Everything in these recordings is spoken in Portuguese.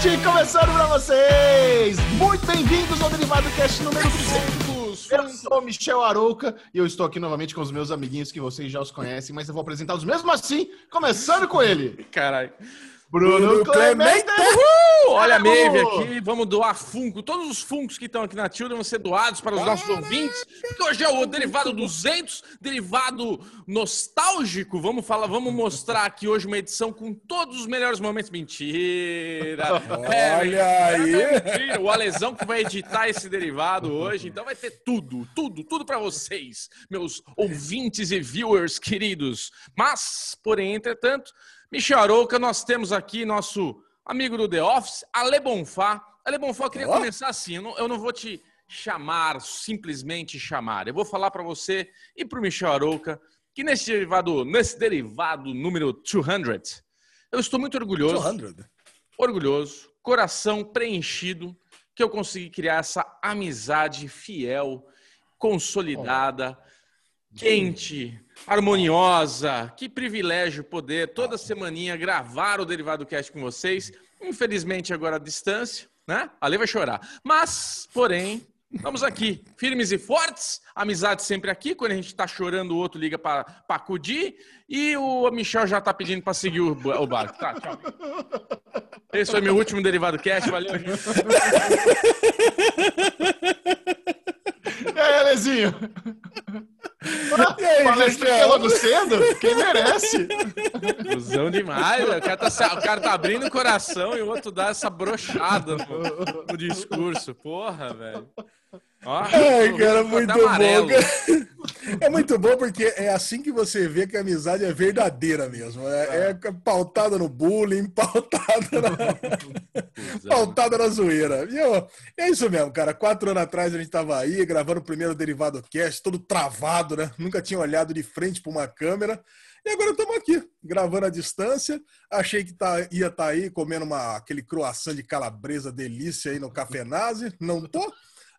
Cast começando pra vocês! Muito bem-vindos ao Derivado Cast número 200. Eu sou Michel Arouca e eu estou aqui novamente com os meus amiguinhos que vocês já os conhecem, mas eu vou apresentá-los mesmo assim, começando com ele. Caralho. Bruno, Bruno Clemente! Olha a Maeve aqui, vamos doar Funko. Todos os Funkos que estão aqui na Tilda vão ser doados para os nossos ouvintes. Porque hoje é o derivado 200, derivado nostálgico. Vamos falar, vamos mostrar aqui hoje uma edição com todos os melhores momentos. Mentira! Olha é, aí! É mentira. O Alesão que vai editar esse derivado hoje, então vai ter tudo, tudo, tudo para vocês, meus ouvintes e viewers queridos. Mas, porém, entretanto, Michel Arouca, nós temos aqui nosso amigo do The Office, Ale Bonfá. Ale Bonfá, eu queria oh. começar assim, eu não, eu não, vou te chamar, simplesmente chamar. Eu vou falar para você e para o Michel Arouca que nesse derivado, nesse derivado número 200, eu estou muito orgulhoso. 200. Orgulhoso, coração preenchido, que eu consegui criar essa amizade fiel, consolidada, oh. Quente, harmoniosa. Que privilégio poder toda semaninha gravar o Derivado Cast com vocês. Infelizmente agora à distância, né? A Lê vai chorar. Mas, porém, estamos aqui, firmes e fortes. Amizade sempre aqui. Quando a gente está chorando, o outro liga para acudir. E o Michel já está pedindo para seguir o, o barco. Tá, tchau. Esse foi meu último Derivado Cast. Valeu. E aí, Alezinho? E aí, Palestra logo cedo? Quem merece? Cusão demais, o cara, tá, o cara tá abrindo o coração e o outro dá essa brochada no, no discurso. Porra, velho. Ai, cara, muito bom. É muito bom porque é assim que você vê que a amizade é verdadeira mesmo. É, é pautada no bullying, pautada na, pautada na zoeira. E eu, é isso mesmo, cara. Quatro anos atrás a gente tava aí gravando o primeiro Derivado Cast, todo travado, né? Nunca tinha olhado de frente para uma câmera. E agora estamos aqui, gravando à distância. Achei que tá, ia estar tá aí comendo uma, aquele croissant de calabresa delícia aí no Café Nazi. Não tô.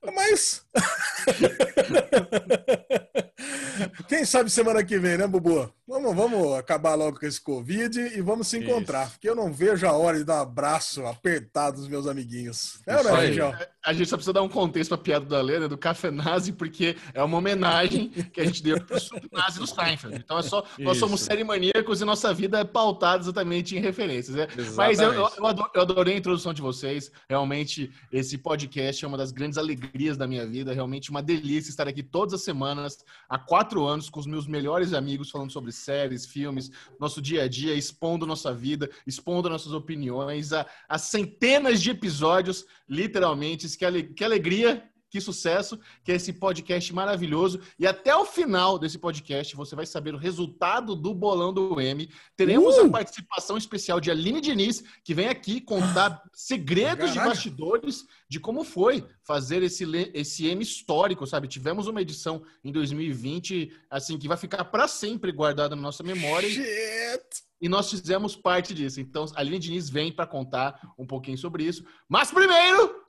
Mas. Quem sabe semana que vem, né, Bubu? Vamos, vamos acabar logo com esse Covid e vamos se encontrar. Isso. Porque eu não vejo a hora de dar um abraço apertado dos meus amiguinhos. É, ou não, é, A gente só precisa dar um contexto pra piada da Lena, do Café Nazi, porque é uma homenagem que a gente deu pro Nazi do Seinfeld. Então é só. Isso. Nós somos série maníacos e nossa vida é pautada exatamente em referências. Né? Mas eu, eu, eu adorei a introdução de vocês. Realmente, esse podcast é uma das grandes alegrias da minha vida. Realmente uma delícia estar aqui todas as semanas, há quatro anos, com os meus melhores amigos, falando sobre séries, filmes, nosso dia a dia, expondo nossa vida, expondo nossas opiniões, a, a centenas de episódios, literalmente. Que, ale, que alegria que sucesso, que é esse podcast maravilhoso. E até o final desse podcast você vai saber o resultado do bolão do M. Teremos uh! a participação especial de Aline Diniz, que vem aqui contar segredos Caralho. de bastidores de como foi fazer esse, esse M histórico, sabe? Tivemos uma edição em 2020, assim, que vai ficar para sempre guardada na nossa memória. Shit. E nós fizemos parte disso. Então, a Aline Diniz vem para contar um pouquinho sobre isso. Mas primeiro.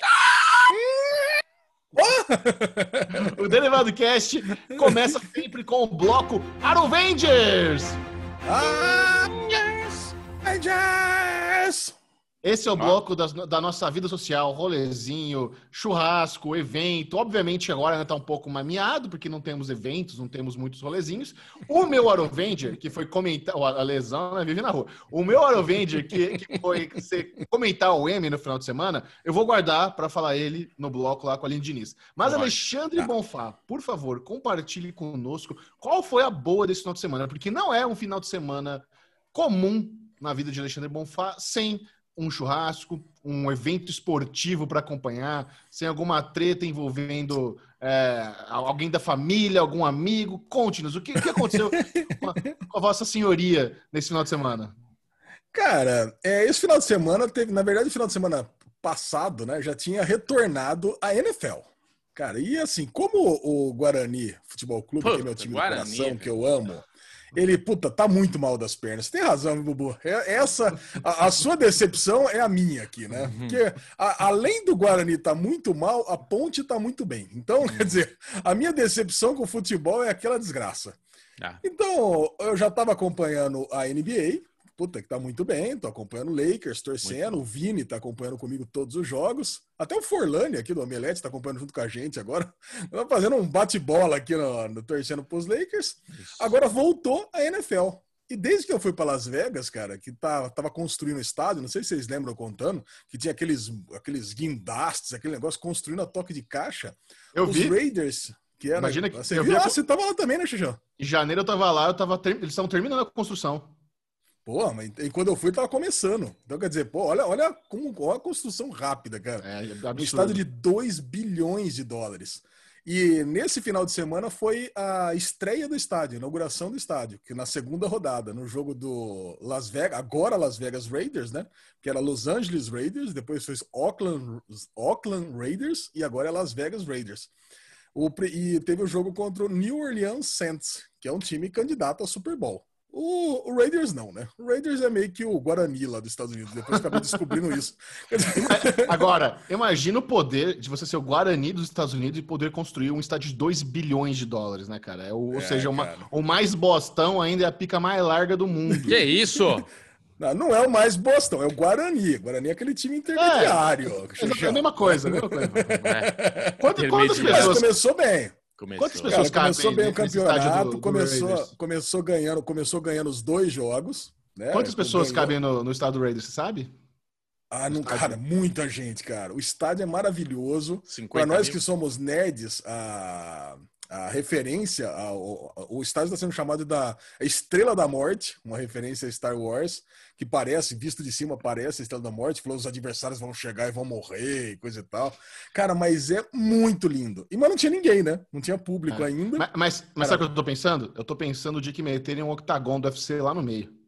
O Derivado Cast começa sempre com o bloco Avengers! Avengers! Avengers! Esse é o bloco das, da nossa vida social, rolezinho, churrasco, evento. Obviamente agora ainda tá um pouco mameado, porque não temos eventos, não temos muitos rolezinhos. O meu Arovenger, que foi comentar, a lesão, né, vive na rua. O meu Arovenger, que, que foi comentar o M no final de semana, eu vou guardar para falar ele no bloco lá com a Aline Diniz. Mas Vai. Alexandre tá. Bonfá, por favor, compartilhe conosco qual foi a boa desse final de semana, porque não é um final de semana comum na vida de Alexandre Bonfá sem um churrasco, um evento esportivo para acompanhar, sem alguma treta envolvendo é, alguém da família, algum amigo? Conte-nos, o que, que aconteceu com, a, com, a, Vossa Senhoria nesse final de semana? Cara, é, esse final de semana teve, na verdade, o final de semana passado, né, já tinha retornado a NFL. Cara, e assim, como o Guarani Futebol Clube, Puta, que é meu time Guarani, de coração, que eu amo, ele, puta, tá muito mal das pernas. Tem razão, Bubu. É, essa, a, a, sua decepção é a minha aqui, né? Uhum. Porque a, além do Guarani tá muito mal, a ponte tá muito bem. Então, quer dizer, a minha decepção com o futebol é aquela desgraça. Ah. Então, eu já estava acompanhando a NBA, puta, que tá muito bem, tô acompanhando o Lakers, torcendo, o Vini tá acompanhando comigo todos os jogos, até o Forlani aqui do Omelete tá acompanhando junto com a gente agora, tá fazendo um bate-bola aqui no, no torcendo pros Lakers. Isso. Agora voltou a NFL. E desde que eu fui para Las Vegas, cara, que tá, tava construindo o estádio, não sei se vocês lembram contando, que tinha aqueles, aqueles guindastes, aquele negócio construindo a toque de caixa. Eu os vi. Raiders, que era. Imagina que você eu viu? Vi a... Ah, você tava lá também, né, Xixão? Em janeiro eu tava lá, eu tava eles estavam terminando a construção. Pô, mas e quando eu fui, tava começando. Então, quer dizer, pô, olha, olha como olha a construção rápida, cara. É, é um estádio de 2 bilhões de dólares. E nesse final de semana foi a estreia do estádio, a inauguração do estádio, que na segunda rodada, no jogo do Las Vegas, agora Las Vegas Raiders, né? Que era Los Angeles Raiders, depois foi Oakland, Oakland Raiders e agora é Las Vegas Raiders. O, e teve o jogo contra o New Orleans Saints, que é um time candidato ao Super Bowl. O, o, Raiders não, né? O Raiders é meio que o Guarani lá dos Estados Unidos. Depois acabei descobrindo isso. Agora, imagina o poder de você ser o Guarani dos Estados Unidos e poder construir um estádio de 2 bilhões de dólares, né, cara? É o, é, ou seja, uma, o mais bostão ainda é a pica mais larga do mundo. Que isso? Não, não é o mais Bostão, é o Guarani. Guarani é aquele time intermediário. É, é a mesma coisa, a mesma coisa. É. Quantas, quantas pessoas... começou bem. Começou. Quantas pessoas Cara, começou bem o campeonato, do, do começou, começou ganhando, começou ganhando os dois jogos. Né? Quantas pessoas ganhou. cabem no, no estado do Raiders, você sabe? Ah, não, cara, muita gente, cara. O estádio é maravilhoso. Para nós mil. que somos nerds, a, a referência, ao, o estádio está sendo chamado da Estrela da Morte, uma referência a Star Wars, que parece, visto de cima, parece a Estrela da Morte, falou os adversários vão chegar e vão morrer e coisa e tal. Cara, mas é muito lindo. E mas não tinha ninguém, né? Não tinha público é. ainda. Mas, mas, mas sabe o que eu tô pensando? Eu tô pensando de que meterem um octagon do UFC lá no meio.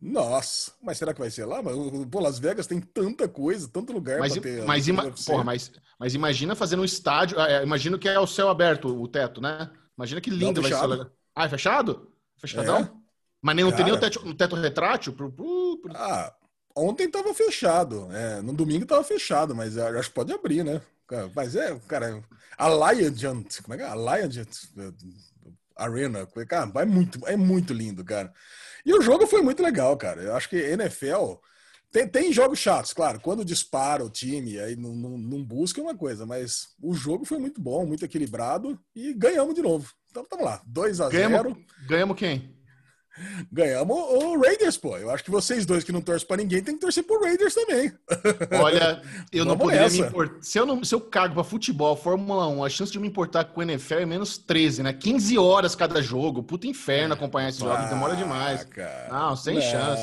Nossa, mas será que vai ser lá? Pô, Las Vegas tem tanta coisa, tanto lugar mas, ter. Mas, ima porra, mas, mas imagina fazer um estádio. É, imagino que é o céu aberto, o teto, né? Imagina que lindo Não, vai ser. Ah, é fechado? Fechadão? É. Mas nem, não tem nem o teto, o teto retrátil? Pro, pro, pro... Ah, ontem tava fechado. É, no domingo tava fechado, mas acho que pode abrir, né? Mas é, cara, Alliant, como é que é? Alliant é, Arena, cara, é muito, é muito lindo, cara. E o jogo foi muito legal, cara. Eu acho que NFL tem, tem jogos chatos, claro. Quando dispara o time, aí não, não, não busca uma coisa, mas o jogo foi muito bom, muito equilibrado e ganhamos de novo. Então tamo lá, 2 a 0 Ganhamos quem? Ganhamos o Raiders, pô. Eu acho que vocês dois que não torcem pra ninguém tem que torcer pro Raiders também. Olha, eu não poderia me importar. Se eu, não, se eu cago pra futebol, Fórmula 1, a chance de eu me importar com o NFL é menos 13, né? 15 horas cada jogo. Puta inferno acompanhar esses jogos, demora demais. Cara. Não, sem não. chance.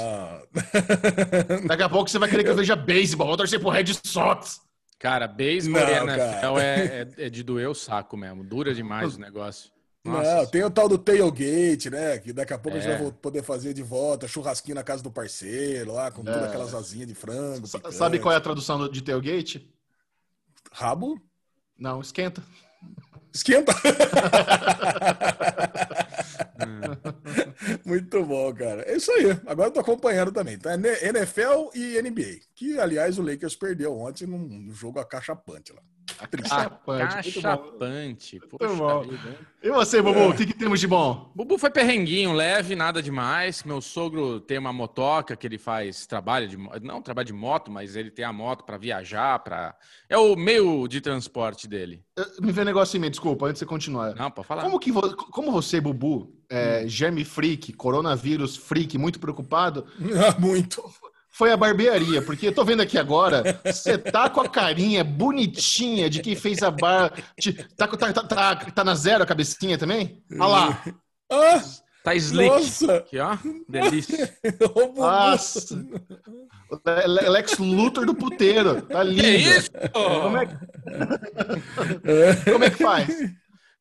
Daqui a pouco você vai querer que eu veja beisebol. Vou torcer pro Red Sox. Cara, beisebol e NFL é, é, é de doer o saco mesmo. Dura demais o negócio. Nossa. Não, tem o tal do tailgate, né? Que daqui a pouco é. a gente vai poder fazer de volta, churrasquinho na casa do parceiro, lá, com é. todas aquelas asinhas de frango. Picante. Sabe qual é a tradução de tailgate? Rabo? Não, esquenta. Esquenta? Muito bom, cara. É isso aí. Agora eu tô acompanhando também. Tá? NFL e NBA. Que, aliás, o Lakers perdeu ontem num jogo acachapante lá. Acachapante. Poxa vida. E você, Bubu, o que, que, temos de bom? Bubu foi perrenguinho, leve, nada demais. Meu sogro tem uma motoca que ele faz trabalho de não trabalho de moto, mas ele tem a moto para viajar, para é o meio de transporte dele. Me vê um negócio em mim, desculpa, antes de você continuar. Não, pode falar. Como que como você, Bubu, é, hum. germe freak, coronavírus freak, muito preocupado? muito foi a barbearia, porque eu tô vendo aqui agora, você tá com a carinha bonitinha de quem fez a bar. Tá, tá, tá, tá, tá na zero a cabecinha também? Olha lá. Ah, tá slick. Nossa. Aqui, ó. Delícia. Nossa. Lex Luthor do puteiro. Tá lindo. Que isso? Como é que, Como é que faz?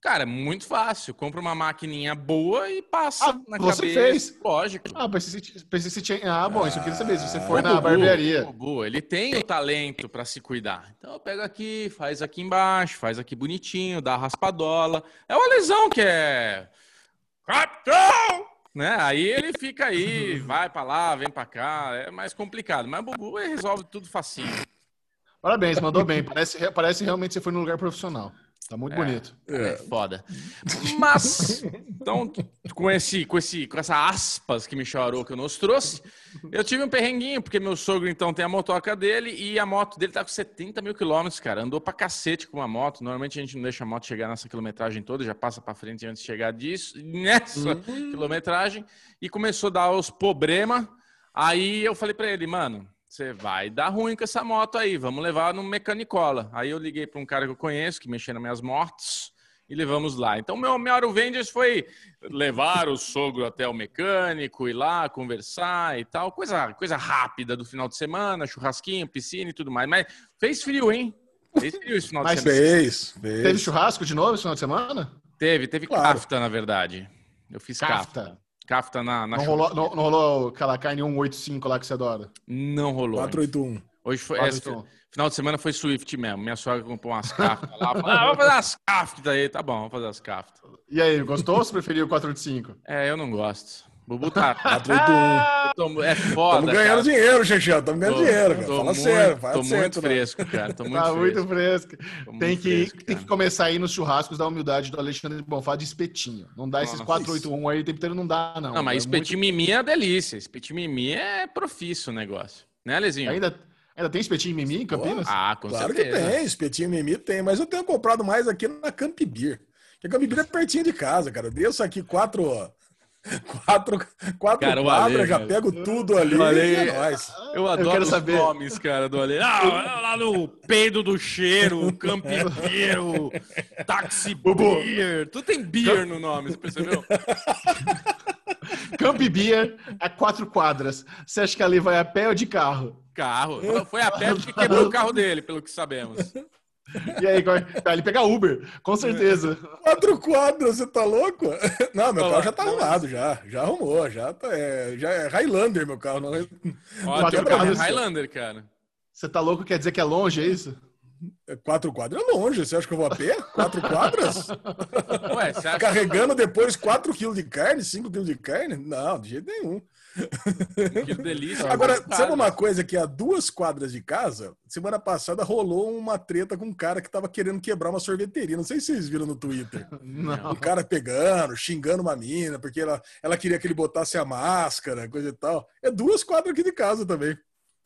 Cara, é muito fácil. Compra uma maquininha boa e passa ah, na você cabeça. fez? Lógico. Ah, pensei, pensei se tinha... Ah, bom, isso eu queria saber. Se você for ah, na Bubu, barbearia. Bubu, ele tem o talento para se cuidar. Então eu pego aqui, faz aqui embaixo, faz aqui bonitinho, dá raspadola. É uma lesão que é... Capitão! Né? Aí ele fica aí, vai para lá, vem para cá. É mais complicado. Mas o Bubu resolve tudo facinho. Parabéns, mandou bem. Parece, parece realmente que você foi no lugar profissional. Tá muito é, bonito. É. é foda. Mas, então, com, esse, com, esse, com essa aspas que Michel Aroca nos trouxe, eu tive um perrenguinho, porque meu sogro, então, tem a motoca dele e a moto dele tá com 70 mil quilômetros, cara. Andou pra cacete com uma moto. Normalmente a gente não deixa a moto chegar nessa quilometragem toda, já passa pra frente antes de chegar disso, nessa uhum. quilometragem. E começou a dar os problemas. Aí eu falei para ele, mano, você vai dar ruim com essa moto aí, vamos levar no mecanicola. Aí eu liguei para um cara que eu conheço, que mexia nas minhas motos, e levamos lá. Então, meu maior Vendors foi levar o sogro até o mecânico, ir lá, conversar e tal. Coisa, coisa rápida do final de semana, churrasquinho, piscina e tudo mais. Mas fez frio, hein? Fez frio esse final Mas de semana. Fez, fez. Teve churrasco de novo esse final de semana? Teve, teve claro. kafta, na verdade. Eu fiz kafta. kafta. Kafta na, na não, rolou, não, não, rolou aquela carne 185 lá que você adora? Não rolou. 481. Hoje foi. 481. Esse, final de semana foi Swift mesmo. Minha sogra comprou umas kaftas lá. ah, vamos fazer as kaftas aí. Tá bom, vamos fazer as kaftas. E aí, gostou ou você preferiu o 485? É, eu não gosto. Bubu tá 481. É foda. Estamos ganhando cara. dinheiro, Xexé. Estamos ganhando tô, dinheiro, cara. Fala muito, sério. Fala tô certo, muito fresco, cara. Tô muito tá fresco. muito fresco. Tô tem, muito que, fresco tem que começar aí nos churrascos da humildade do Alexandre Bonfá de espetinho. Não dá Nossa, esses 481 aí o tempo inteiro, não dá, não. Não, mas é espetinho muito... mimi é delícia. Espetinho mimi é profício o negócio. Né, Lezinho? Ainda, ainda tem espetinho mimi em Campinas? Pô, ah, com claro certeza. que tem. Espetinho mimi tem. Mas eu tenho comprado mais aqui na Camp Beer. Porque a Camp Beer é pertinho de casa, cara. Desço aqui quatro Quatro, quatro cara, quadras, já pego tudo ali. Eu, é nóis. eu adoro eu os saber. nomes, cara, do Ale. Ah, lá no peido do cheiro, campineiro, taxi beer. Tudo tem beer no nome, você percebeu? Camp Beer a quatro quadras. Você acha que ali vai a pé ou de carro? Carro. Foi a pé porque quebrou o carro dele, pelo que sabemos. E aí, vai ele pegar Uber, com certeza. Quatro quadros, você tá louco? Não, meu carro já tá arrumado, já. Já arrumou, já, tá, é, já é Highlander, meu carro. Não é... Ó, teu carro é Highlander, cara. Você tá louco, quer dizer que é longe, é isso? É, quatro quadros é longe. Você acha que eu vou a pé? Quatro quadras? Ué, Carregando que... depois quatro quilos de carne, cinco quilos de carne? Não, de jeito nenhum. Que delícia. Agora, sabe uma coisa que a duas quadras de casa, semana passada rolou uma treta com um cara que tava querendo quebrar uma sorveteria. Não sei se vocês viram no Twitter. Não. Um cara pegando, xingando uma mina, porque ela, ela queria que ele botasse a máscara, coisa e tal. É duas quadras aqui de casa também.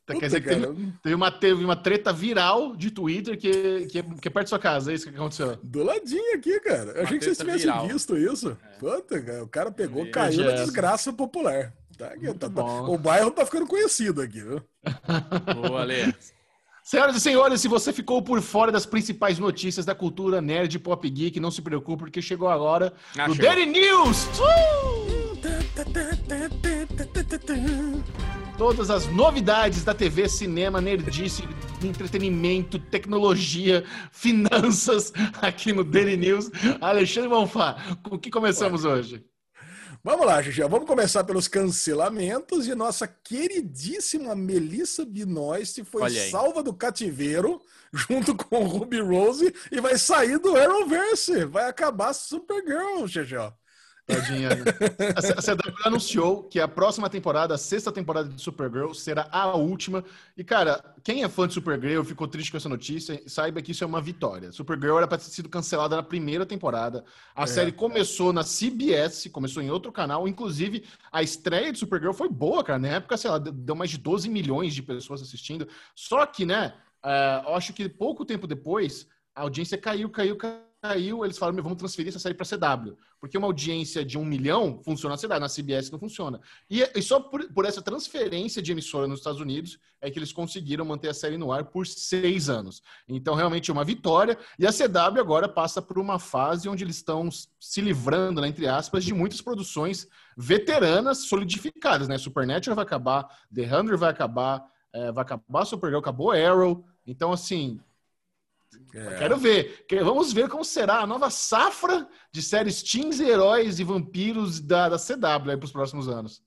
Puta, Quer dizer que teve, teve, uma, teve uma treta viral de Twitter que, que, que é perto da sua casa, é isso que aconteceu? Do ladinho aqui, cara. Eu achei que vocês tivessem viral. visto isso. É. Puta, cara, o cara pegou, caiu na desgraça popular. Tá, tá, tá, o bairro tá ficando conhecido aqui, viu? Boa, Ale. Senhoras e senhores, se você ficou por fora das principais notícias da cultura nerd pop geek, não se preocupe, porque chegou agora ah, no Daily News! Uh! Todas as novidades da TV, cinema, nerdice, entretenimento, tecnologia, finanças, aqui no Daily News. Alexandre Bonfá, com o que começamos Ué. hoje? Vamos lá, Gigi. Vamos começar pelos cancelamentos e nossa queridíssima Melissa Binoist foi salva do cativeiro junto com o Ruby Rose e vai sair do Arrowverse. Vai acabar Supergirl, Gigi. Tadinha. A CW anunciou que a próxima temporada, a sexta temporada de Supergirl, será a última. E, cara, quem é fã de Supergirl ficou triste com essa notícia, saiba que isso é uma vitória. Supergirl era para ter sido cancelada na primeira temporada. A é. série começou na CBS, começou em outro canal. Inclusive, a estreia de Supergirl foi boa, cara. Na época, sei lá, deu mais de 12 milhões de pessoas assistindo. Só que, né, uh, eu acho que pouco tempo depois, a audiência caiu, caiu, caiu caiu, eles falaram, vamos transferir essa série para CW. Porque uma audiência de um milhão funciona na CW, na CBS não funciona. E, e só por, por, essa transferência de emissora nos Estados Unidos é que eles conseguiram manter a série no ar por seis anos. Então, realmente é uma vitória. E a CW agora passa por uma fase onde eles estão se livrando, né, entre aspas, de muitas produções veteranas solidificadas. Né? Supernatural vai acabar, The Hunter vai acabar, é, vai acabar Supergirl, acabou Arrow. Então, assim, é. Quero ver. Vamos ver como será a nova safra de séries teens, heróis e vampiros da, da CW para os próximos anos.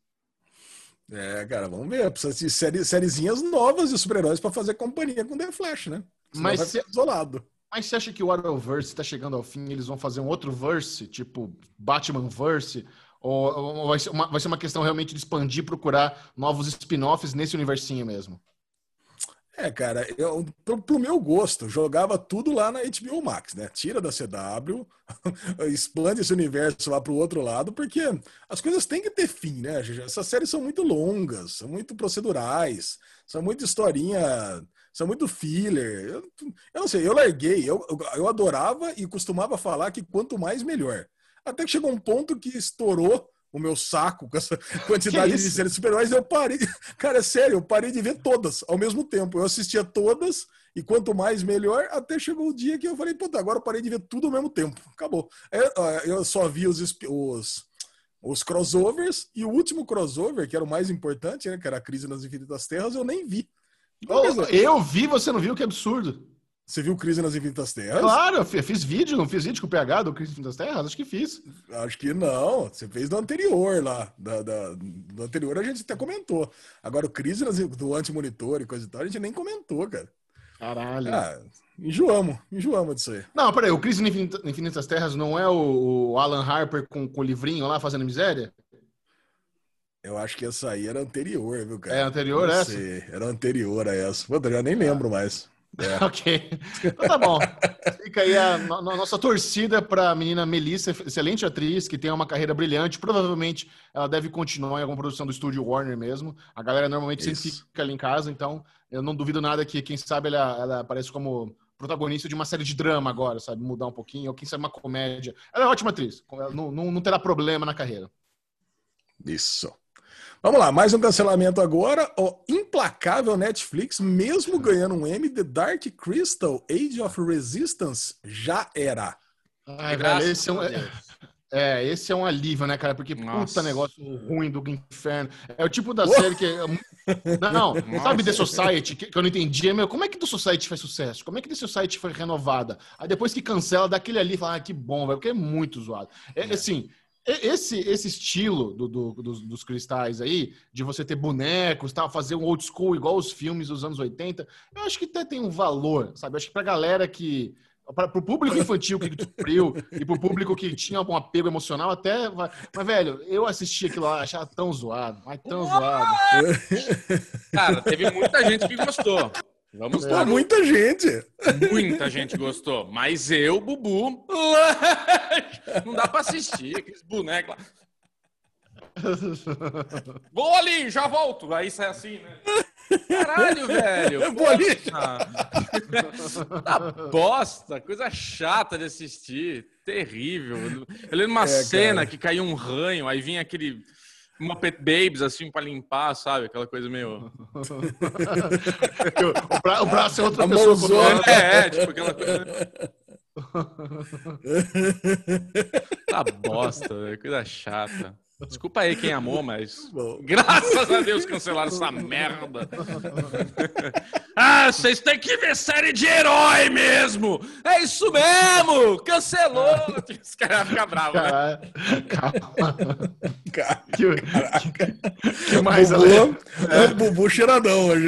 É, cara, vamos ver. Precisa de série, sériezinhas novas de super-heróis para fazer companhia com The Flash, né? Senão mas vai se... isolado. Mas você acha que o Arrowverse está chegando ao fim eles vão fazer um outro verse, tipo Batman Verse? Ou, ou vai, ser uma, vai ser uma questão realmente de expandir, procurar novos spin-offs nesse universinho mesmo? É, cara, eu, pro, pro, meu gosto, jogava tudo lá na HBO Max, né? Tira da CW, expande esse universo lá pro outro lado, porque as coisas têm que ter fim, né? Essas séries são muito longas, são muito procedurais, são muito historinha, são muito filler. Eu, eu não sei, eu larguei, eu, eu, adorava e costumava falar que quanto mais melhor. Até que chegou um ponto que estourou o meu saco com essa quantidade de séries super-heróis, eu parei. Cara, é sério, eu parei de ver todas ao mesmo tempo. Eu assistia todas, e quanto mais melhor, até chegou o dia que eu falei, puta, agora eu parei de ver tudo ao mesmo tempo. Acabou. Eu só vi os, os, os crossovers, e o último crossover, que era o mais importante, né, que era a Crise nas Infinitas Terras, eu nem vi. Oh, eu vi, você não viu? Que absurdo. Você viu Crise nas Infinitas Terras? Claro, eu fiz vídeo, não fiz vídeo com o PH do Crise nas Infinitas Terras? Acho que fiz. Acho que não. Você fez do anterior lá. Da, da, do anterior a gente até comentou. Agora o Crise nas, do anti-monitor e coisa e tal, a gente nem comentou, cara. Caralho. Ah, enjoamos, enjoamos disso aí. Não, peraí, o Crise nas Infinitas Terras não é o, o Alan Harper com, com o livrinho lá fazendo miséria? Eu acho que essa aí era anterior, viu, cara? É anterior essa? Era anterior a essa. Pô, eu já nem lembro mais. É. ok. Então tá bom. Fica aí a, a nossa torcida para a menina Melissa, excelente atriz, que tem uma carreira brilhante. Provavelmente ela deve continuar em alguma produção do estúdio Warner mesmo. A galera normalmente Isso. sempre fica ali em casa, então eu não duvido nada que, quem sabe, ela, ela aparece como protagonista de uma série de drama agora, sabe? Mudar um pouquinho, ou quem sabe uma comédia. Ela é ótima atriz, não, não, não terá problema na carreira. Isso. Vamos lá, mais um cancelamento agora. O implacável Netflix, mesmo ganhando um M, The Dark Crystal Age of Resistance já era. Ai, velho, esse é um. É, esse é um alívio, né, cara? Porque Nossa. puta negócio ruim do inferno. É o tipo da oh. série que. É não, não sabe The Society, que, que, eu não entendi. Meu, como é que The Society faz sucesso? Como é que The Society foi renovada? Aí depois que cancela, dá aquele ali e fala, ah, que bom, velho, porque é muito zoado. É, é. assim, esse, esse estilo do, do, dos, dos, cristais aí, de você ter bonecos, tal, fazer um old school igual os filmes dos anos 80, eu acho que até tem um valor, sabe? Eu acho que pra galera que. Para o público infantil que descobriu e para o público que tinha algum apego emocional, até. Mas, velho, eu assisti aquilo lá, achava tão zoado, mas tão zoado. Cara, teve muita gente que gostou. Vamos é. muita gente. Muita gente gostou. Mas eu, Bubu, não dá pra assistir aqueles bonecos lá. Vou ali, já volto. Aí sai assim, né? Caralho, velho. Vou ali. Tá bosta, coisa chata de assistir. Terrível. Eu lembro uma é, cena cara. que caiu um ranho, aí vinha aquele uma pet Babies, assim, pra limpar, sabe? Aquela coisa meio. o, bra o, braço é outra a pessoa. É, é, tipo aquela coisa. tá bosta, coisa chata. Desculpa aí quem amou, mas. Graças a Deus cancelaram essa merda. ah, vocês têm que ver série de herói mesmo! É isso mesmo! Cancelou! Os caras ficam bravos, né? Calma. Que, que mais Bubu, é. Bubu cheiradão hoje.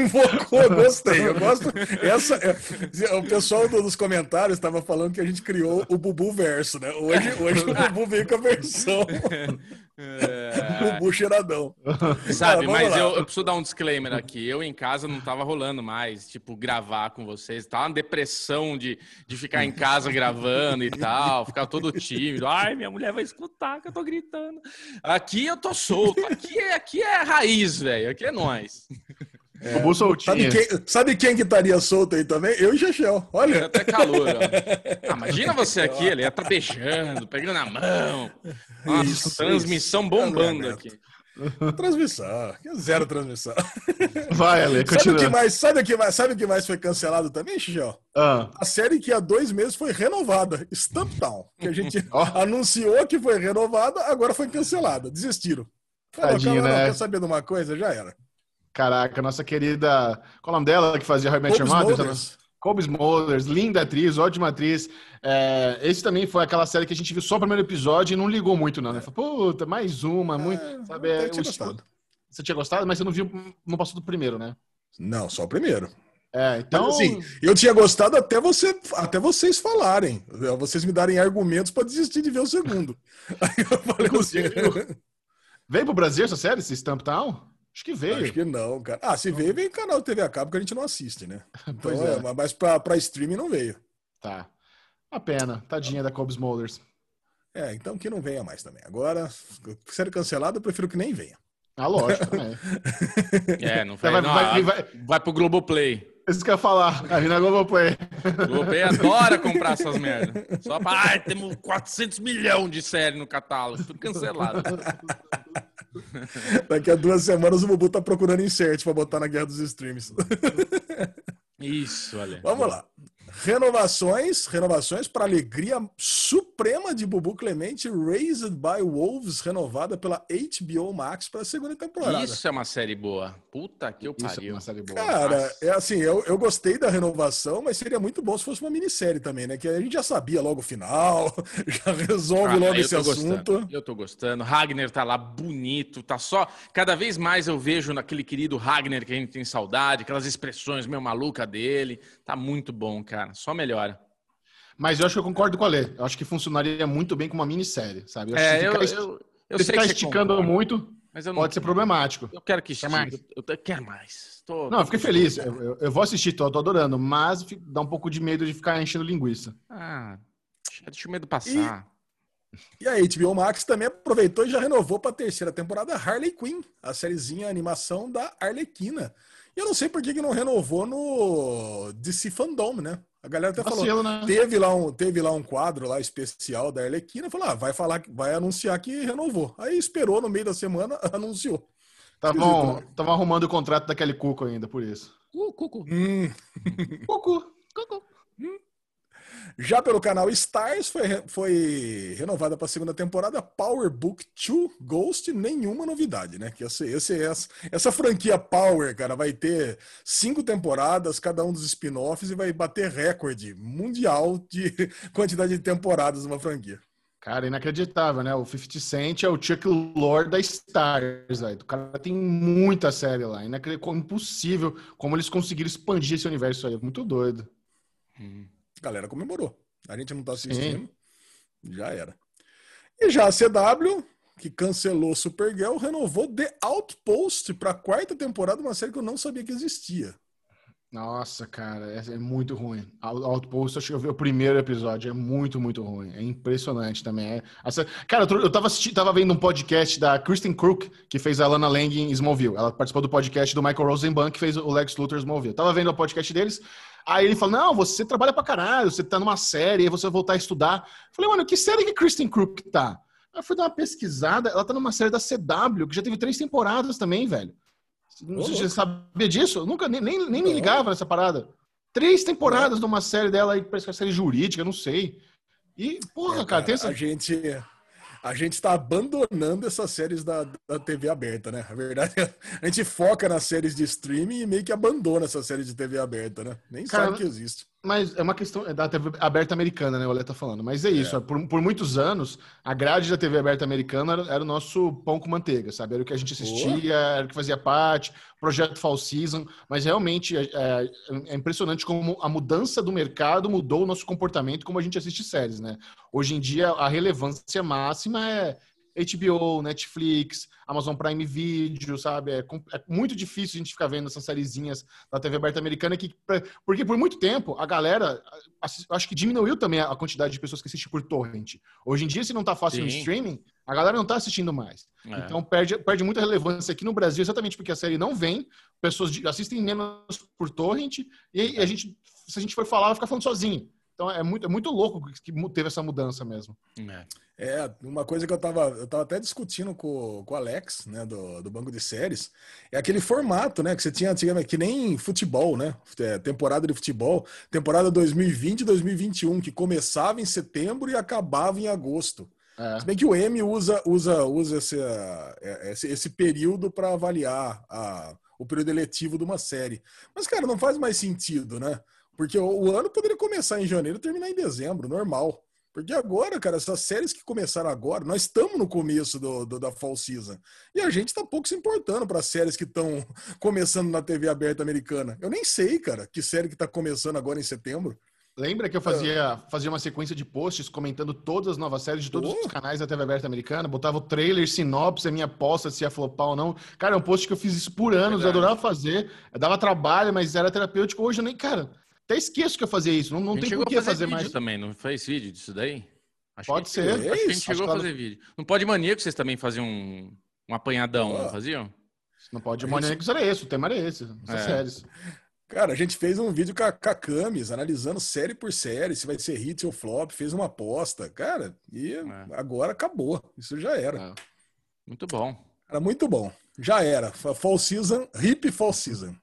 Invocou, gostei. Eu gosto. Essa, é, o pessoal dos comentários estava falando que a gente criou o Bubu verso, né? Hoje, hoje o Bubu veio com a versão. É... Bubu cheiradão. Sabe, ah, mas eu, eu, preciso dar um disclaimer aqui. Eu em casa não tava rolando mais, tipo, gravar com vocês. Tava uma depressão de, de ficar em casa gravando e tal, ficar todo tímido. Ai, minha mulher vai escutar que eu tô gritando. Aqui eu tô solto. Aqui é, aqui é raiz, velho. Aqui é nós. É. Bubu soltinho. Sabe quem, sabe quem que estaria solto aí também? Eu e Chechel. Olha. Até calor. Ah, imagina você aqui, ele ia estar tá beijando, pegando na mão. Nossa, isso, transmissão isso. bombando aqui. Transmissão, zero transmissão. Vai, Ale, continua. Sabe o que mais, sabe o que mais, sabe o que mais foi cancelado também, Xixel? Ah. A série que há dois meses foi renovada, Stumptown, que a gente oh. anunciou que foi renovada, agora foi cancelada, desistiram. Tadinho, né? Quer saber de uma coisa? Já era. Caraca, nossa querida. Qual é o nome dela que fazia How I Met Your Mother? Smulders, linda atriz, ótima atriz. É, esse também foi aquela série que a gente viu só o primeiro episódio e não ligou muito, não. Né? Falou, puta, mais uma, é, muito. Sabe, é, tinha gostado. Você tinha gostado, mas você não viu, não passou do primeiro, né? Não, só o primeiro. É, então. Mas, assim, eu tinha gostado até, você, até vocês falarem, vocês me darem argumentos para desistir de ver o segundo. Aí eu falei assim. Veio pro Brasil essa série, esse Stamp Town? Acho que veio. Acho que não, cara. Ah, se veio, veio o canal TV a cabo que a gente não assiste, né? Então, pois é. é. Mas pra, pra streaming não veio. Tá. Uma pena. Tadinha da Cobb Smulders. É, então que não venha mais também. Agora, série cancelada, eu prefiro que nem venha. Ah, lógico, também. é, não vai, vai, não, vai, vai, vai pro Globoplay. Isso que eu ia falar, aí na Globoplay. Globoplay adora comprar essas merdas. Só para, ai, temos 400 milhões de série no catálogo, tudo cancelado. Daqui a duas semanas o Bubu tá procurando insert para botar na guerra dos streams. Isso, olha. Vamos lá. Renovações, renovações para alegria suprema de Bubu Clemente, Raised by Wolves, renovada pela HBO Max para a segunda temporada. Isso é uma série boa. Puta que eu pariu. Isso é uma série boa. Cara, Nossa. é assim, eu, eu gostei da renovação, mas seria muito bom se fosse uma minissérie também, né? Que a gente já sabia logo o final, já resolve ah, logo esse assunto. Gostando. Eu tô gostando. Ragnar tá lá bonito, tá só. Cada vez mais eu vejo naquele querido Ragnar que a gente tem saudade, aquelas expressões meio maluca dele. Tá muito bom, cara cara. Só melhora. Mas eu acho que eu concordo com a Lê. Eu acho que funcionaria muito bem com uma minissérie, sabe? Eu é, eu, est... eu, eu, se ficar esticando concorda, muito, mas não... pode ser problemático. Eu quero que estique. mais? Eu, eu quero mais. Tô... Não, eu fiquei feliz. Eu, eu, vou assistir, tô, tô adorando. Mas dá um pouco de medo de ficar enchendo linguiça. Ah, deixa o medo passar. E... E a HBO Max também aproveitou e já renovou para a terceira temporada Harley Quinn, a sériezinha animação da Arlequina. E eu não sei por que, que não renovou no DC Fandom, né? A galera até Vacilo, falou, né? teve, lá um, teve lá um quadro lá especial da Arlequina, falou, ah, vai falar, vai anunciar que renovou. Aí esperou no meio da semana, anunciou. Estavam né? arrumando o contrato daquele Cuco ainda, por isso. Uh, cuco. Hum. cuco. Já pelo canal Stars foi, foi renovada para a segunda temporada Power Book 2 Ghost, nenhuma novidade, né? Que esse, esse, essa, essa franquia Power, cara, vai ter cinco temporadas, cada um dos spin-offs, e vai bater recorde mundial de quantidade de temporadas numa franquia. Cara, inacreditável, né? O 50 Cent é o Chuck Lorre da Stars, velho. O cara tem muita série lá. Inacreditável, impossível como eles conseguiram expandir esse universo aí. Muito doido. Hum a galera comemorou. A gente não tá assistindo, Sim. já era. E já a CW, que cancelou Supergirl, renovou The Outpost para a quarta temporada, uma série que eu não sabia que existia. Nossa, cara, é, é muito ruim. Outpost, acho que eu vi o primeiro episódio, é muito, muito ruim. É impressionante também. É... Cara, eu tava, assistindo, tava vendo um podcast da Kristen Crook, que fez a Lana Lang em Smallville. Ela participou do podcast do Michael Rosenbaum, que fez o Lex Luthor Smallville. Eu tava vendo o podcast deles, Aí ele falou: Não, você trabalha pra caralho, você tá numa série, aí você vai voltar a estudar. Eu falei, mano, que série que Kristen Crook tá? Aí eu fui dar uma pesquisada, ela tá numa série da CW, que já teve três temporadas também, velho. Você sabia disso? Eu nunca nem, nem, nem me ligava nessa parada. Três temporadas numa série dela aí, parece que é série jurídica, não sei. E, porra, é, cara, tem essa. A gente a gente está abandonando essas séries da, da TV aberta, né? A verdade é a gente foca nas séries de streaming e meio que abandona essas séries de TV aberta, né? Nem Cara, sabe que existe. Mas é uma questão é da TV aberta americana, né? O Olé tá falando. Mas é isso. É. Por, por muitos anos, a grade da TV aberta americana era, era, o nosso pão com manteiga, sabe? Era o que a gente assistia, era o que fazia parte, projeto Fall Season. Mas realmente é, é, é, impressionante como a mudança do mercado mudou o nosso comportamento, como a gente assiste séries, né? Hoje em dia, a relevância máxima é HBO, Netflix, Amazon Prime Video, sabe? É, é, muito difícil a gente ficar vendo essas sériezinhas da TV aberta americana, que, porque por muito tempo a galera, acho que diminuiu também a quantidade de pessoas que assistem por torrent. Hoje em dia, se não tá fácil Sim. no streaming, a galera não tá assistindo mais. É. Então perde, perde muita relevância aqui no Brasil, exatamente porque a série não vem, pessoas assistem menos por torrent, e a gente, se a gente for falar, vai ficar falando sozinho. Então é muito, é muito louco que teve essa mudança mesmo. É. É, uma coisa que eu tava, eu tava até discutindo com, com o Alex, né, do, do banco de séries, é aquele formato, né, que você tinha antigamente, que nem futebol, né, é, temporada de futebol, temporada 2020 e 2021, que começava em setembro e acabava em agosto. É. Se bem que o M usa, usa, usa esse, é, esse, esse período para avaliar a, o período eletivo de uma série. Mas, cara, não faz mais sentido, né? Porque o, o ano poderia começar em janeiro e terminar em dezembro, normal. Porque agora, cara, essas séries que começaram agora, nós estamos no começo do, do, da fall season. E a gente está pouco se importando para séries que estão começando na TV aberta americana. Eu nem sei, cara, que série que está começando agora em setembro. Lembra que eu fazia, fazia uma sequência de posts comentando todas as novas séries de todos oh. os canais da TV aberta americana? Botava o trailer, sinopse, a minha aposta se ia flopar ou não. Cara, é um post que eu fiz isso por anos, Verdade. eu adorava fazer. Eu dava trabalho, mas era terapêutico. Hoje eu nem, cara, até esqueço que eu fazia isso. Não, não tem por que fazer, fazer mais. também, não fez vídeo disso daí? Acho pode ser. Acho que a gente chegou a fazer vídeo. Não pode maníaco, vocês também faziam um, um apanhadão, oh. não faziam? Não pode maníaco, era esse, o tema era esse, essas é. séries. Cara, a gente fez um vídeo com a, com a Camis, analisando série por série, se vai ser hit ou flop, fez uma aposta. Cara, e é. agora acabou. Isso já era. É. Muito bom. Era muito bom. Já era. Fall season, hip fall season.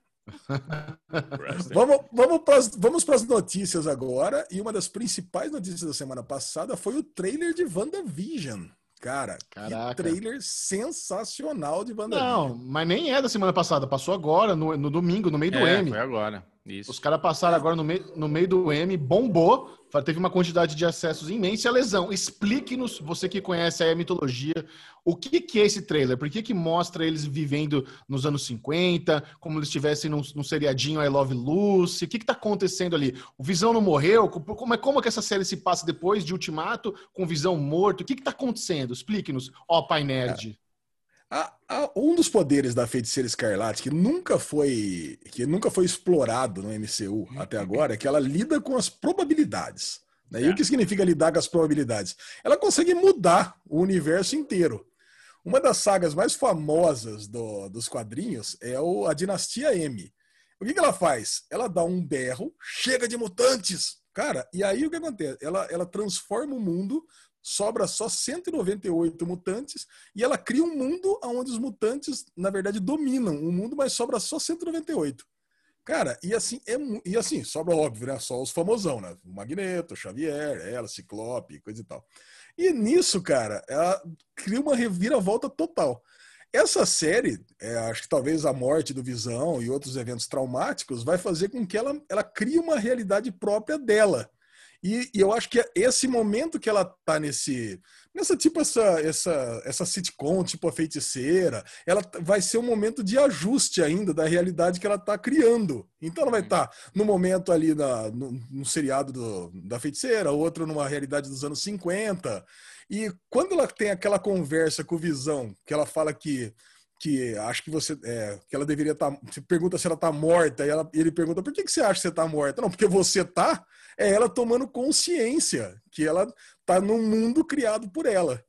Vamos vamos para vamos as notícias agora. E uma das principais notícias da semana passada foi o trailer de WandaVision. Cara, Caraca. que trailer sensacional de WandaVision. Não, mas nem é da semana passada, passou agora, no, no domingo, no meio do é, M. Foi agora. Isso. Os caras passaram agora no meio, no meio do M, bombou, teve uma quantidade de acessos imensa. E a lesão, explique-nos, você que conhece a mitologia, o que, que é esse trailer? Por que, que mostra eles vivendo nos anos 50, como eles estivessem num, num seriadinho I Love Lucy? O que está acontecendo ali? O Visão não morreu? Como é como é que essa série se passa depois de Ultimato, com Visão morto? O que está acontecendo? Explique-nos, ó Pai Nerd. É. A, a, um dos poderes da feiticeira escarlate que nunca foi que nunca foi explorado no MCU até agora é que ela lida com as probabilidades. Né? É. E o que significa lidar com as probabilidades? Ela consegue mudar o universo inteiro. Uma das sagas mais famosas do, dos quadrinhos é o, a Dinastia M. O que, que ela faz? Ela dá um berro, chega de mutantes, cara, e aí o que acontece? Ela, ela transforma o mundo sobra só 198 mutantes e ela cria um mundo onde os mutantes, na verdade, dominam o mundo, mas sobra só 198. Cara, e assim, é, e assim, sobra óbvio, né? Só os famosão, né? O Magneto, o Xavier, ela, Ciclope, coisa e tal. E nisso, cara, ela cria uma reviravolta total. Essa série, é, acho que talvez a morte do Visão e outros eventos traumáticos vai fazer com que ela, ela crie uma realidade própria dela. E, e, eu acho que é esse momento que ela tá nesse, nessa tipo essa, essa, essa sitcom, tipo a feiticeira, ela vai ser um momento de ajuste ainda da realidade que ela tá criando. Então ela vai estar tá no momento ali na, no, no seriado do, da feiticeira, outro numa realidade dos anos 50. E quando ela tem aquela conversa com o Visão, que ela fala que que acho que você é, que ela deveria estar. Tá, você pergunta se ela está morta e ela, ele pergunta por que, que você acha que você está morta? Não, porque você tá. É ela tomando consciência que ela está num mundo criado por ela.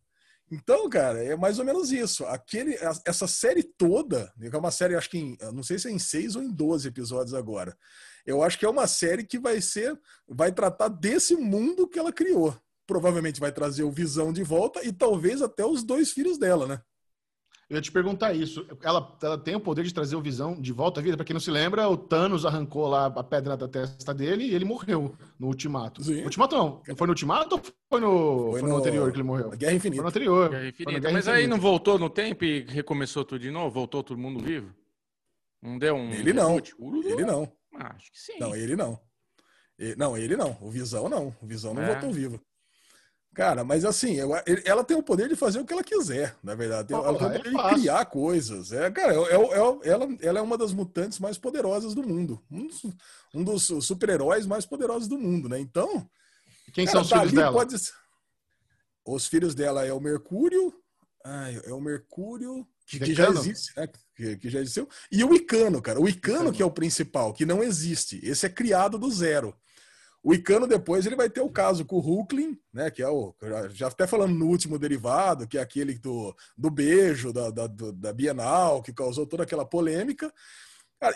Então, cara, é mais ou menos isso. Aquele, essa série toda, é uma série, acho que em, não sei se é em seis ou em 12 episódios agora. Eu acho que é uma série que vai ser, vai tratar desse mundo que ela criou. Provavelmente vai trazer o Visão de volta e talvez até os dois filhos dela, né? Eu ia te perguntar isso. Ela, ela tem o poder de trazer o Visão de volta à vida? Para quem não se lembra, o Thanos arrancou lá a pedra da testa dele e ele morreu no Ultimato. Sim. Ultimato não. Foi no Ultimato ou foi no, foi, foi no, anterior que ele morreu? Guerra Infinita. Foi no anterior. Guerra Infinita. Guerra Mas Infinita. aí não voltou no tempo e recomeçou tudo de novo? Voltou todo mundo vivo? Não deu um. Ele não. Ele não. Ah, acho que sim. Não, ele não. Não, ele não. O Visão não. O Visão não é. voltou vivo. Cara, mas assim, ela tem o poder de fazer o que ela quiser, na verdade. Ela tem o poder de criar coisas. É, cara, é, é, é, ela, ela é uma das mutantes mais poderosas do mundo. Um dos, um dos super-heróis mais poderosos do mundo, né? Então. Quem cara, são os filhos dela? Pode... Os filhos dela é o Mercúrio. Ai, é o Mercúrio. Que, que já existe, né? Que, que, já existiu. E o Icano, cara. O Icano, que é o principal, que não existe. Esse é criado do zero. O Icano depois ele vai ter o caso com o Hucklin, né? Que é o. Já até falando no último derivado, que é aquele do, do beijo da, da, da Bienal, que causou toda aquela polêmica.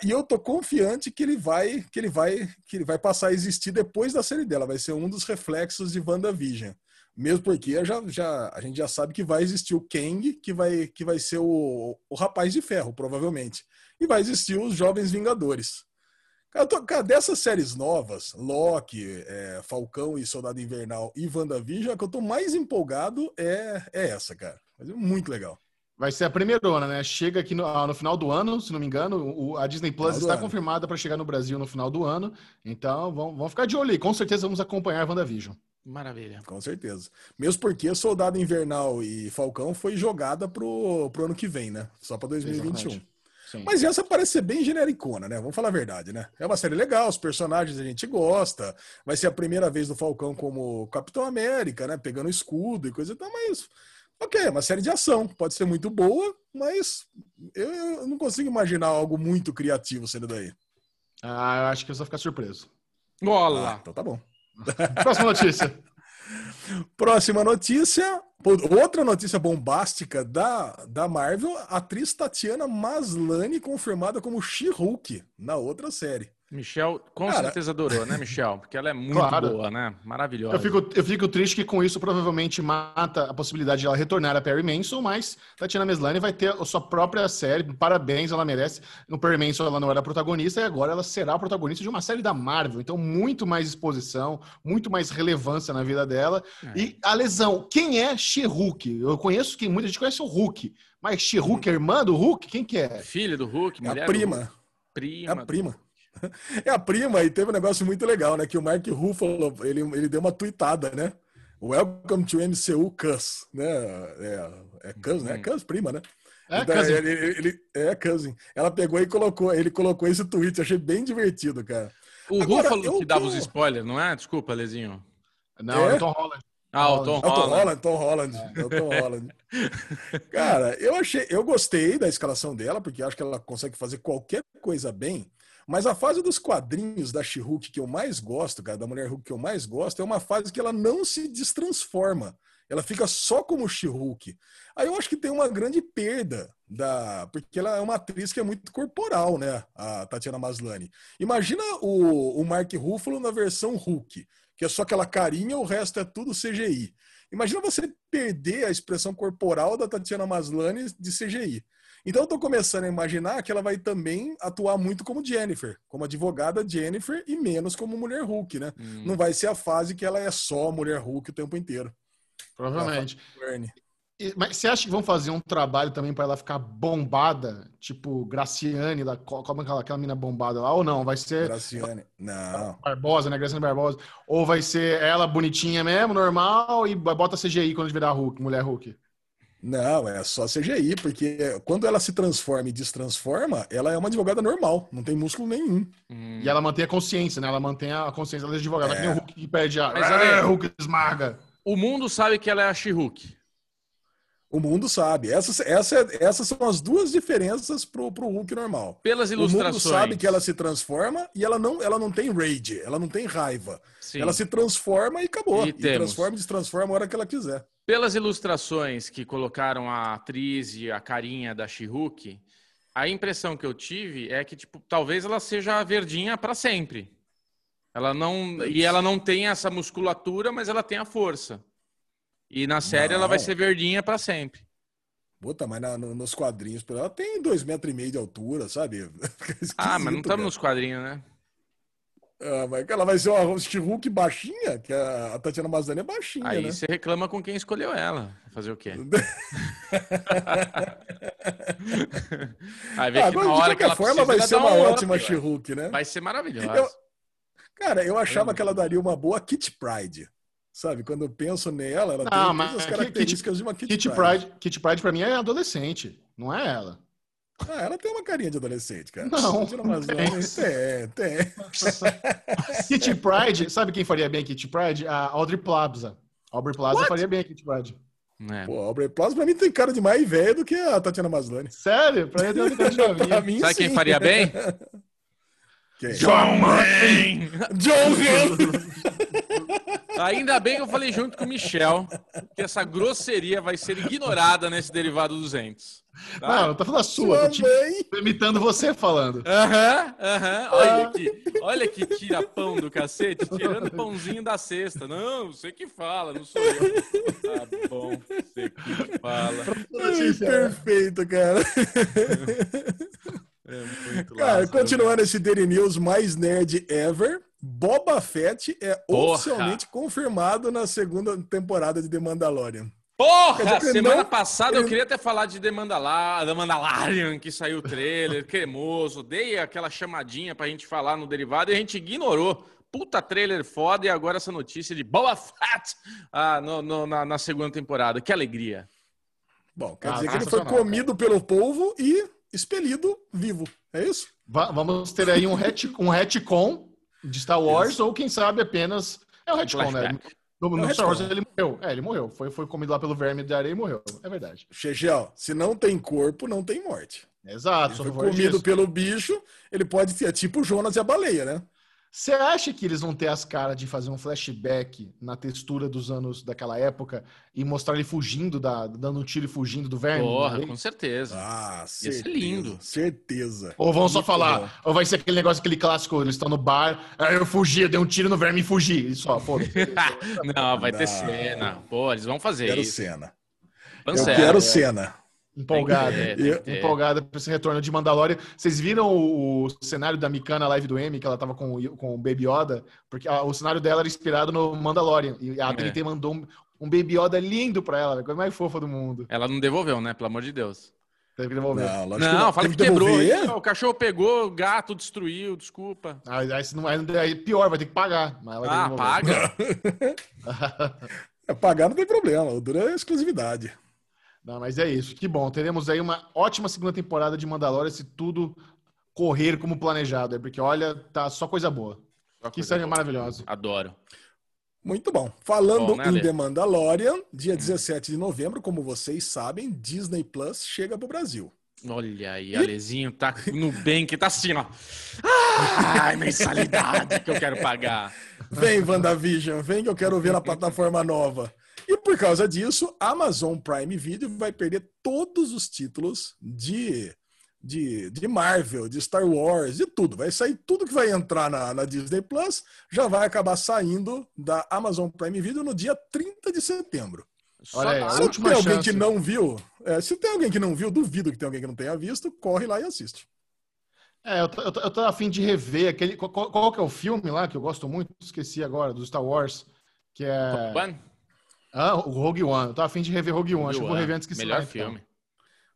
E eu tô confiante que ele vai que ele vai que ele vai passar a existir depois da série dela. Vai ser um dos reflexos de WandaVision. Mesmo porque já, já, a gente já sabe que vai existir o Kang, que vai, que vai ser o, o Rapaz de Ferro, provavelmente. E vai existir os Jovens Vingadores. Cara, tô, cara, dessas séries novas, Loki, é, Falcão e Soldado Invernal e WandaVision, a que eu tô mais empolgado é, é essa, cara. Mas é muito legal. Vai ser a primeira, né? Chega aqui no, ah, no, final do ano, se não me engano. O, a Disney Plus está ano. confirmada para chegar no Brasil no final do ano. Então, vamos, vamos ficar de olho aí. Com certeza vamos acompanhar a WandaVision. Maravilha. Com certeza. Mesmo porque Soldado Invernal e Falcão foi jogada pro, pro ano que vem, né? Só para 2021. Exatamente. Sim. Mas essa parece ser bem genericona, né? Vamos falar a verdade, né? É uma série legal, os personagens a gente gosta. Vai ser a primeira vez do Falcão como Capitão América, né? Pegando escudo e coisa e tal, mas. Ok, é uma série de ação. Pode ser muito boa, mas eu, eu não consigo imaginar algo muito criativo sendo daí. Ah, eu acho que eu vou ficar surpreso. Bola! Ah, então tá bom. Próxima notícia. Próxima notícia. Outra notícia bombástica da, da Marvel: a atriz Tatiana Maslany confirmada como She-Hulk na outra série. Michel com Cara... certeza adorou, né, Michel? Porque ela é muito claro. boa, né? Maravilhosa. Eu fico, eu fico triste que com isso provavelmente mata a possibilidade de ela retornar a Perry Manson, mas Tatiana Maslany vai ter a sua própria série. Parabéns, ela merece. No Perry Manson ela não era protagonista e agora ela será a protagonista de uma série da Marvel. Então, muito mais exposição, muito mais relevância na vida dela. É. E a lesão, quem é She-Hulk? Eu conheço quem muita gente conhece o Hulk, mas She-Hulk é irmã do Hulk? Quem que é? Filha do Hulk, mulher é a prima. Prima. É a prima. É a prima, e teve um negócio muito legal, né? Que o Mark Ruffalo, ele, ele deu uma tweetada, né? Welcome to MCU Cus, né? É, é Cus, né? É Cus, prima, né? É, então, cousin. Ele, ele, ele, é cousin. Ela pegou e colocou, ele colocou esse tweet, achei bem divertido, cara. O Agora, Ruffalo eu, que dava os spoilers, não é? Desculpa, Lezinho. Não, é, é o Tom Holland. Ah, o Tom Holland. Tom Holland, Tom Holland. É. o Tom Holland. Cara, eu achei, eu gostei da escalação dela, porque acho que ela consegue fazer qualquer coisa bem. Mas a fase dos quadrinhos da She-Hulk que eu mais gosto, cara, da Mulher Hulk que eu mais gosto, é uma fase que ela não se destransforma. Ela fica só como She-Hulk. Aí eu acho que tem uma grande perda da, porque ela é uma atriz que é muito corporal, né, a Tatiana Maslany. Imagina o, o Mark Ruffalo na versão Hulk, que é só aquela carinha, o resto é tudo CGI. Imagina você perder a expressão corporal da Tatiana Maslany de CGI. Então eu tô começando a imaginar que ela vai também atuar muito como Jennifer, como advogada Jennifer e menos como mulher Hulk, né? Hum. Não vai ser a fase que ela é só mulher Hulk o tempo inteiro. Provavelmente. mas você acha que vão fazer um trabalho também para ela ficar bombada? Tipo, Graciane, da, como é aquela, aquela mina bombada lá? Ou não? Vai ser. Graciane. Não. Barbosa, né? Graciane Barbosa. Ou vai ser ela bonitinha mesmo, normal, e bota CGI quando virar Hulk, mulher Hulk? Não, é só CGI, porque quando ela se transforma e destransforma, ela é uma advogada normal, não tem músculo nenhum. Hum. E ela mantém a consciência, né? Ela mantém a consciência da advogada, é. que nem o Hulk que perde a. Mas, é, Hulk esmaga. O mundo sabe que ela é a She-Hulk. O mundo sabe. Essas, essa, essas são as duas diferenças pro, pro Hulk normal. Pelas ilustrações. O mundo sabe que ela se transforma e ela não, ela não tem rage, ela não tem raiva. Sim. Ela se transforma e acabou. E, e transforma e destransforma a hora que ela quiser. Pelas ilustrações que colocaram a atriz e a carinha da She-Hulk, a impressão que eu tive é que, tipo, talvez ela seja verdinha para sempre. Ela não e ela não tem essa musculatura, mas ela tem a força. E na série não. ela vai ser verdinha para sempre. Puta, mas na, no, nos quadrinhos, ela tem dois metros e meio de altura, sabe? ah, mas não estamos nos quadrinhos, né? Ah, mas ela vai ser uma Hulk baixinha, que a Tatiana Mazdani é baixinha, Aí né? você reclama com quem escolheu ela. Fazer o quê? Aí vê ah, que na hora de qualquer forma vai ser uma um ótima She-Hulk, né? Vai ser maravilhosa. Eu, cara, eu achava que ela daria uma boa Kit Pride. Sabe, quando eu penso nela, ela não, tem todas as características Kit, de uma Kit, Kit Pride. Pride. Kit Pride pra mim é adolescente, não é ela. Ah, ela tem uma carinha de adolescente, cara. Não, tem, tem. Kitty Pride, sabe quem faria bem Kitty Pride? A Audrey Plaza. Aubrey Plaza What? faria bem a Kitty Pride. É. Pô, a Aubrey Plaza pra mim tem cara de mais velho do que a Tatiana Maslany. Sério? Pra mim tem cara de novinha. pra mim, Sabe sim. quem faria bem? Quem? John Wayne! John Wayne! Ainda bem que eu falei junto com o Michel que essa grosseria vai ser ignorada nesse derivado dos entes. Tá? Não, tô falando a sua, tô, tô imitando você falando. Aham, aham. Olha aqui, olha que tira pão do cacete, tirando pãozinho da cesta. Não, você que fala, não sou eu. Tá bom, você que fala. Ai, perfeito, cara. É cara, continuando esse Daily News mais nerd ever. Boba Fett é Porra. oficialmente confirmado na segunda temporada de The Mandalorian. Porra! Dizer, semana não, passada ele... eu queria ter falado de The Mandalorian, The Mandalorian, que saiu o trailer, cremoso. Dei aquela chamadinha pra gente falar no derivado e a gente ignorou. Puta trailer foda e agora essa notícia de Boba Fett ah, no, no, na, na, segunda temporada. Que alegria. Bom, quer ah, dizer que ele foi comido cara. pelo povo e expelido vivo. É isso? vamos ter aí um, ret um retcon de Star Wars, isso. ou quem sabe apenas. É um retcon, né? No, no é Star Wars ele morreu. É, ele morreu. Foi, foi comido lá pelo verme de areia e morreu. É verdade. Chegel, se não tem corpo, não tem morte. Exato. Ele foi comido disso. pelo bicho, ele pode ser tipo o Jonas e a baleia, né? Você acha que eles vão ter as caras de fazer um flashback na textura dos anos daquela época e mostrar ele fugindo, da, dando um tiro e fugindo do verme? Porra, com certeza. Ah, certeza. Ia ser lindo. Certeza. Ou vão só falar, bom. ou vai ser aquele negócio, aquele clássico, eles estão no bar, aí eu fugi, eu dei um tiro no verme e fugi. E só, pô. Não, vai ter cena. Pô, eles vão fazer quero isso. Cena. Eu quero cena empolgada. Empolgada para esse retorno de Mandalorian. Vocês viram o, cenário da Mikana live do M, que ela tava com, com o Baby Yoda? Porque a, o cenário dela era inspirado no Mandalorian. E a TNT é. mandou um, um, Baby Yoda lindo para ela, a coisa mais fofa do mundo. Ela não devolveu, né? Pelo amor de Deus. Teve que devolver. Não, não, que não. fala que, que quebrou. o cachorro pegou, o gato destruiu, desculpa. Ah, aí, não, aí pior, vai ter que pagar. ah, paga. é, pagar não tem problema, o duro é exclusividade. Não, mas é isso. Que bom. Teremos aí uma ótima segunda temporada de Mandalorian se tudo correr como planejado. Porque, olha, tá só coisa boa. Só que série maravilhosa. Adoro. Muito bom. Falando bom, né, em The Mandalorian, dia 17 de novembro, como vocês sabem, Disney Plus chega para o Brasil. Olha aí, e... Alezinho tá no bem, que tá assim, ó. Ai, mensalidade que eu quero pagar. Vem, WandaVision, vem que eu quero ver na plataforma nova. E por causa disso, a Amazon Prime Video vai perder todos os títulos de, de, de Marvel, de Star Wars, de tudo. Vai sair tudo que vai entrar na, na Disney Plus, já vai acabar saindo da Amazon Prime Video no dia 30 de setembro. Olha aí, se tem alguém chance. que não viu, é, se tem alguém que não viu, duvido que tem alguém que não tenha visto, corre lá e assiste. É, eu tô, eu tô, eu tô afim de rever aquele. Qual, qual, que é o filme lá que eu gosto muito? Esqueci agora, do Star Wars. Que é. Top ah, o Rogue One. Eu tô afim de rever Rogue One. Rogue Acho que vou rever antes que Melhor filme.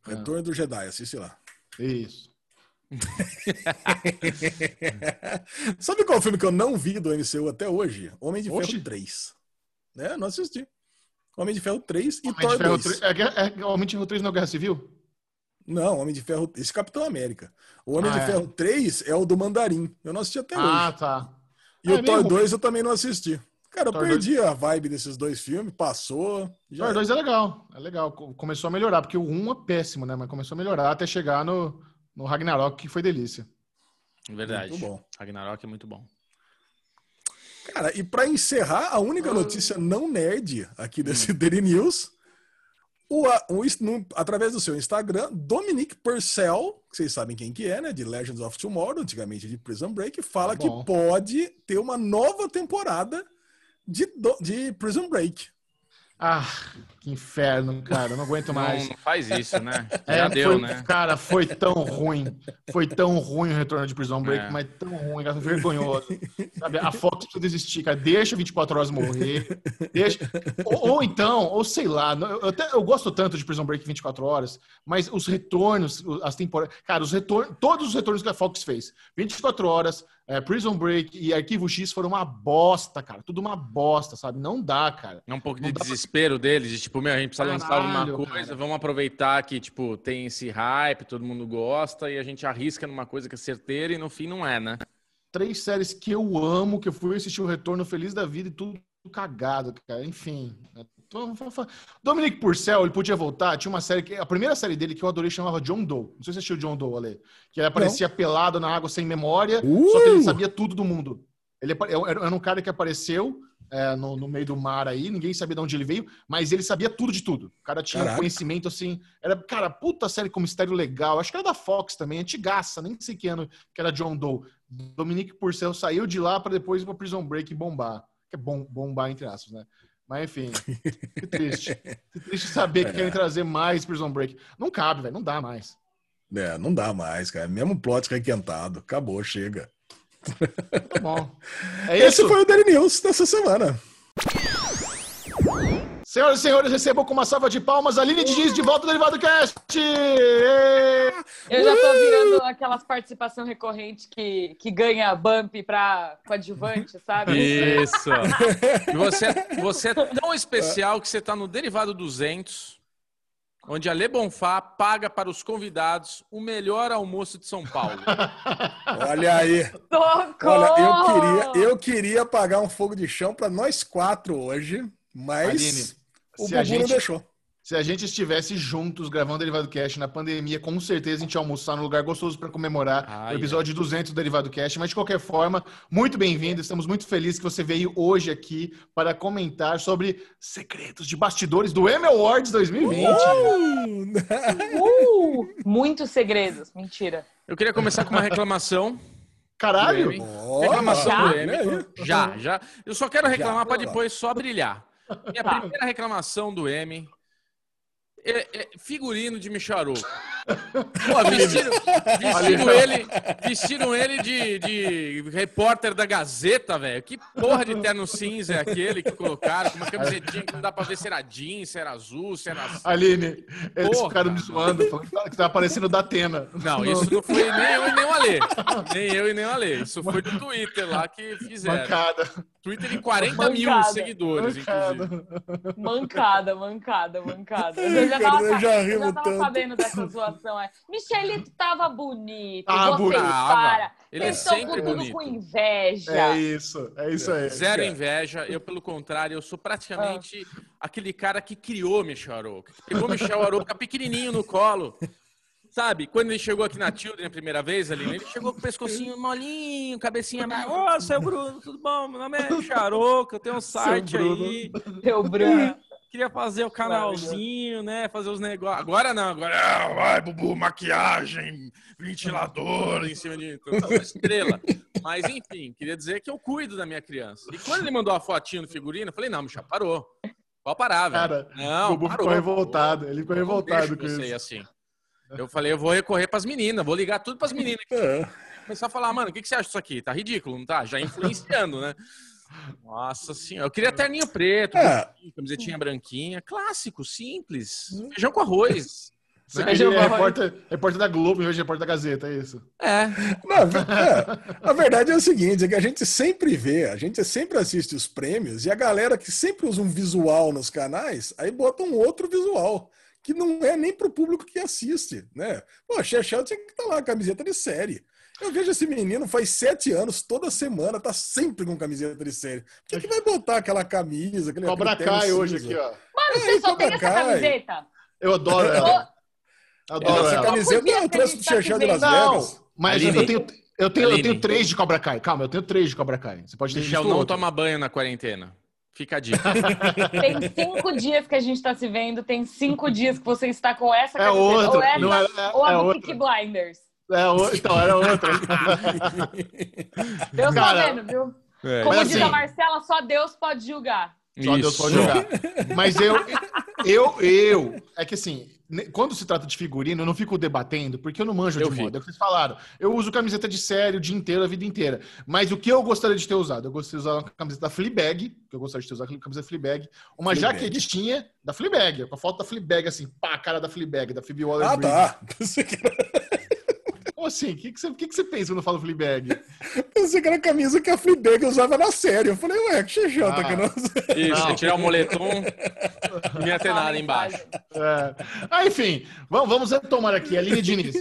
Então. Retorno do Jedi, assiste lá. Isso. Sabe qual filme que eu não vi do MCU até hoje? Homem de Oxi. Ferro 3. Né? Não assisti. Homem de Ferro 3 e Homem Thor 2. 3. É, é, Homem de Ferro 3 na Guerra Civil? Não, Homem de Ferro. Esse é Capitão América. O Homem ah, de é. Ferro 3 é o do Mandarim. Eu não assisti até ah, hoje. Ah, tá. E o é Thor 2 eu também não assisti. Cara, eu Thor perdi 2... a vibe desses dois filmes, passou. Já... Thor 2 é legal, é legal. Começou a melhorar, porque o 1 é péssimo, né? Mas começou a melhorar até chegar no, no Ragnarok, que foi delícia. Verdade. Muito bom. Ragnarok é muito bom. Cara, e para encerrar, a única notícia não nerd aqui desse hum. Daily News, o, o, no, através do seu Instagram, Dominic Purcell, que vocês sabem quem que é, né? De Legends of Tomorrow, antigamente de Prison Break, fala ah, que pode ter uma nova temporada de, de Prison Break. Ah, que inferno, cara. Eu não aguento mais. Não, não faz isso, né? É, Já deu, foi, né? Cara, foi tão ruim. Foi tão ruim o retorno de Prison Break, é. mas tão ruim, cara, vergonhoso. Sabe, a Fox precisa desistir, cara. Deixa 24 horas morrer. Deixa... Ou, ou então, ou sei lá, eu, até, eu gosto tanto de Prison Break 24 horas, mas os retornos, as temporadas. Cara, os retornos, todos os retornos que a Fox fez. 24 horas, é, Prison Break e Arquivo X foram uma bosta, cara. Tudo uma bosta, sabe? Não dá, cara. É um pouco não de desespero pra... deles, de tipo, meu, a gente precisa lançar alguma coisa, cara. vamos aproveitar que, tipo, tem esse hype, todo mundo gosta, e a gente arrisca numa coisa que é certeira e no fim não é, né? Três séries que eu amo, que eu fui assistir o Retorno Feliz da Vida e tudo cagado, cara. Enfim, Dominic Purcell, ele podia voltar. Tinha uma série que. A primeira série dele que eu adorei chamava John Doe. Não sei se você assistiu John Doe, Ale. Que ele aparecia Não. pelado na água sem memória, uh! só que ele sabia tudo do mundo. Ele era um cara que apareceu é, no, no, meio do mar aí, ninguém sabia de onde ele veio, mas ele sabia tudo de tudo. O cara tinha Caraca. conhecimento assim. Era, cara, puta série com mistério legal. Acho que era da Fox também, antigaça, nem sei que ano que era John Doe. Dominic Purcell saiu de lá para depois ir pra Prison Break bombar. Que é bom, bombar entre aspas, né? Mas enfim, que triste. Que triste saber que é. querem trazer mais Prison Break. Não cabe, velho, não dá mais. É, não dá mais, cara. Mesmo plot requentado. Acabou, chega. Tá bom. É Esse foi o Daily News dessa semana. Senhoras e senhores, recebam com uma salva de palmas a Aline Diniz de volta do Derivado Cast! Eu já tô virando aquelas participação recorrente que, que ganha bump pra coadjuvante, sabe? Isso! Você, você é tão especial que você tá no Derivado 200 onde a Le Bonfá paga para os convidados o melhor almoço de São Paulo. Olha aí. Olha, eu queria, eu queria pagar um fogo de chão para nós quatro hoje, mas Aline, o Bubu gente... deixou. Se a gente estivesse juntos gravando Derivado Cast na pandemia, com certeza a gente ia almoçar num lugar gostoso para comemorar ah, o episódio é. 200 do Derivado Cast. Mas, de qualquer forma, muito bem-vindo. Estamos muito felizes que você veio hoje aqui para comentar sobre segredos de bastidores do Emmy Awards 2020. Uh! uh! Muitos segredos. Mentira. Eu queria começar com uma reclamação. Caralho! reclamação já? do Emmy. Já, já. Eu só quero reclamar para depois só brilhar. Minha tá. primeira reclamação do Emmy é, é figurino de Micharu. Pô, vestiram, vestiram ele, vestiram ele de, de repórter da Gazeta, velho. Que porra de terno cinza é aquele que colocaram? Com uma camisetinha que não dá pra ver se era jeans, se era azul, se era... Aline, eles ficaram me zoando, falando que tá aparecendo da Atena. Não, isso não foi nem eu e nem o Alê. Nem eu e nem o Alê. Isso foi do Twitter lá que fizeram. Mancada. Twitter de 40 mancada. mil seguidores, mancada. inclusive. Mancada, mancada, mancada. Eu já tava, eu já, eu já tava sabendo dessa zoação. É. Michelito tava bonito. Ah, bonito. para. Ele é sempre tudo bonito. com inveja. É isso, é isso aí. Zero inveja. Eu, pelo contrário, eu sou praticamente ah. aquele cara que criou Michel Arouca. Pegou Michel Arouca pequenininho no colo Sabe, quando ele chegou aqui na Tilden a primeira vez ali, ele chegou com o pescocinho molinho, cabecinha mais. Ô, oh, seu Bruno, tudo bom? Meu nome é Charoca, eu tenho um site aí. Seu Bruno. Queria fazer o canalzinho, né? Fazer os negócios. Agora não, agora. Ah, vai, Bubu, maquiagem, ventilador em cima de. Estrela. Mas enfim, queria dizer que eu cuido da minha criança. E quando ele mandou a fotinho no figurino, eu falei, não, Michel, parou. Pode parar, velho. Cara, não, o Bubu parou, ficou revoltado. Ele ficou revoltado com isso. assim. Eu falei, eu vou recorrer para as meninas, vou ligar tudo para as meninas. É. Começar a falar, mano, o que, que você acha disso aqui? Tá ridículo, não tá? Já influenciando, né? Nossa senhora, eu queria terninho preto, é. camisetinha branquinha, clássico, simples, feijão com arroz. Você é, é repórter, repórter da Globo em vez de repórter da Gazeta, é isso? É. Não, é. A verdade é o seguinte, é que a gente sempre vê, a gente sempre assiste os prêmios e a galera que sempre usa um visual nos canais, aí bota um outro visual que não é nem para o público que assiste, né? Pô, Chechel tinha que estar tá lá, camiseta de série. Eu vejo esse menino faz sete anos, toda semana, tá sempre com camiseta de série. Por que, que vai botar aquela camisa? Aquele, Cobra Kai hoje aqui, ó. Mano, você é, só tem essa camiseta. Eu adoro ela. Adoro essa ela. camiseta eu trouxe do Chechel de Las Vegas. Mas eu tenho, eu, tenho, eu tenho três de Cobra Kai. Calma, eu tenho três de Cobra Kai. Você pode ter Chechel não toma banho na quarentena. Fica a dica. Tem cinco dias que a gente está se vendo, tem cinco dias que você está com essa é Outra, ou essa, não é, é, ou a é do Peaky Blinders. É, o, então, era outra. Deus tá vendo, viu? É. Como Mas, diz assim, a Marcela, só Deus pode julgar. Só Isso. Deus pode julgar. Mas eu, eu, eu, é que assim, quando se trata de figurino, eu não fico debatendo, porque eu não manjo eu de moda. É o que vocês falaram. Eu uso camiseta de série o dia inteiro, a vida inteira. Mas o que eu gostaria de ter usado? Eu gostaria de usar uma camiseta da Fleabag, que eu gostaria de ter usado uma camiseta da Fleabag, uma Fleabag. jaquetinha da Fleabag, com a foto da Fleabag, assim, pá, a cara da Fleabag, da Phoebe Waller Ah, tá. Como assim? O que, que, você, que, que você pensa quando eu falo Fleabag? Pensei que era a camisa que a Fleabag usava na série. Eu falei, ué, que XJ ah, que não... Isso, não. tirar o moletom não ia ter nada embaixo. É. Ah, enfim, vamos, vamos retomar aqui. Aline Diniz,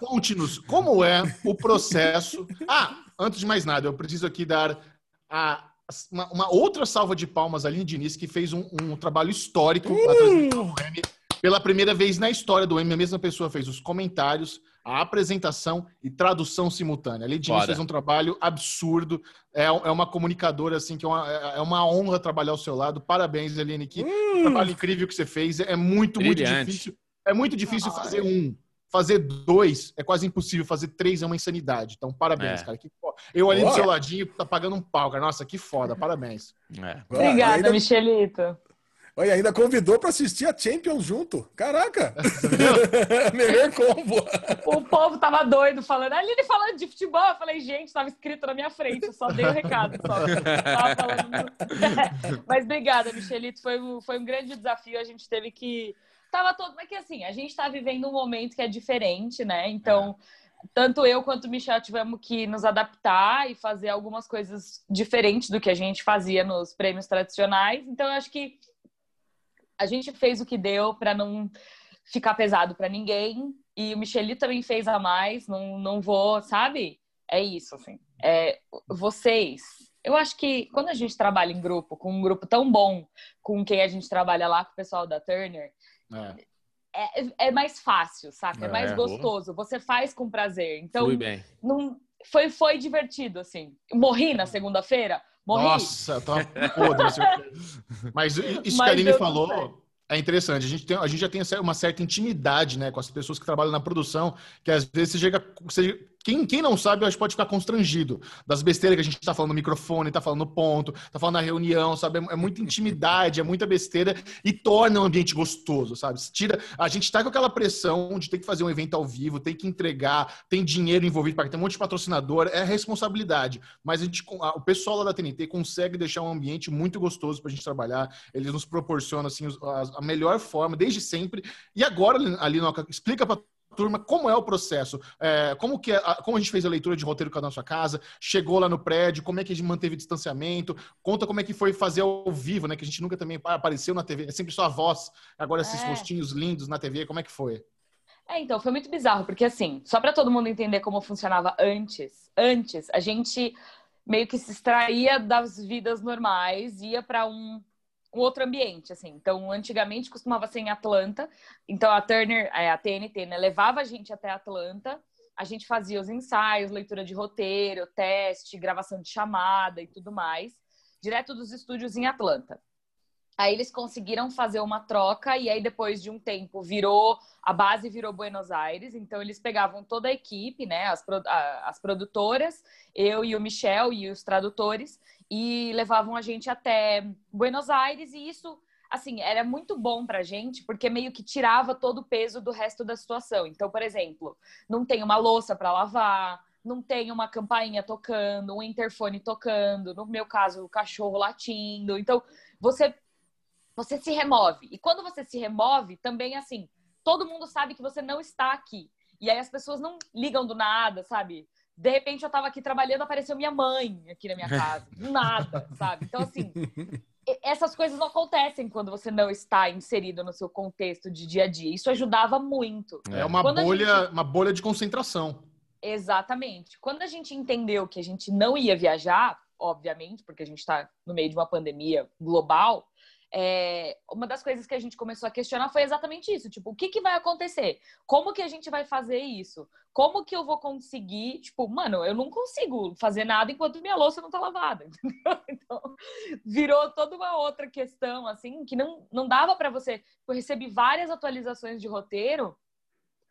conte-nos como é o processo... Ah, antes de mais nada, eu preciso aqui dar a uma, uma, outra salva de palmas à Aline Diniz, que fez um, um trabalho histórico uh! pela primeira vez na história do M. A mesma pessoa fez os comentários, a apresentação e tradução simultânea. A Lidiane fez um trabalho absurdo. É, é, uma comunicadora, assim, que é uma, é uma honra trabalhar ao seu lado. Parabéns, Eliane, que hum. trabalho incrível que você fez. É muito, Brilhante. muito difícil. É muito difícil Ai. fazer um. Fazer dois é quase impossível. Fazer três é uma insanidade. Então, parabéns, é. cara. Que Eu ali do seu ladinho, tá pagando um pau, cara. Nossa, que foda. Parabéns. É. Obrigada, ainda... Michelito. Olha, ainda convidou para assistir a Champions junto. Caraca! Melhor combo. O povo tava doido falando. Ali ele falando de futebol. Eu falei, gente, estava escrito na minha frente. Eu só dei o recado. Só. Mas obrigada, Michelito. Foi, foi um grande desafio. A gente teve que. Tava todo. Mas que assim, a gente está vivendo um momento que é diferente, né? Então. tanto eu quanto o Michel tivemos que nos adaptar e fazer algumas coisas diferentes do que a gente fazia nos prêmios tradicionais. Então, eu acho que a gente fez o que deu para não ficar pesado para ninguém. E o Michelito também fez a mais. Não, não vou, sabe? É isso, assim. É, vocês, eu acho que quando a gente trabalha em grupo, com um grupo tão bom com quem a gente trabalha lá, com o pessoal da Turner, é, é, é mais fácil, saca? É, mais é, gostoso. Você faz com prazer. Então, bem. Não, foi, foi divertido, assim. Morri na segunda-feira? Morri. Nossa, tá podre. Mas isso Mas que a Aline falou é interessante. A gente, tem, a gente já tem uma certa intimidade né, com as pessoas que trabalham na produção, que às vezes você chega. Você, quem, quem não sabe, acho que pode ficar constrangido das besteiras que a gente está falando no microfone, está falando no ponto, está falando na reunião, sabe? É, é, muita intimidade, é muita besteira e torna o ambiente gostoso, sabe? Tira, a gente está com aquela pressão de ter que fazer um evento ao vivo, tem que entregar, tem dinheiro envolvido para ter um monte de patrocinador, é responsabilidade. Mas a gente, o pessoal lá da TNT consegue deixar um ambiente muito gostoso para a gente trabalhar. Eles nos proporcionam assim a, melhor forma desde sempre. E agora, ali, explica para turma, como é o processo? É, como, que é, como a gente fez a leitura de roteiro cada na sua casa? Chegou lá no prédio? Como é que a gente manteve distanciamento? Conta como é que foi fazer ao vivo, né? Que a gente nunca também apareceu na TV. É sempre só a voz. Agora esses é. rostinhos lindos na TV. Como é que foi? É, então, foi muito bizarro, porque assim, só para todo mundo entender como funcionava antes, antes a gente meio que se extraía das vidas normais, ia para um um outro ambiente, assim. Então, antigamente costumava ser em Atlanta. Então, a Turner, é, a TNT, né, levava a gente até Atlanta. A gente fazia os ensaios, leitura de roteiro, teste, gravação de chamada e tudo mais, direto dos estúdios em Atlanta. Aí eles conseguiram fazer uma troca e aí depois de um tempo virou a base virou Buenos Aires. Então eles pegavam toda a equipe, né, as, as produtoras, eu e o Michel e os tradutores e levavam a gente até Buenos Aires e isso assim, era muito bom pra gente, porque meio que tirava todo o peso do resto da situação. Então, por exemplo, não tem uma louça para lavar, não tem uma campainha tocando, um interfone tocando, no meu caso, o cachorro latindo. Então, você você se remove. E quando você se remove, também assim, todo mundo sabe que você não está aqui. E aí as pessoas não ligam do nada, sabe? De repente eu tava aqui trabalhando, apareceu minha mãe aqui na minha casa. Do nada, sabe? Então, assim, essas coisas não acontecem quando você não está inserido no seu contexto de dia a dia. Isso ajudava muito. É uma bolha, gente... uma bolha de concentração. Exatamente. Quando a gente entendeu que a gente não ia viajar, obviamente, porque a gente está no meio de uma pandemia global, é, uma das coisas que a gente começou a questionar foi exatamente isso. Tipo, o que, que vai acontecer? Como que a gente vai fazer isso? Como que eu vou conseguir? Tipo, mano, eu não consigo fazer nada enquanto minha louça não tá lavada. Entendeu? Então, virou toda uma outra questão, assim, que não, não dava para você. Eu recebi várias atualizações de roteiro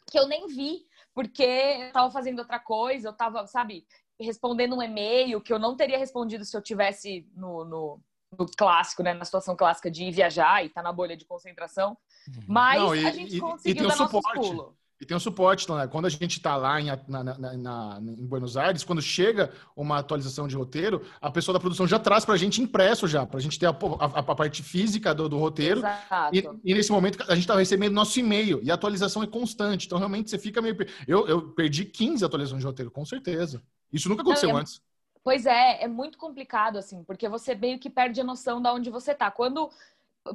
que eu nem vi, porque eu tava fazendo outra coisa, eu tava, sabe, respondendo um e-mail que eu não teria respondido se eu tivesse no, no no clássico, né, na situação clássica de ir viajar e estar tá na bolha de concentração. Uhum. Mas Não, e, a gente conseguiu e, e dar nosso pulo. E tem um suporte, né? quando a gente está lá em, na, na, na, em Buenos Aires, quando chega uma atualização de roteiro, a pessoa da produção já traz para a gente impresso já, para a gente ter a, a, a, parte física do, do roteiro. E, e, nesse momento a gente está recebendo nosso e-mail e a atualização é constante. Então realmente você fica meio. Eu, eu perdi 15 atualizações de roteiro, com certeza. Isso nunca aconteceu Não, é... antes. Pois é, é muito complicado, assim, porque você meio que perde a noção de onde você tá. Quando,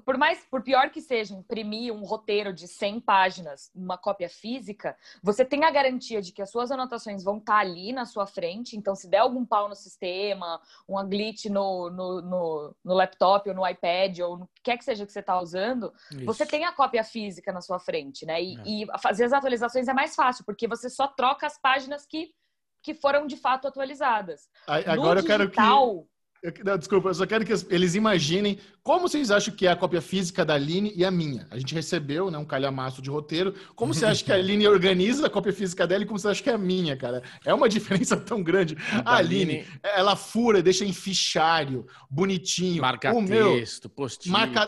por mais, por pior que seja, imprimir um roteiro de 100 páginas, uma cópia física, você tem a garantia de que as suas anotações vão estar tá ali na sua frente. Então, se der algum pau no sistema, um glitch no, no, no, no laptop ou no iPad, ou no que quer que seja que você está usando, Isso. você tem a cópia física na sua frente, né? E, é. e fazer as atualizações é mais fácil, porque você só troca as páginas que que foram de fato atualizadas. Agora digital, eu quero que. Eu, não, desculpa, eu só quero que eles imaginem como vocês acham que é a cópia física da Aline e a minha. A gente recebeu né, um calhamaço de roteiro. Como você acha que a Aline organiza a cópia física dela e como você acha que é a minha, cara? É uma diferença tão grande. A Aline, ela fura, deixa em fichário, bonitinho. Marca o texto, postinho. Marca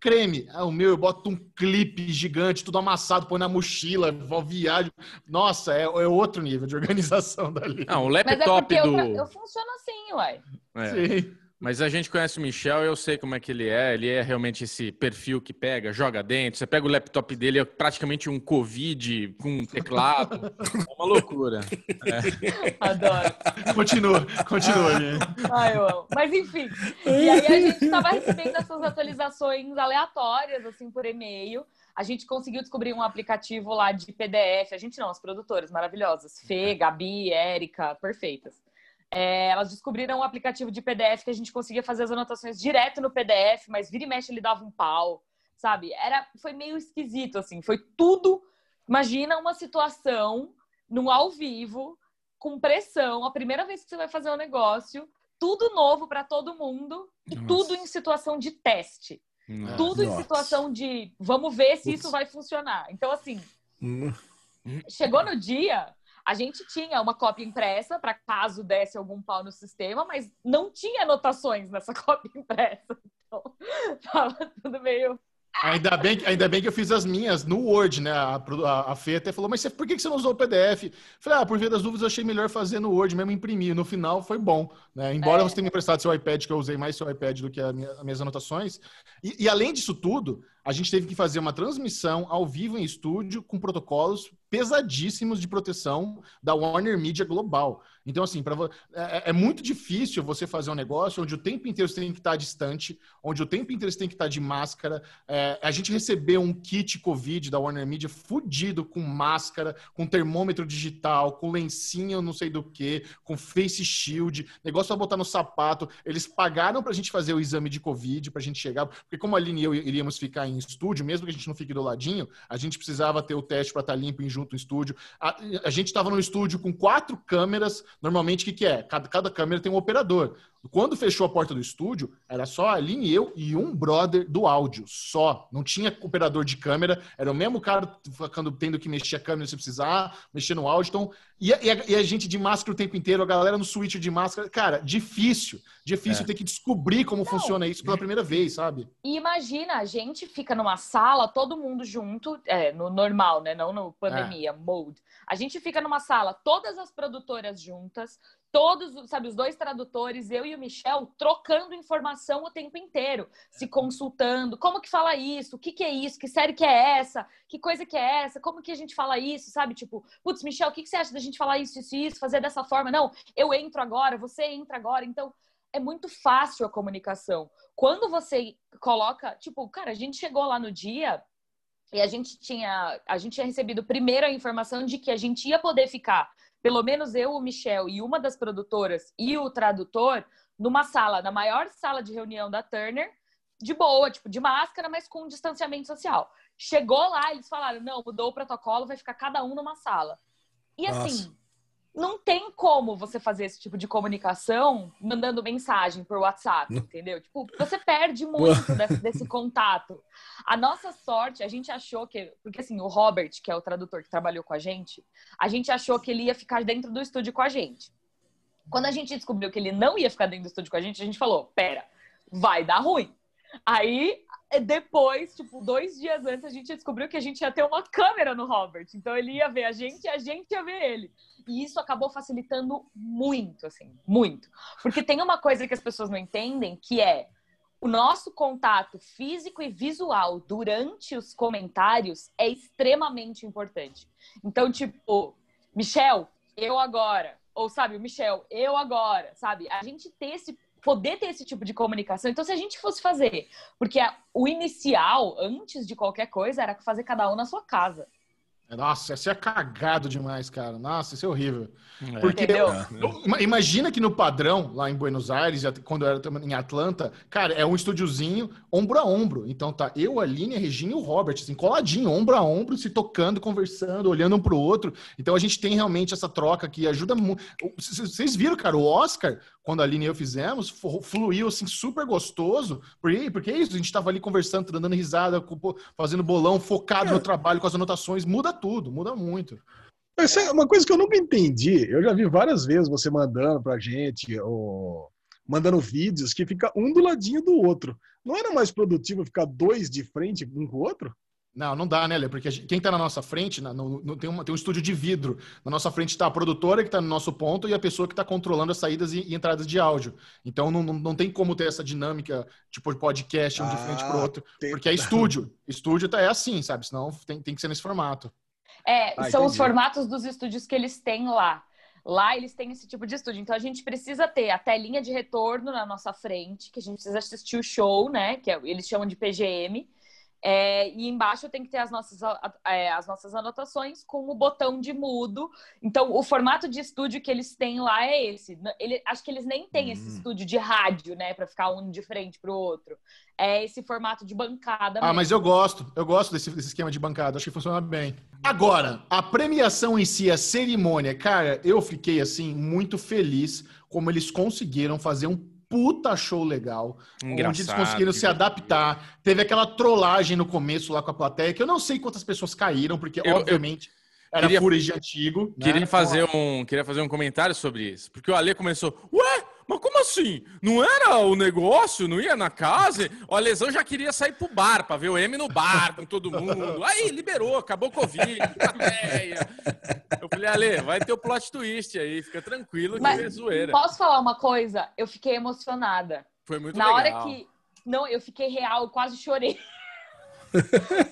creme. Ah, o meu, eu boto um clipe gigante, tudo amassado, põe na mochila, vou viagem. Nossa, é, é, outro nível de organização dali. Não, o laptop Mas é do... Eu, eu funciono assim, uai. É. Sim. Mas a gente conhece o Michel, eu sei como é que ele é. Ele é realmente esse perfil que pega, joga dentro. Você pega o laptop dele, é praticamente um Covid com um teclado. É uma loucura. É. Adoro. Continua, continua. Ai, eu amo. Mas enfim. E aí a gente estava recebendo essas atualizações aleatórias, assim, por e-mail. A gente conseguiu descobrir um aplicativo lá de PDF. A gente não, as produtoras maravilhosas. Fê, Gabi, Érica, perfeitas. É, elas descobriram um aplicativo de PDF que a gente conseguia fazer as anotações direto no PDF, mas vira e mexe ele dava um pau, sabe? Era, foi meio esquisito, assim. Foi tudo. Imagina uma situação no ao vivo, com pressão, a primeira vez que você vai fazer um negócio, tudo novo para todo mundo e Nossa. tudo em situação de teste. Nossa. Tudo em situação de vamos ver se isso vai funcionar. Então, assim, hum. chegou no dia, a gente tinha uma cópia impressa para caso desse algum pau no sistema, mas não tinha anotações nessa cópia impressa. Então, tava tudo meio Ainda bem, ainda bem que eu fiz as minhas no Word, né? A, a, a Fê até falou, mas você, por que você não usou o PDF? Falei, ah, por via das dúvidas eu achei melhor fazer no Word, mesmo imprimir. No final foi bom, né? Embora é. você tenha me emprestado seu iPad, que eu usei mais seu iPad do que a minha, as minhas anotações. E, e além disso tudo, a gente teve que fazer uma transmissão ao vivo em estúdio com protocolos pesadíssimos de proteção da Warner Media Global. Então, assim, pra, é, é, muito difícil você fazer um negócio onde o tempo inteiro você tem que estar distante, onde o tempo inteiro você tem que estar de máscara. É, a gente recebeu um kit Covid da Warner Media fudido com máscara, com termômetro digital, com lencinho não sei do que, com face shield, negócio para botar no sapato. Eles pagaram para a gente fazer o exame de Covid, para a gente chegar, porque como a Aline e eu iríamos ficar em estúdio, mesmo que a gente não fique do ladinho, a gente precisava ter o teste para estar limpo e junto no estúdio. A, a gente estava no estúdio com quatro câmeras Normalmente, o que, que é? Cada, cada câmera tem um operador. Quando fechou a porta do estúdio, era só a Aline, eu e um brother do áudio, só. Não tinha operador de câmera, era o mesmo cara ficando, tendo que mexer a câmera se precisar, mexer no áudio. Então, e a, e, a, e a, gente de máscara o tempo inteiro, a galera no switch de máscara. Cara, difícil. Difícil é. ter que descobrir como Não. funciona isso pela primeira vez, sabe? E imagina, a gente fica numa sala, todo mundo junto, é, no normal, né? Não no pandemia, é. mode. A gente fica numa sala, todas as produtoras juntas, todos, sabe, os dois tradutores, eu e o Michel, trocando informação o tempo inteiro, se consultando, como que fala isso, o que que é isso, que série que é essa, que coisa que é essa, como que a gente fala isso, sabe, tipo, putz, Michel, o que que você acha da gente falar isso, isso, isso, fazer dessa forma? Não, eu entro agora, você entra agora, então é muito fácil a comunicação. Quando você coloca, tipo, cara, a gente chegou lá no dia e a gente tinha, a gente tinha recebido primeiro a informação de que a gente ia poder ficar pelo menos eu, o Michel e uma das produtoras e o tradutor, numa sala, na maior sala de reunião da Turner, de boa, tipo, de máscara, mas com distanciamento social. Chegou lá, eles falaram: não, mudou o protocolo, vai ficar cada um numa sala. E assim, Nossa não tem como você fazer esse tipo de comunicação mandando mensagem por WhatsApp, entendeu? Tipo, você perde muito desse, desse, contato. A nossa sorte, a gente achou que. Porque assim, o Robert, que é o tradutor que trabalhou com a gente, a gente achou que ele ia ficar dentro do estúdio com a gente. Quando a gente descobriu que ele não ia ficar dentro do estúdio com a gente, a gente falou: pera, vai dar ruim. Aí depois, tipo, dois dias antes, a gente descobriu que a gente ia ter uma câmera no Robert. Então ele ia ver a gente e a gente ia ver ele. E isso acabou facilitando muito, assim, muito. Porque tem uma coisa que as pessoas não entendem, que é o nosso contato físico e visual durante os comentários é extremamente importante. Então, tipo, Michel, eu agora. Ou, sabe, Michel, eu agora, sabe? A gente ter esse poder ter esse tipo de comunicação. Então, se a gente fosse fazer, porque o inicial, antes de qualquer coisa, era fazer cada um na sua casa. Nossa, isso é cagado demais, cara. Nossa, isso é horrível. É. Porque eu, imagina que no padrão, lá em Buenos Aires, quando eu era em Atlanta, cara, é um estúdiozinho ombro a ombro. Então tá eu, a Aline, a Regina e o Robert, assim, coladinho, ombro a ombro, se tocando, conversando, olhando um pro outro. Então a gente tem realmente essa troca que ajuda muito. Vocês viram, cara, o Oscar, quando a Aline e eu fizemos, fluiu assim super gostoso. Porque, porque é isso, a gente tava ali conversando, dando risada, fazendo bolão, focado é. no trabalho, com as anotações, muda tudo, muda muito. Isso é uma coisa que eu nunca entendi. Eu já vi várias vezes você mandando pra gente, ou mandando vídeos que fica um do ladinho do outro. Não era mais produtivo ficar dois de frente um com o outro? Não, não dá, né, Lê? Porque gente, quem está na nossa frente, na, no, no, tem, uma, tem um estúdio de vidro. Na nossa frente está a produtora que está no nosso ponto e a pessoa que está controlando as saídas e, e, entradas de áudio. Então não, não, não, tem como ter essa dinâmica, tipo, de podcast, um ah, de frente para o outro. Tem... Porque é estúdio. estúdio tá, é assim, sabe? Senão tem, tem que ser nesse formato. É, ah, são entendi. os formatos dos estúdios que eles têm lá. Lá eles têm esse tipo de estúdio. Então a gente precisa ter a telinha de retorno na nossa frente, que a gente precisa assistir o show, né? Que é, eles chamam de PGM. É, e embaixo tem que ter as nossas, é, as nossas anotações com o botão de mudo. Então, o formato de estúdio que eles têm lá é esse. Ele, acho que eles nem têm esse hum. estúdio de rádio, né, para ficar um de frente para o outro. É esse formato de bancada. Ah, mesmo. mas eu gosto. Eu gosto desse, desse esquema de bancada. Acho que funciona bem. Agora, a premiação em si, a cerimônia, cara, eu fiquei assim muito feliz como eles conseguiram fazer um puta show legal. Engraçado, onde eles conseguiram se adaptar. Teve aquela trollagem no começo lá com a plateia, que eu não sei quantas pessoas caíram, porque eu, obviamente. Eu... Era queria, de antigo. Né? Queria, fazer um, queria fazer um comentário sobre isso. Porque o Ale começou. Ué, mas como assim? Não era o negócio? Não ia na casa? O Alesão já queria sair pro bar, pra ver o M no bar com todo mundo. Aí, liberou, acabou o Covid, plateia. Eu falei, Ale, vai ter o plot twist aí, fica tranquilo que mas, é zoeira. Posso falar uma coisa? Eu fiquei emocionada. Foi muito na legal. Na hora que... Não, eu fiquei real, eu quase chorei.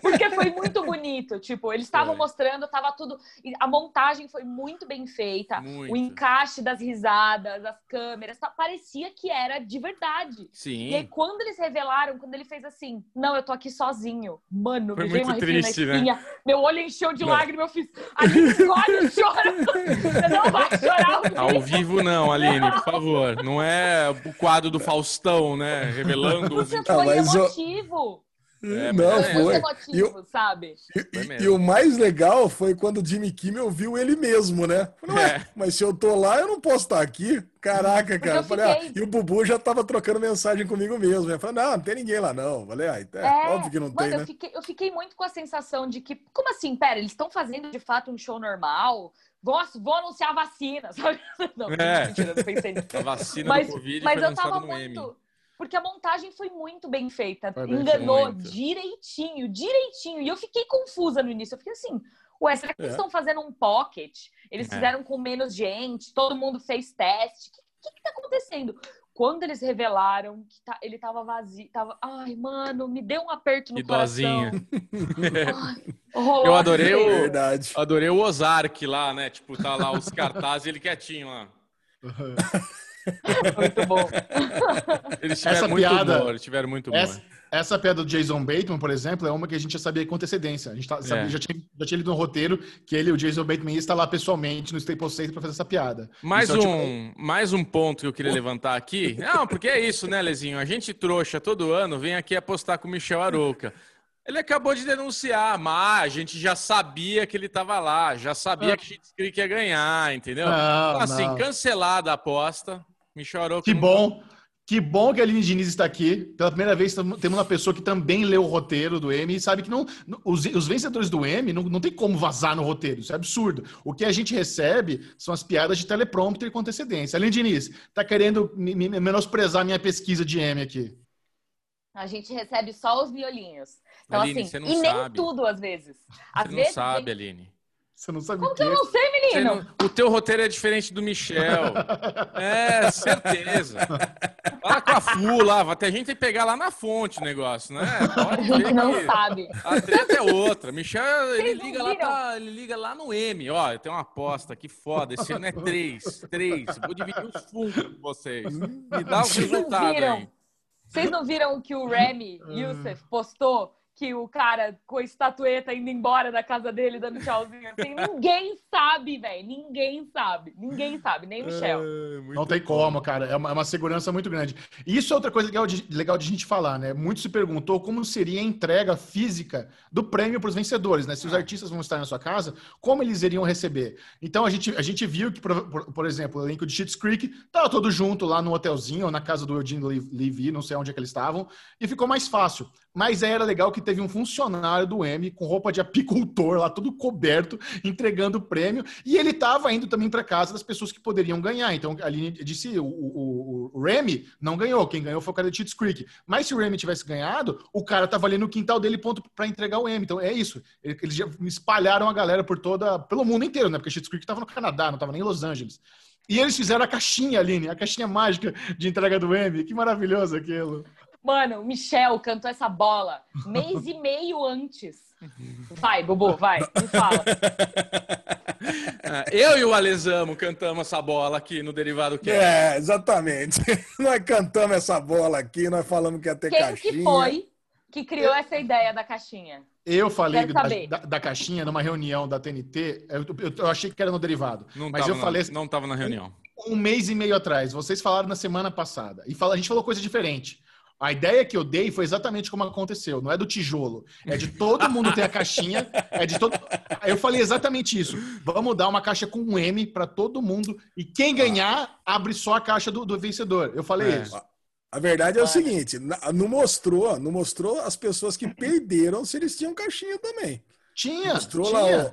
Porque foi muito bonito. Tipo, eles estavam mostrando, tava tudo. A montagem foi muito bem feita. Muito. O encaixe das risadas, as câmeras, tá... parecia que era de verdade. Sim. E aí, quando eles revelaram, quando ele fez assim, não, eu tô aqui sozinho. Mano, foi muito uma triste, na espinha. Né? Meu olho encheu de lágrimas, eu fiz. Aline, olha, chora. Você não vai chorar. Ao vivo, não, Aline, por favor. Não é o quadro do Faustão, né? Revelando. Você foi emotivo. É, não, é, foi. e, o, sabe? E, e, o mais legal foi quando o Jimmy Kimmel viu ele mesmo, né? Falei, é. mas se eu tô lá, eu não posso estar aqui. Caraca, cara. Falei, ah, e o Bubu já tava trocando mensagem comigo mesmo. Eu falei, não, não tem ninguém lá, não. Falei, ah, é, é óbvio que não mano, tem, eu né? Fiquei, eu fiquei muito com a sensação de que, como assim, pera, eles estão fazendo de fato um show normal? Vou, vou anunciar a vacina, sabe? Não, é. mentira, não pensei nisso. A vacina mas, do Covid mas eu tava muito porque a montagem foi muito bem feita. Foi Enganou muito. direitinho, direitinho. E eu fiquei confusa no início. Eu fiquei assim, ué, será que é. eles estão fazendo um pocket? Eles é. fizeram com menos gente, todo mundo fez teste. O que, que, que tá acontecendo? Quando eles revelaram que tá, ele tava vazio, tava. Ai, mano, me deu um aperto no coração. Ai, eu adorei o. Verdade. Adorei o Ozark lá, né? Tipo, tá lá os cartazes e ele quietinho lá. muito bom. Eles tiveram essa muito piada, humor, tiveram muito humor. Essa, essa piada do Jason Bateman, por exemplo, é uma que a gente já sabia com antecedência. A gente tá, sabia, é. já, tinha, já tinha lido no roteiro que ele, o Jason Bateman, ia estar lá pessoalmente no Staples Center para fazer essa piada. Mais, um, é tipo... mais um ponto que eu queria levantar aqui. Não, porque é isso, né, Lezinho? A gente trouxa todo ano vem aqui apostar com o Michel Arouca. Ele acabou de denunciar, mas a gente já sabia que ele estava lá, já sabia ah. que a gente ia ganhar, entendeu? Não, então, assim, não. cancelada a aposta. Me chorou. Que bom. Que bom que a Aline Diniz está aqui. Pela primeira vez temos uma pessoa que também leu o roteiro do M e sabe que não, os, os vencedores do M não, não tem como vazar no roteiro. Isso é absurdo. O que a gente recebe são as piadas de teleprompter com antecedência. Aline Diniz, tá querendo me, me, menosprezar minha pesquisa de M aqui. A gente recebe só os violinhos. Então, Aline, assim, e sabe. nem tudo às vezes. Às você vezes, não sabe, Aline. Você não sabe Como que eu não sei, menino? Não... O teu roteiro é diferente do Michel. é, certeza. Fala com a Flu lá, até a gente tem que pegar lá na fonte o negócio, né? Pode a gente não que... sabe. A treta é outra. Michel, ele liga, lá pra... ele liga lá no M. Ó, eu tenho uma aposta aqui foda. Esse ano é três. Três. Vou dividir os fundos com vocês. Me dá o resultado aí. Vocês não viram que o Remy Youssef postou que o cara com a estatueta indo embora da casa dele dando tchauzinho assim. ninguém sabe, velho. Ninguém sabe. Ninguém sabe, nem o Michel. É, não tem como, cara. É uma, é uma, segurança muito grande. E isso é outra coisa legal de, legal de a gente falar, né? Muito se perguntou como seria a entrega física do prêmio para os vencedores, né? Se os ah. artistas vão estar na sua casa, como eles iriam receber? Então a gente, a gente viu que, por, por, por exemplo, o elenco de Cheats Creek tava todo junto lá no hotelzinho, ou na casa do Eugene Levy, não sei onde é que eles estavam, e ficou mais fácil. Mas era legal que teve um funcionário do M com roupa de apicultor lá, tudo coberto, entregando o prêmio. E ele estava indo também para casa das pessoas que poderiam ganhar. Então, a linha disse: o, o, o, Remy não ganhou. Quem ganhou foi o cara de Cheats Creek. Mas se o Remy tivesse ganhado, o cara estava ali no quintal dele, ponto para entregar o M. Então, é isso. Eles já espalharam a galera por toda, pelo mundo inteiro, né? Porque Cheats Creek estava no Canadá, não estava nem em Los Angeles. E eles fizeram a caixinha, Aline, a caixinha mágica de entrega do M. Que maravilhoso aquilo. Mano, o Michel cantou essa bola mês e meio antes. Vai, Bubu, vai, me fala. É, eu e o Alesamo cantamos essa bola aqui no Derivado Cast. É, exatamente. Nós cantamos essa bola aqui, nós falamos que ia ter Quem caixinha. Quem que foi que criou essa ideia da caixinha? Eu falei da, da, da, caixinha numa reunião da TNT. Eu, eu, eu, achei que era no derivado. Não mas eu falei. Não estava na reunião. Um, um, mês e meio atrás. Vocês falaram na semana passada. E fala, a gente falou coisa diferente. A ideia que eu dei foi exatamente como aconteceu. Não é do tijolo. É de todo mundo ter a caixinha. É de todo. Eu falei exatamente isso. Vamos dar uma caixa com um M para todo mundo. E quem ganhar, abre só a caixa do, do vencedor. Eu falei é. isso. A verdade é o seguinte: não mostrou, não mostrou as pessoas que perderam se eles tinham caixinha também. Tinha. Mostrou tinha. lá.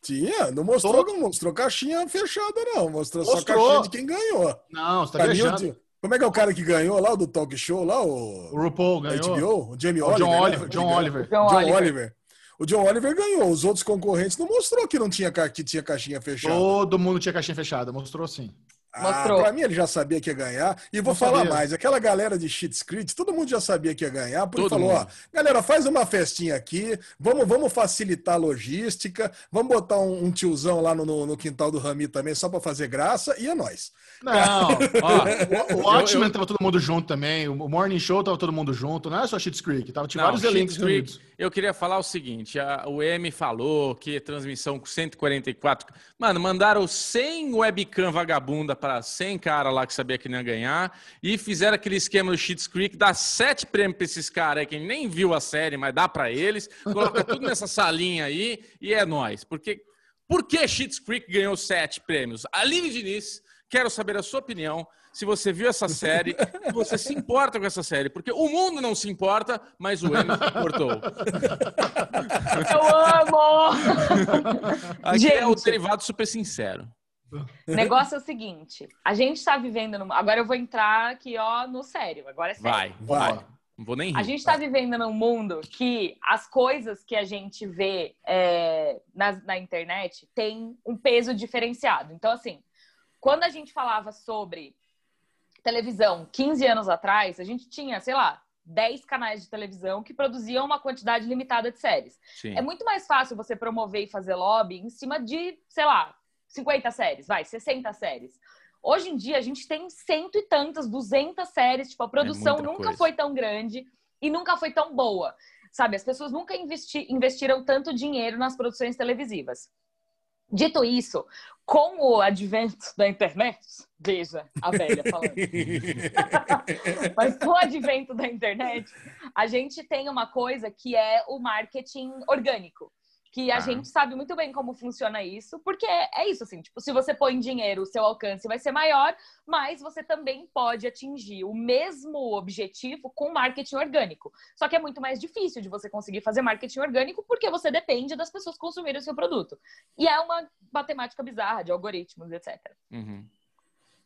Tinha, não mostrou, não mostrou caixinha fechada, não. Mostrou, mostrou. só caixinha de quem ganhou. Não, você tá viajando. Como é que é o cara que ganhou lá do talk show lá? O, o RuPaul ganhou. HBO, o Jamie o Oliver. John Oliver. Né? John Oliver. John, John Oliver. Oliver. O John Oliver ganhou. Os outros concorrentes não mostrou que não tinha, que tinha caixinha fechada. Todo mundo tinha caixinha fechada. Mostrou sim. Mostrou. Ah, pra mim ele já sabia que ia ganhar. E vou não falar sabia. mais, aquela galera de Cheat Script, todo mundo já sabia que ia ganhar, porque todo falou, mundo. ó, galera, faz uma festinha aqui, vamos, vamos facilitar a logística, vamos botar um, um tiozão lá no, no, no, quintal do Rami também, só para fazer graça, e é nós. Não, ó, o, o Watchmen tava todo mundo junto também, o Morning Show tava todo mundo junto, não é só Cheat Creek, tava, tinha não, vários elencos reunidos. Eu queria falar o seguinte, a, o M falou que transmissão com 144... Mano, mandaram 100 webcam vagabunda para 100 cara lá que sabia que não ia ganhar e fizeram aquele esquema do Cheats Creek, dá sete prêmios para esses caras aí que nem viu a série, mas dá para eles, coloca tudo nessa salinha aí e é nós. Porque por que Cheats Creek ganhou sete prêmios? Aline Diniz, quero saber a sua opinião. Se você viu essa série, se você se importa com essa série, porque o mundo não se importa, mas o M se importou. Eu amo! Aqui Gente. é o derivado super sincero. O negócio é o seguinte: a gente está vivendo num. Agora eu vou entrar aqui, ó, no sério. Agora é sério. Vai, vai. Não vou nem rir. A gente está vivendo num mundo que as coisas que a gente vê é, na, na internet têm um peso diferenciado. Então, assim, quando a gente falava sobre televisão 15 anos atrás, a gente tinha, sei lá, 10 canais de televisão que produziam uma quantidade limitada de séries. Sim. É muito mais fácil você promover e fazer lobby em cima de, sei lá, 50 séries, vai, 60 séries. Hoje em dia a gente tem cento e tantas, 200 séries, tipo, a produção é nunca coisa. foi tão grande e nunca foi tão boa. Sabe, as pessoas nunca investi investiram tanto dinheiro nas produções televisivas. Dito isso, com o advento da internet, veja a velha falando. Mas com o advento da internet, a gente tem uma coisa que é o marketing orgânico que a ah. gente sabe muito bem como funciona isso, porque é, isso, assim, tipo, se você põe dinheiro, o seu alcance vai ser maior, mas você também pode atingir o mesmo objetivo com marketing orgânico. Só que é muito mais difícil de você conseguir fazer marketing orgânico porque você depende das pessoas consumirem o seu produto. E é uma matemática bizarra de algoritmos, etc. Uhum.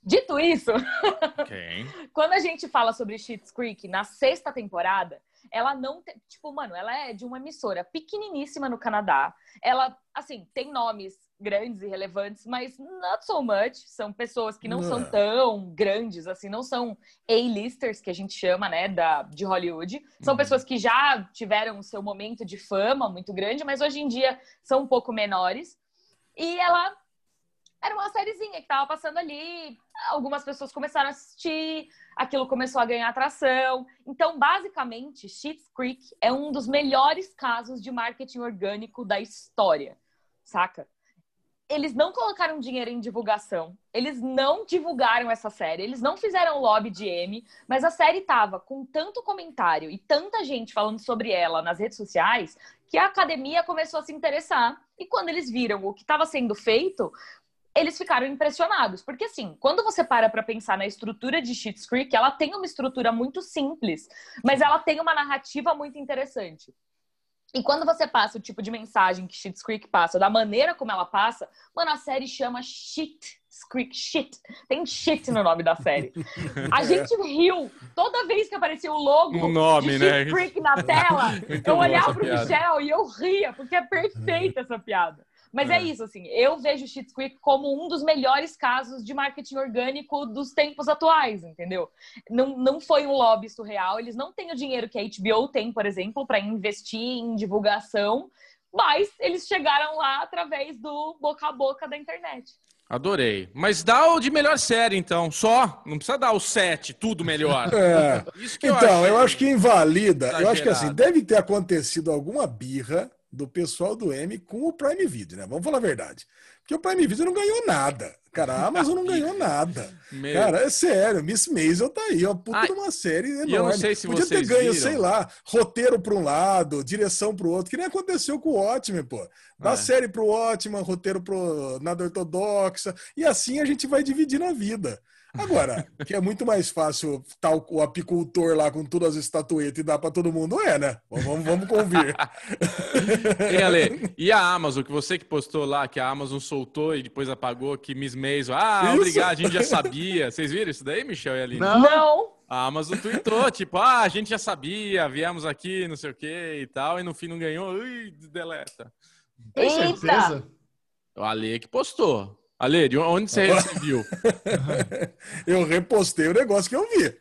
Dito isso, okay. quando a gente fala sobre Cheats Creek na sexta temporada, ela não tem, tipo, mano, ela é de uma emissora pequeniníssima no Canadá. Ela, assim, tem nomes grandes e relevantes, mas not so much. São pessoas que não, não. são tão grandes, assim, não são A-listers, que a gente chama, né, da, de Hollywood. São uhum. pessoas que já tiveram o seu momento de fama muito grande, mas hoje em dia são um pouco menores. E ela era uma sériezinha que tava passando ali, algumas pessoas começaram a assistir, aquilo começou a ganhar atração. Então, basicamente, Schitt's Creek é um dos melhores casos de marketing orgânico da história, saca? Eles não colocaram dinheiro em divulgação, eles não divulgaram essa série, eles não fizeram lobby de M, mas a série tava com tanto comentário e tanta gente falando sobre ela nas redes sociais que a academia começou a se interessar. E quando eles viram o que estava sendo feito, eles ficaram impressionados. Porque, assim, quando você para para pensar na estrutura de Schitt's Creek, ela tem uma estrutura muito simples, mas ela tem uma narrativa muito interessante. E quando você passa o tipo de mensagem que Shit's Creek passa, da maneira como ela passa, mano, a série chama Shit Creek Shit. Tem shit no nome da série. A gente riu toda vez que aparecia o logo o nome, né? Creek na tela. eu olhava pro piada. Michel e eu ria, porque é perfeita essa piada. Mas é. é. isso, assim, eu vejo Shit's Creek como um dos melhores casos de marketing orgânico dos tempos atuais, entendeu? Não, não foi um lobby surreal, eles não têm o dinheiro que a HBO tem, por exemplo, para investir em divulgação, mas eles chegaram lá através do boca a boca da internet. Adorei. Mas dá o de melhor série, então. Só. Não precisa dar o sete, tudo melhor. É. então, eu acho, eu acho que invalida. Exagerado. Eu acho que assim, deve ter acontecido alguma birra do pessoal do M com o Prime Video, né? Vamos falar a verdade. Porque o Prime Video não ganhou nada. Cara, a Amazon não ganhou nada. Meu... Cara, é sério, Miss Maisel tá aí, ó, puta Ai, uma série enorme. eu não sei se Podia ter ganho, viram. sei lá, roteiro para um lado, direção para o outro, que nem aconteceu com o Watchmen, pô. Da é. série pro Watchmen, roteiro pro Nada Ortodoxa, e assim a gente vai dividir na vida. Agora, que é muito mais fácil tal o apicultor lá com todas as estatuetas e dar para todo mundo, é, né? Vamos, vamos convir. e, Ale, e a Amazon, que você que postou lá, que a Amazon soltou e depois apagou, que Miss Maisel, ah, isso? obrigado, a gente já sabia. Vocês viram isso daí, Michel e Aline? Não. Não. A Amazon tweetou, tipo, ah, a gente já sabia, viemos aqui, não sei o que e tal, e no fim não ganhou, ui, deleta. Tem certeza? O Ale que postou. Ale, de onde você viu? eu repostei o negócio que eu vi.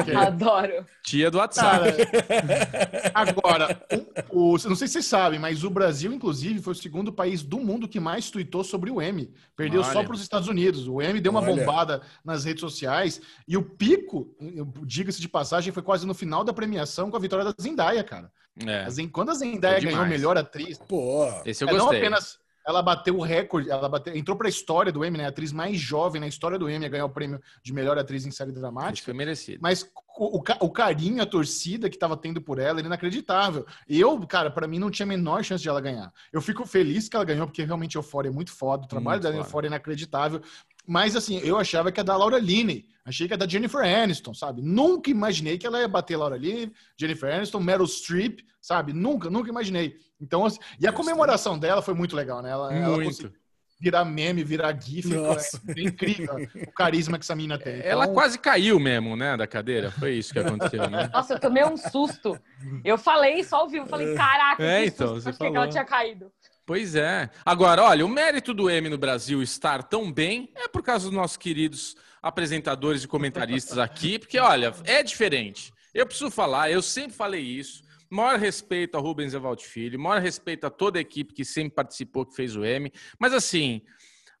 okay. Adoro. Tia do WhatsApp. Cara, agora, o, o, não sei se vocês sabem, mas o Brasil, inclusive, foi o segundo país do mundo que mais tweetou sobre o M. Perdeu Olha. só para os Estados Unidos. O M deu uma Olha. bombada nas redes sociais. E o pico, diga-se de passagem, foi quase no final da premiação com a vitória da Zendaya, cara. É. Quando a Zendaya ganhou melhor atriz, pô, esse eu gostei. Não apenas ela bateu o recorde, ela bateu, entrou para a história do Emmy, né? A atriz mais jovem na história do Emmy a ganhar o prêmio de melhor atriz em série dramática. Foi merecido. Mas o, o, carinho, a torcida que estava tendo por ela era inacreditável. Eu, cara, para mim não tinha a menor chance de ela ganhar. Eu fico feliz que ela ganhou, porque realmente Euphoria é muito foda. O trabalho muito dela é inacreditável. Mas, assim, eu achava que ia da Laura Linney. Achei que ia da Jennifer Aniston, sabe? Nunca imaginei que ela ia bater Laura Linney, Jennifer Aniston, Meryl Streep, sabe? Nunca, nunca imaginei. Então, assim, e a comemoração dela foi muito legal, né? Ela, muito. ela conseguiu virar meme, virar gif. É incrível o carisma que essa mina tem. Então... Ela quase caiu mesmo, né, da cadeira. Foi isso que aconteceu, né? Nossa, eu tomei um susto. Eu falei só ao vivo, falei, caraca, é, então, susto, você falou. que ela tinha caído. Pois é. Agora, olha, o mérito do M no Brasil estar tão bem é por causa dos nossos queridos apresentadores e comentaristas aqui, porque, olha, é diferente. Eu preciso falar, eu sempre falei isso. Maior respeito a Rubens Evald Filho, maior respeito a toda a equipe que sempre participou, que fez o M. Mas, assim,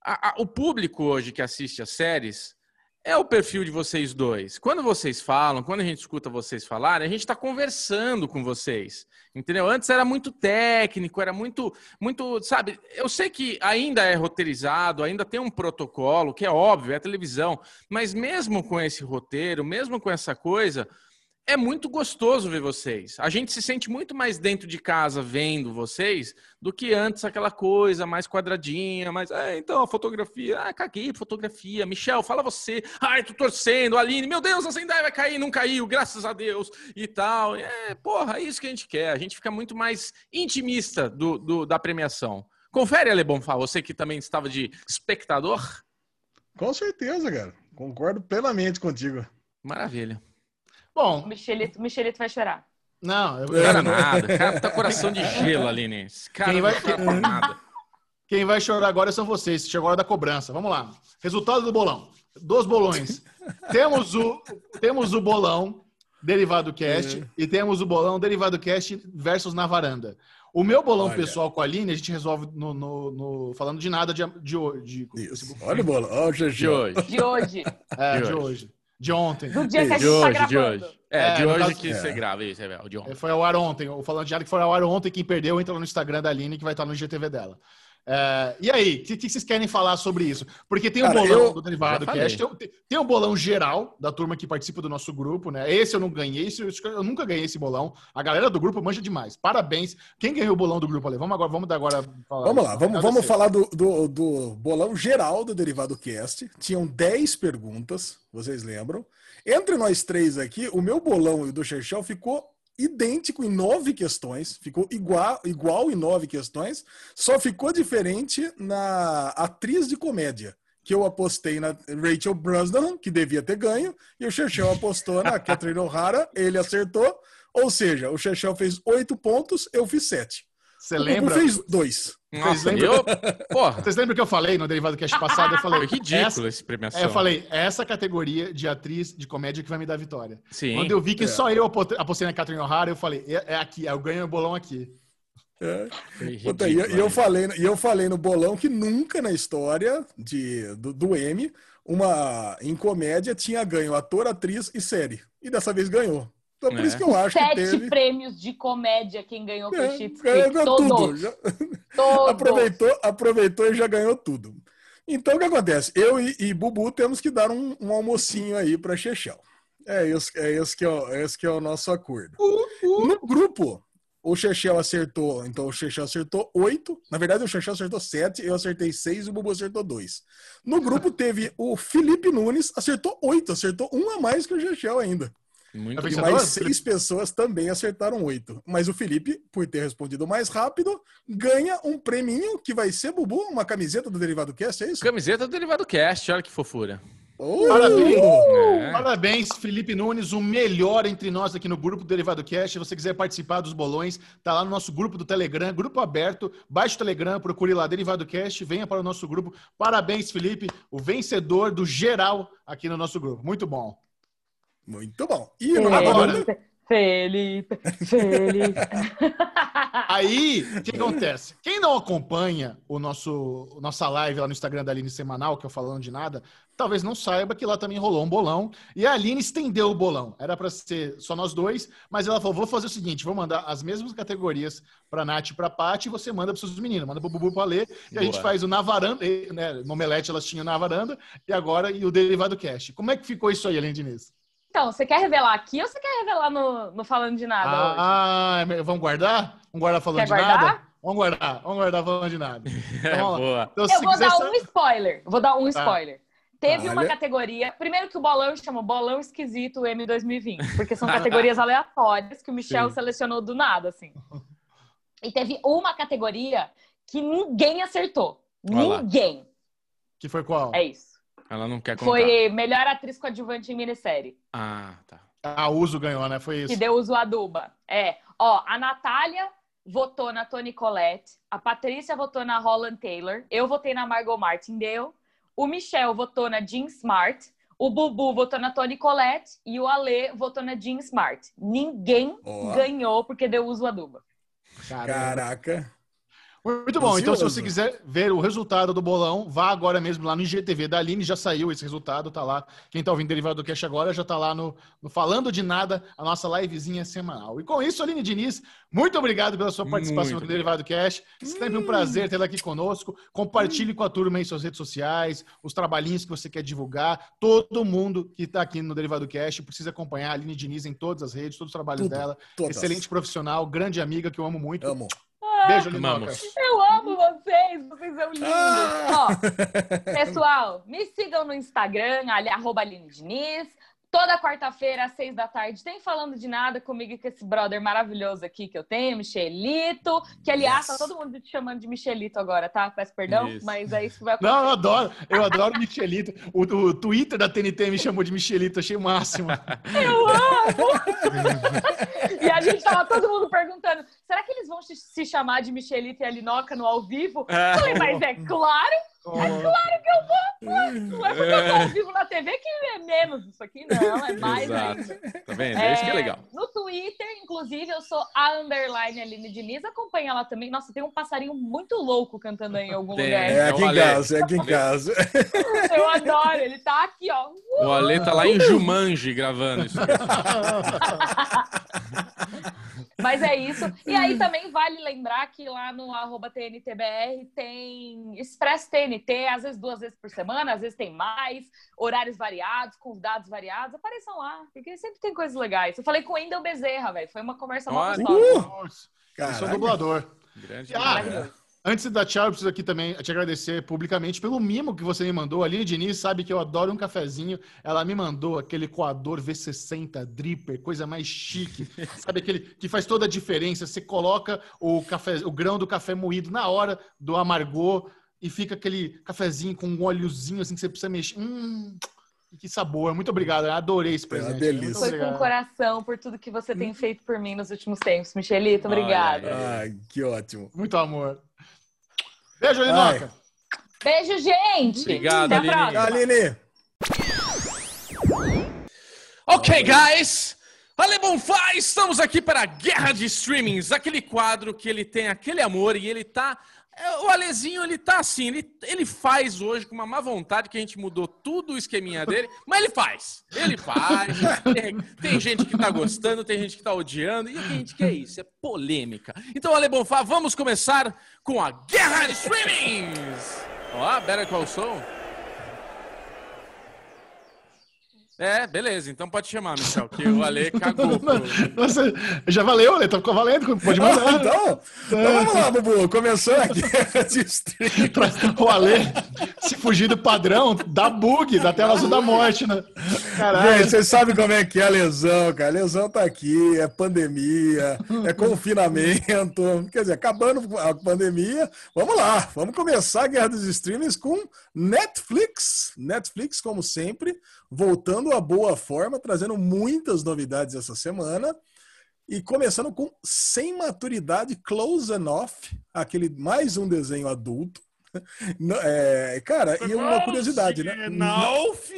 a, a, o público hoje que assiste as séries é o perfil de vocês dois. Quando vocês falam, quando a gente escuta vocês falarem, a gente está conversando com vocês. Entendeu? Antes era muito técnico, era muito, muito, sabe? Eu sei que ainda é roteirizado, ainda tem um protocolo, que é óbvio, é televisão, mas mesmo com esse roteiro, mesmo com essa coisa, é muito gostoso ver vocês. A gente se sente muito mais dentro de casa vendo vocês do que antes aquela coisa mais quadradinha, mais. Ah, então a fotografia. Ah, caguei fotografia. Michel, fala você. Ai, tô torcendo. Aline, meu Deus, a Zendaya vai cair. Não caiu, graças a Deus. E tal. É, porra, é isso que a gente quer. A gente fica muito mais intimista do, do da premiação. Confere, Ale Bonfá, você que também estava de espectador. Com certeza, cara. Concordo plenamente contigo. Maravilha. Bom. O Michelito, Michelito vai chorar. Não, eu cara nada. Cara, tá coração de gelo, Aline. Esse cara quem vai, quem, nada. Quem vai chorar agora são vocês. Chegou a hora da cobrança. Vamos lá. Resultado do bolão. Dos bolões. temos, o, temos o bolão Derivado Cast é. e temos o bolão Derivado Cast versus Na Varanda. O meu bolão Olha. pessoal com a Aline, a gente resolve no, no, no falando de nada de, de hoje. Olha o bolão. Olha o de hoje. De hoje. É, de, de hoje. hoje. De ontem. Do dia que a gente de tá hoje, de hoje. É, é de hoje caso, que é. você grava isso, é, de ontem. Foi ao ar ontem. O Falando de Ar que foi ao ar ontem. Quem perdeu, entra no Instagram da Aline, que vai estar no GTV dela. É, e aí, o que, que, vocês querem falar sobre isso? Porque tem o Cara, bolão eu, do Derivado Cast, tem, tem o bolão geral da turma que participa do nosso grupo, né? Esse eu não ganhei, esse, eu nunca ganhei esse bolão. A galera do grupo manja demais. Parabéns. Quem ganhou o bolão do grupo ali? Vamos agora, vamos dar agora. Falar. Vamos lá, vamos, vamos falar do, do, do bolão geral do Derivado Cast. Tinham 10 perguntas, vocês lembram? Entre nós três aqui, o meu bolão e o do Chechel ficou idêntico em nove questões, ficou igual, igual em nove questões, só ficou diferente na atriz de comédia, que eu apostei na Rachel Brosnahan, que devia ter ganho, e o Chechel apostou na Catherine O'Hara, ele acertou, ou seja, o Chechel fez oito pontos, eu fiz sete. Você lembra? fez dois. Nossa, Vocês, lembram... Eu... Vocês lembram que eu falei no Derivado Cash passado? Eu falei. Foi ridículo essa... premiação. É, eu falei, essa categoria de atriz de comédia que vai me dar vitória. Sim. Quando eu vi que é. só eu apostei na Catherine O'Hara, eu falei, é, é aqui, eu ganho o bolão aqui. É. Puta, e, eu falei, e eu falei no bolão que nunca na história de, do, do M, uma em comédia tinha ganho ator, atriz e série. E dessa vez ganhou. Então por é. isso que eu acho Sete que teve... prêmios de comédia quem ganhou com é, Shit's Creek. Todos. Tudo. Já... Todos. aproveitou, aproveitou e já ganhou tudo. Então o que acontece? Eu e, e Bubu temos que dar um, um almocinho aí para Chechel. É isso, é, esse que é, o, é esse que é o nosso acordo. Uh, uh. No grupo, o Chechel acertou, então o Chechel acertou oito. Na verdade, o Chechel acertou sete, eu acertei seis e o Bubu acertou dois. No grupo teve o Felipe Nunes, acertou oito, acertou um a mais que o Chechel ainda. Muito e mais seis pessoas também acertaram oito. Mas o Felipe, por ter respondido mais rápido, ganha um prêmio que vai ser, Bubu, uma camiseta do Derivado Cast, é isso? Camiseta do Derivado Cast, olha que fofura. Oh, Parabéns, é. Parabéns, Felipe Nunes, o melhor entre nós aqui no grupo do Derivado Cash. Se você quiser participar dos bolões, tá lá no nosso grupo do Telegram, grupo aberto. Baixe o Telegram, procure lá Derivado Cash, venha para o nosso grupo. Parabéns, Felipe, o vencedor do geral aqui no nosso grupo. Muito bom. Muito bom. E Felipe, agora? Felipe, Felipe. Aí, o que acontece? Quem não acompanha o nosso nossa live lá no Instagram da Aline Semanal, que eu falando de nada, talvez não saiba que lá também rolou um bolão. E a Aline estendeu o bolão. Era para ser só nós dois, mas ela falou: vou fazer o seguinte: vou mandar as mesmas categorias para Nath e para Paty, e você manda para seus meninos, manda para o Bubu para ler, e a gente faz o na varanda, né? No Omelete elas tinham na varanda, e agora e o Derivado Cast. Como é que ficou isso aí, Aline Diniz? Então, você quer revelar aqui ou você quer revelar no, no Falando de Nada? Ah, hoje? vamos guardar? Vamos guardar falando quer de guardar? nada? Vamos guardar, vamos guardar falando de nada. Então, Boa. Então, eu vou dar um spoiler. Vou dar um tá. spoiler. Teve Olha. uma categoria. Primeiro que o bolão chama Bolão Esquisito M2020, porque são categorias aleatórias que o Michel Sim. selecionou do nada, assim. E teve uma categoria que ninguém acertou. Olha ninguém. Lá. Que foi qual? É isso. Ela não quer contar. Foi melhor atriz coadjuvante em minissérie. Ah, tá. A Uso ganhou, né? Foi isso. Que deu uso aduba. É. Ó, a Natália votou na Toni Collette, a Patrícia votou na Holland Taylor, eu votei na Margot Martindale, o Michel votou na Jean Smart, o Bubu votou na Toni Collette e o Ale votou na Jean Smart. Ninguém oh. ganhou porque deu uso aduba. Caraca. Muito bom. Então, se você quiser ver o resultado do bolão, vá agora mesmo lá no IGTV da Aline. Já saiu esse resultado, tá lá. Quem tá ouvindo Derivado do Cash agora já tá lá no, no, Falando de Nada, a nossa livezinha semanal. E com isso, Aline Diniz, muito obrigado pela sua participação no Derivado Cash. Sempre um prazer tê-la aqui conosco. Compartilhe com a turma em suas redes sociais, os trabalhinhos que você quer divulgar. Todo mundo que está aqui no Derivado Cash precisa acompanhar a Aline Diniz em todas as redes, todos os trabalhos Tudo, dela. Todas. Excelente profissional, grande amiga que eu amo muito. Amo. Beijo, Linoca. Eu amo vocês, vocês são lindos. Ah! Ó, pessoal, me sigam no Instagram, ali, arroba Aline Diniz. Toda quarta-feira, às seis da tarde, tem falando de nada comigo com esse brother maravilhoso aqui que eu tenho, Michelito. Que, aliás, yes. tá todo mundo te chamando de Michelito agora, tá? Peço perdão, isso. mas é isso que vai acontecer. Não, eu adoro, eu adoro Michelito. O, o Twitter da TNT me chamou de Michelito, achei o máximo. Eu amo! e gente tava todo mundo perguntando: será que eles vão se chamar de Michelito e Alinoca no ao vivo? É. Falei, mas é claro! É claro que eu vou! Não é porque eu tô ao vivo na TV que é menos isso aqui, não, é mais Exato. ainda. Tá vendo? É, isso que é legal. No Twitter, inclusive, eu sou a underline Aline Diniz, acompanha ela também. Nossa, tem um passarinho muito louco cantando aí em algum tem, lugar. É aqui em casa, é aqui em casa. Eu adoro, ele tá aqui, ó. O Ale tá lá em Jumanji gravando isso. Mas é isso. E aí também vale lembrar que lá no arroba TNTBR tem Express TNT, às vezes duas vezes por semana, às vezes tem mais, horários variados, convidados variados. Apareçam lá, porque sempre tem coisas legais. Eu falei com o Endel Bezerra, velho. Foi uma conversa gostosa. Uh! Eu sou dublador. Grande ah, Antes da tchau, eu preciso aqui também te agradecer publicamente pelo mimo que você me mandou. A Aline Diniz sabe que eu adoro um cafezinho. Ela me mandou aquele coador V60 Dripper, coisa mais chique. sabe aquele que faz toda a diferença. Você coloca o, café, o grão do café moído na hora do amargor e fica aquele cafezinho com um óleozinho assim que você precisa mexer. Hum, que sabor. Muito obrigado. Eu adorei esse presente. É uma delícia. Foi com coração por tudo que você tem feito por mim nos últimos tempos. Michelito, obrigada. Ai, que ótimo. Muito amor. Beijo, Linoca. Beijo, gente. Obrigado, Até Aline. Aline. Ok, guys. Alemão Fly, estamos aqui para a Guerra de Streamings, aquele quadro que ele tem aquele amor e ele tá o Alezinho, ele tá assim, ele, ele faz hoje com uma má vontade que a gente mudou tudo o esqueminha dele, mas ele faz. Ele faz. tem, tem, gente que tá gostando, tem gente que tá odiando, e a gente quer isso, é polêmica. Então, Ale Bonfá, vamos começar com a Guerra de Streamings! Ó, Better Call Saul. É, beleza. Então pode chamar, Michel, que o Ale cagou. Nossa, já valeu, Ale. Tá ficou valendo. Pode mandar. Ah, então, então vamos lá, Bubu. Começou aqui o Ale, se fugir do padrão, dá bug, dá tela azul da morte, né? Caralho. Gente, vocês sabem como é que é a lesão, cara. A lesão tá aqui, é pandemia, é confinamento. Quer dizer, acabando a pandemia, vamos lá. Vamos começar a Guerra dos Streamers com Netflix. Netflix, como sempre, voltando à boa forma, trazendo muitas novidades essa semana. E começando com Sem Maturidade Close Enough, aquele mais um desenho adulto. É, cara, e uma curiosidade, né? Enough?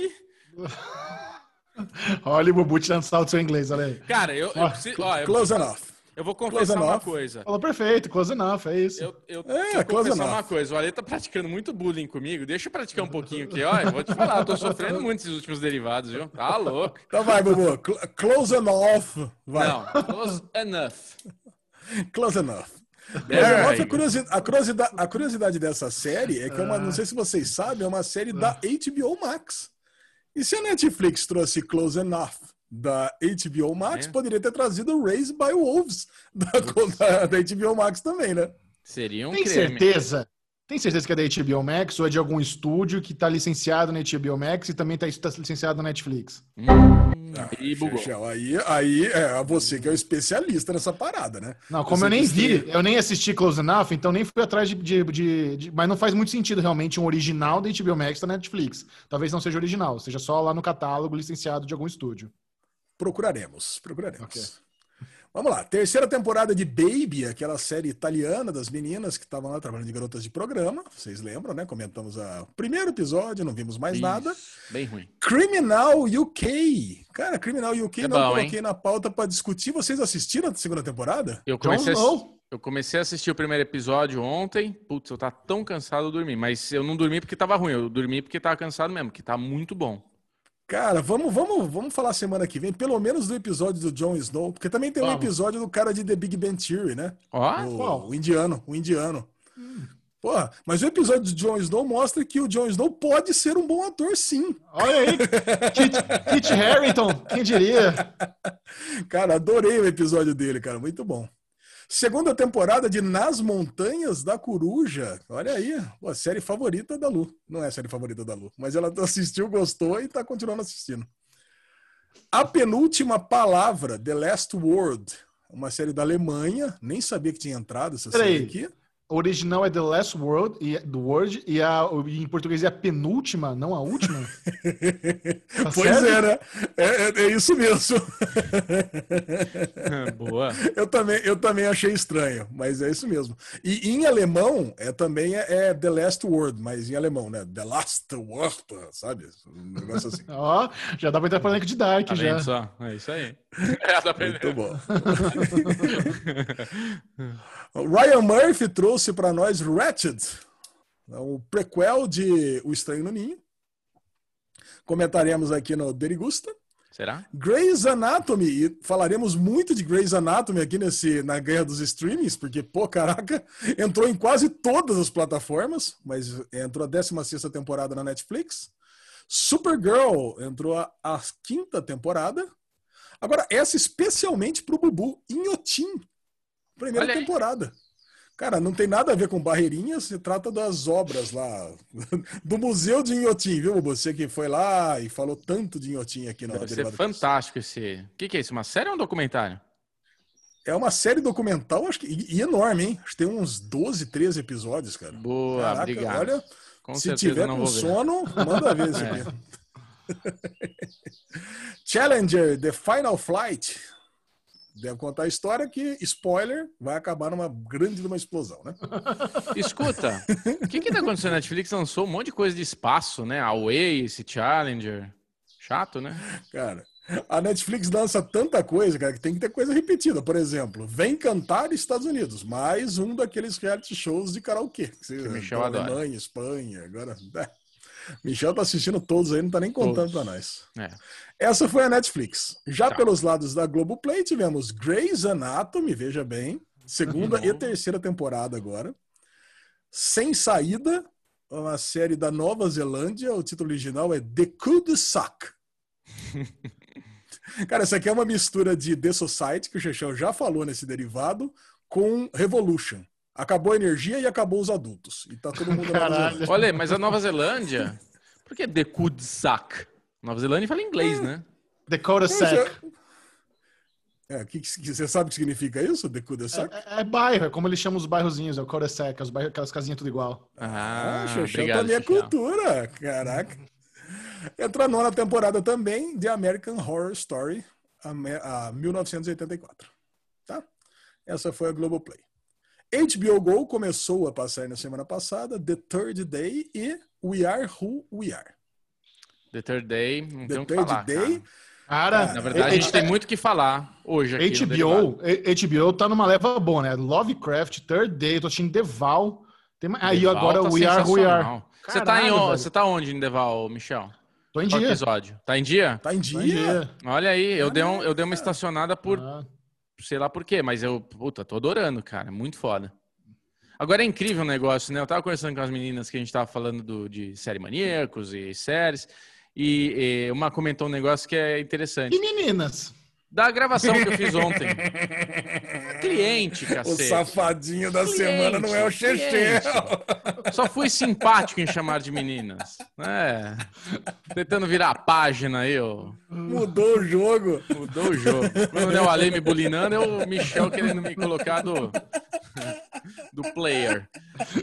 Olha o Bubu tirando salto seu inglês, olha aí. Cara, eu, eu, preciso, ó, eu Close Enough. Eu vou confessar uma coisa. Falou perfeito, close enough, é isso. Eu, eu é, confessar enough. uma coisa. O Ale tá praticando muito bullying comigo. Deixa eu praticar um pouquinho aqui, ó. Eu vou te falar, eu tô sofrendo muito esses últimos derivados, viu? Tá louco. Então vai, Bubu. Close enough. Vai. Não, close enough. Close enough. É, a, curiosidade, a, curiosidade, a curiosidade dessa série é que é uma, não sei se vocês sabem, é uma série da HBO Max. E se a Netflix trouxe Close Enough da HBO Max, é. poderia ter trazido Raised by Wolves da, da, da, HBO Max também, né? Seria um Tem creme. certeza? Tem certeza que é da HBO Max ou é de algum estúdio que está licenciado na HBO Max e também está tá licenciado na Netflix? Hum, ah, e bugou. aí, aí é você que é o especialista nessa parada, né? Não, como eu, eu nem vi, eu nem assisti Close Enough, então nem fui atrás de, de, de, de, Mas não faz muito sentido realmente um original da HBO Max da Netflix. Talvez não seja original, seja só lá no catálogo licenciado de algum estúdio. Procuraremos, procuraremos. Okay. Vamos lá, terceira temporada de Baby, aquela série italiana das meninas que estavam lá trabalhando de garotas de programa. Vocês lembram, né? Comentamos o primeiro episódio, não vimos mais Isso, nada. Bem ruim. Criminal UK. Cara, Criminal UK é não bom, coloquei hein? na pauta para discutir. Vocês assistiram a segunda temporada? Eu comecei, a, eu comecei a assistir o primeiro episódio ontem. Putz, eu tava tão cansado, eu dormi. Mas eu não dormi porque tava ruim, eu dormi porque tava cansado mesmo, que tá muito bom. Cara, vamos, vamos, vamos falar semana que vem, pelo menos do episódio do Jon Snow, porque também tem um episódio do cara de The Big Bang Theory, né? Ó, o, o indiano, o indiano. Hum. Porra, mas o episódio do Jon Snow mostra que o Jon Snow pode ser um bom ator, sim. Olha aí, Kit, Kit Harington, quem diria? Cara, adorei o episódio dele, cara, muito bom. Segunda temporada de Nas Montanhas da Coruja. Olha aí, a série favorita da Lu. Não é a série favorita da Lu, mas ela assistiu, gostou e está continuando assistindo. A penúltima palavra, The Last Word, uma série da Alemanha. Nem sabia que tinha entrado essa Peraí. série aqui. O original é The Last Word, e, do Word, e, a, em português é a penúltima, não a última? tá pois é, né? É, é, é, isso mesmo. Boa. Eu também, eu também achei estranho, mas é isso mesmo. E em alemão é também é, é The Last Word, mas em alemão, né? The Last Word, sabe? Um negócio assim. Ó, já dá pra entrar elenco de Dark, tá já. Só? É isso aí. É, Muito bom. Ryan Murphy trouxe para nós Ratched, o prequel de O Estranho no Ninho. Comentaremos aqui no Derigusta. Será? Grey's Anatomy, e falaremos muito de Grey's Anatomy aqui nesse, na guerra dos streamings, porque, pô, caraca, entrou em quase todas as plataformas, mas entrou a 16 temporada na Netflix. Supergirl entrou a, a quinta temporada. Agora, essa especialmente pro Bubu, Inhotim, primeira temporada. Cara, não tem nada a ver com barreirinhas, se trata das obras lá do Museu de Inhotim, viu, Você que foi lá e falou tanto de Inhotim aqui na Deve ser fantástico esse. O que, que, é isso? Uma série ou um documentário? É uma série documental, acho que e enorme, hein? Acho que tem uns 12, 13 episódios, cara. Boa, Caraca, obrigado. Olha, com se tiver com sono, manda ver isso aqui. Challenger, The Final Flight. Deve contar a história que, spoiler, vai acabar numa grande uma explosão, né? Escuta, o que que tá acontecendo? A Netflix lançou um monte de coisa de espaço, né? A Way, esse Challenger. Chato, né? Cara, a Netflix lança tanta coisa, cara, que tem que ter coisa repetida. Por exemplo, Vem Cantar Estados Unidos, mais um daqueles reality shows de karaokê. Que, que Michel adora. Alemanha, Espanha, agora... Michel tá assistindo todos aí, não tá nem contando para nós. É. Essa foi a Netflix. Já tá. pelos lados da Globoplay, tivemos Grey's Anatomy, veja bem, segunda e terceira temporada agora. Sem Saída, uma série da Nova Zelândia, o título original é The Could Suck. Cara, essa aqui é uma mistura de The Society, que o Chechão já falou nesse derivado, com Revolution. Acabou a energia e acabou os adultos. E tá todo mundo Caralho. Olha, mas a Nova Zelândia. Por que Dekudsak? Nova Zelândia fala inglês, né? Dakota Sack. É, que, que, você sabe o que significa isso? Decudessac? É, é, é bairro, é como eles chamam os bairrozinhos, é o Codessac, os bairros, aquelas casinhas tudo igual. Ah, ah obrigado, também é cultura, caraca. Entra a nona temporada também de American Horror Story, a, a 1984. Tá? Essa foi a Globoplay. HBO Go começou a passar na semana passada The Third Day e We Are Who We Are. The Third Day, não The Third falar, Day. Cara. na verdade, a gente tem muito que falar hoje aqui. HBO, HBO tá numa leva boa, né? Lovecraft, Third Day, tô assistindo Deval. Tem... Aí Deval agora tá We Are Who We Are. Você tá, em, você tá onde em Deval, Michel? Tô em Qual dia. episódio? Tá em dia? Tá em dia. Tá em dia. Olha aí, eu, dei um, eu dei uma estacionada por ah sei lá por quê, mas eu, puta, tô adorando, cara. Muito foda. Agora é incrível o negócio, né? Eu tava conversando com as meninas que a gente tava falando do, de série maníacos e séries. E, e uma comentou um negócio que é interessante. E meninas? Da gravação que eu fiz ontem. cliente, cacete. O safadinho da cliente, semana não é o Chechel. Só fui simpático em chamar de meninas. É. Tentando virar a página aí, ó. Mudou o jogo. Mudou o jogo. Quando é o Ale me bulinando, é o Michel querendo me colocar do, do player.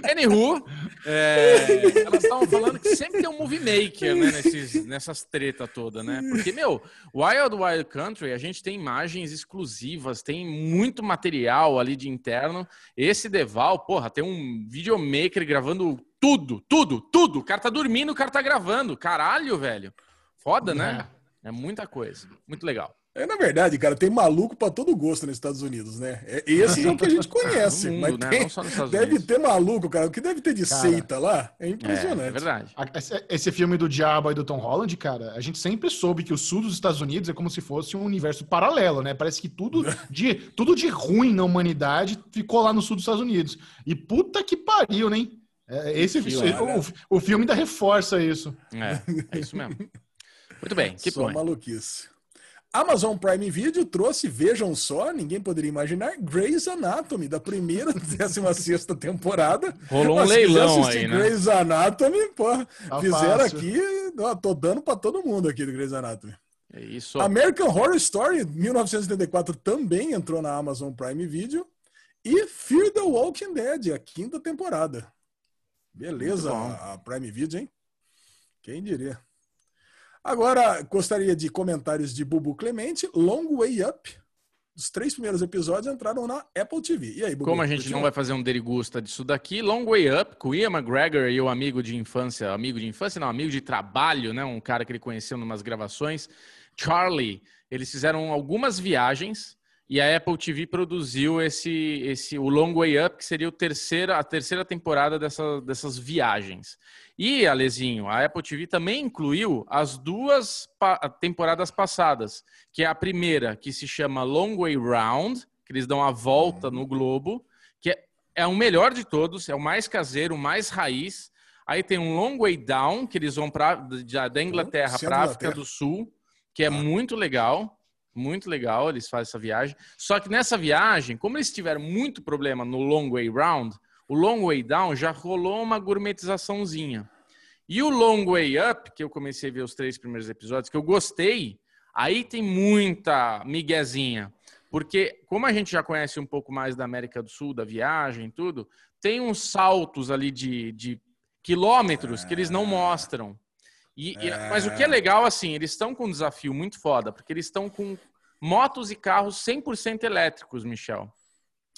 Anywho, é, elas estavam falando que sempre tem um movie maker, né, nesses, nessas tretas todas, né? Porque, meu, Wild Wild Country, a gente tem imagens exclusivas, tem muito material ali de interno. Esse Deval, porra, tem um videomaker gravando tudo, tudo, tudo. O cara tá dormindo, o cara tá gravando. Caralho, velho. Foda, né? É, é muita coisa. Muito legal. É, na verdade, cara, tem maluco para todo gosto nos Estados Unidos, né? É, esse é o que a gente conhece. mundo, mas né? tem, deve Unidos. ter maluco, cara. O que deve ter de cara, seita lá é impressionante. É, é verdade. Esse, esse, filme do Diabo aí do Tom Holland, cara, a gente sempre soube que o sul dos Estados Unidos é como se fosse um universo paralelo, né? Parece que tudo de, tudo de ruim na humanidade ficou lá no sul dos Estados Unidos. E puta que pariu, né? É, esse, o, o, filme ainda reforça isso. É, é isso mesmo. Muito bem, que Só maluquice. Amazon Prime Video trouxe, vejam só, ninguém poderia imaginar, Grey's Anatomy, da primeira 16 temporada. Rolou um leilão aí, né? Grey's Anatomy, pô, tá fizeram fácil. aqui, ó, tô dando para todo mundo aqui do Grey's Anatomy. É isso. American Horror Story, 1974, também entrou na Amazon Prime Video. E Fear the Walking Dead, a quinta temporada. Beleza, a Prime Video, hein? Quem diria? Agora, gostaria de comentários de Bubu Clemente, Long Way Up. Os três primeiros episódios entraram na Apple TV. E aí, Bubu? Como a gente não vai fazer um derigusta disso daqui, Long Way Up, com Ian McGregor e o amigo de infância, amigo de infância, não, amigo de trabalho, né? Um cara que ele conheceu em umas gravações, Charlie. Eles fizeram algumas viagens e a Apple TV produziu esse, esse o Long Way Up, que seria o terceira, a terceira temporada dessa, dessas viagens. E, Alezinho, a Apple TV também incluiu as duas pa temporadas passadas, que é a primeira, que se chama Long Way Round, que eles dão a volta no globo, que é, é o melhor de todos, é o mais caseiro, o mais raiz. Aí tem um Long Way Down, que eles vão pra, da Inglaterra para a África do Sul, que é ah. muito legal. Muito legal, eles fazem essa viagem. Só que nessa viagem, como eles tiveram muito problema no long way round, o long way down já rolou uma gourmetizaçãozinha. E o long way up, que eu comecei a ver os três primeiros episódios, que eu gostei, aí tem muita miguezinha. Porque, como a gente já conhece um pouco mais da América do Sul, da viagem tudo, tem uns saltos ali de, de quilômetros que eles não mostram. E, é... Mas o que é legal, assim, eles estão com um desafio muito foda, porque eles estão com motos e carros 100% elétricos, Michel.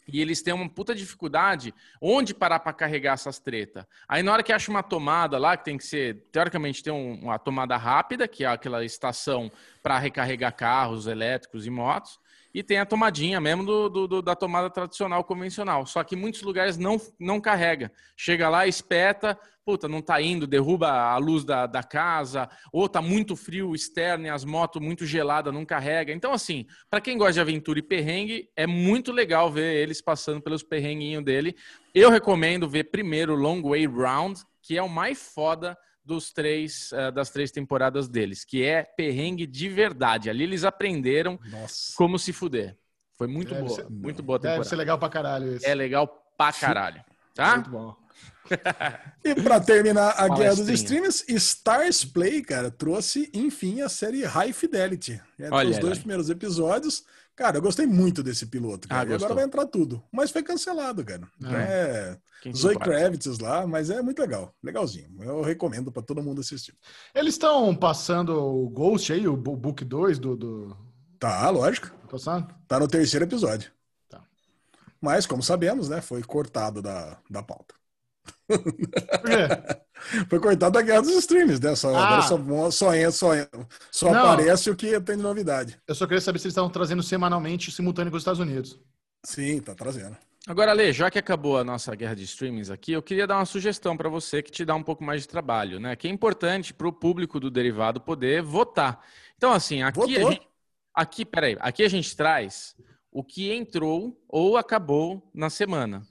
E eles têm uma puta dificuldade onde parar para carregar essas treta. Aí na hora que acha uma tomada lá, que tem que ser, teoricamente, tem uma tomada rápida, que é aquela estação para recarregar carros elétricos e motos, e tem a tomadinha mesmo do, do, do, da tomada tradicional convencional. Só que muitos lugares não, não carrega. Chega lá, espeta, puta, não tá indo, derruba a luz da, da casa, ou tá muito frio externo e as motos muito geladas, não carrega. Então, assim, para quem gosta de aventura e perrengue, é muito legal ver eles passando pelos perrenguinhos dele. Eu recomendo ver primeiro Long Way Round, que é o mais foda dos três uh, das três temporadas deles, que é perrengue de verdade. Ali eles aprenderam Nossa. como se fuder. Foi muito deve boa, ser, muito boa temporada. Deve ser legal pra caralho isso. É legal pra caralho, tá? Muito bom. E para terminar a guerra dos streams, Stars Play, cara, trouxe enfim a série High Fidelity. É, Olha os dois primeiros episódios. Cara, eu gostei muito desse piloto. Cara. Ah, agora vai entrar tudo. Mas foi cancelado, cara. É. é Zoe Kravitz lá, mas é muito legal. Legalzinho. Eu recomendo para todo mundo assistir. Eles estão passando o Ghost aí, o Book 2 do. do... Tá, lógico. Tá passando? Tá no terceiro episódio. Tá. Mas, como sabemos, né? Foi cortado da, da pauta. Por quê? Foi cortado da guerra dos streams, né? Só, ah. Agora só, só, só, só aparece o que tem de novidade. Eu só queria saber se eles estavam trazendo semanalmente simultâneo com os Estados Unidos. Sim, tá trazendo. Agora, Lê, já que acabou a nossa guerra de streamings aqui, eu queria dar uma sugestão para você que te dá um pouco mais de trabalho, né? Que é importante para o público do derivado poder votar. Então, assim, aqui Votou. a gente. Aqui, peraí, aqui a gente traz o que entrou ou acabou na semana.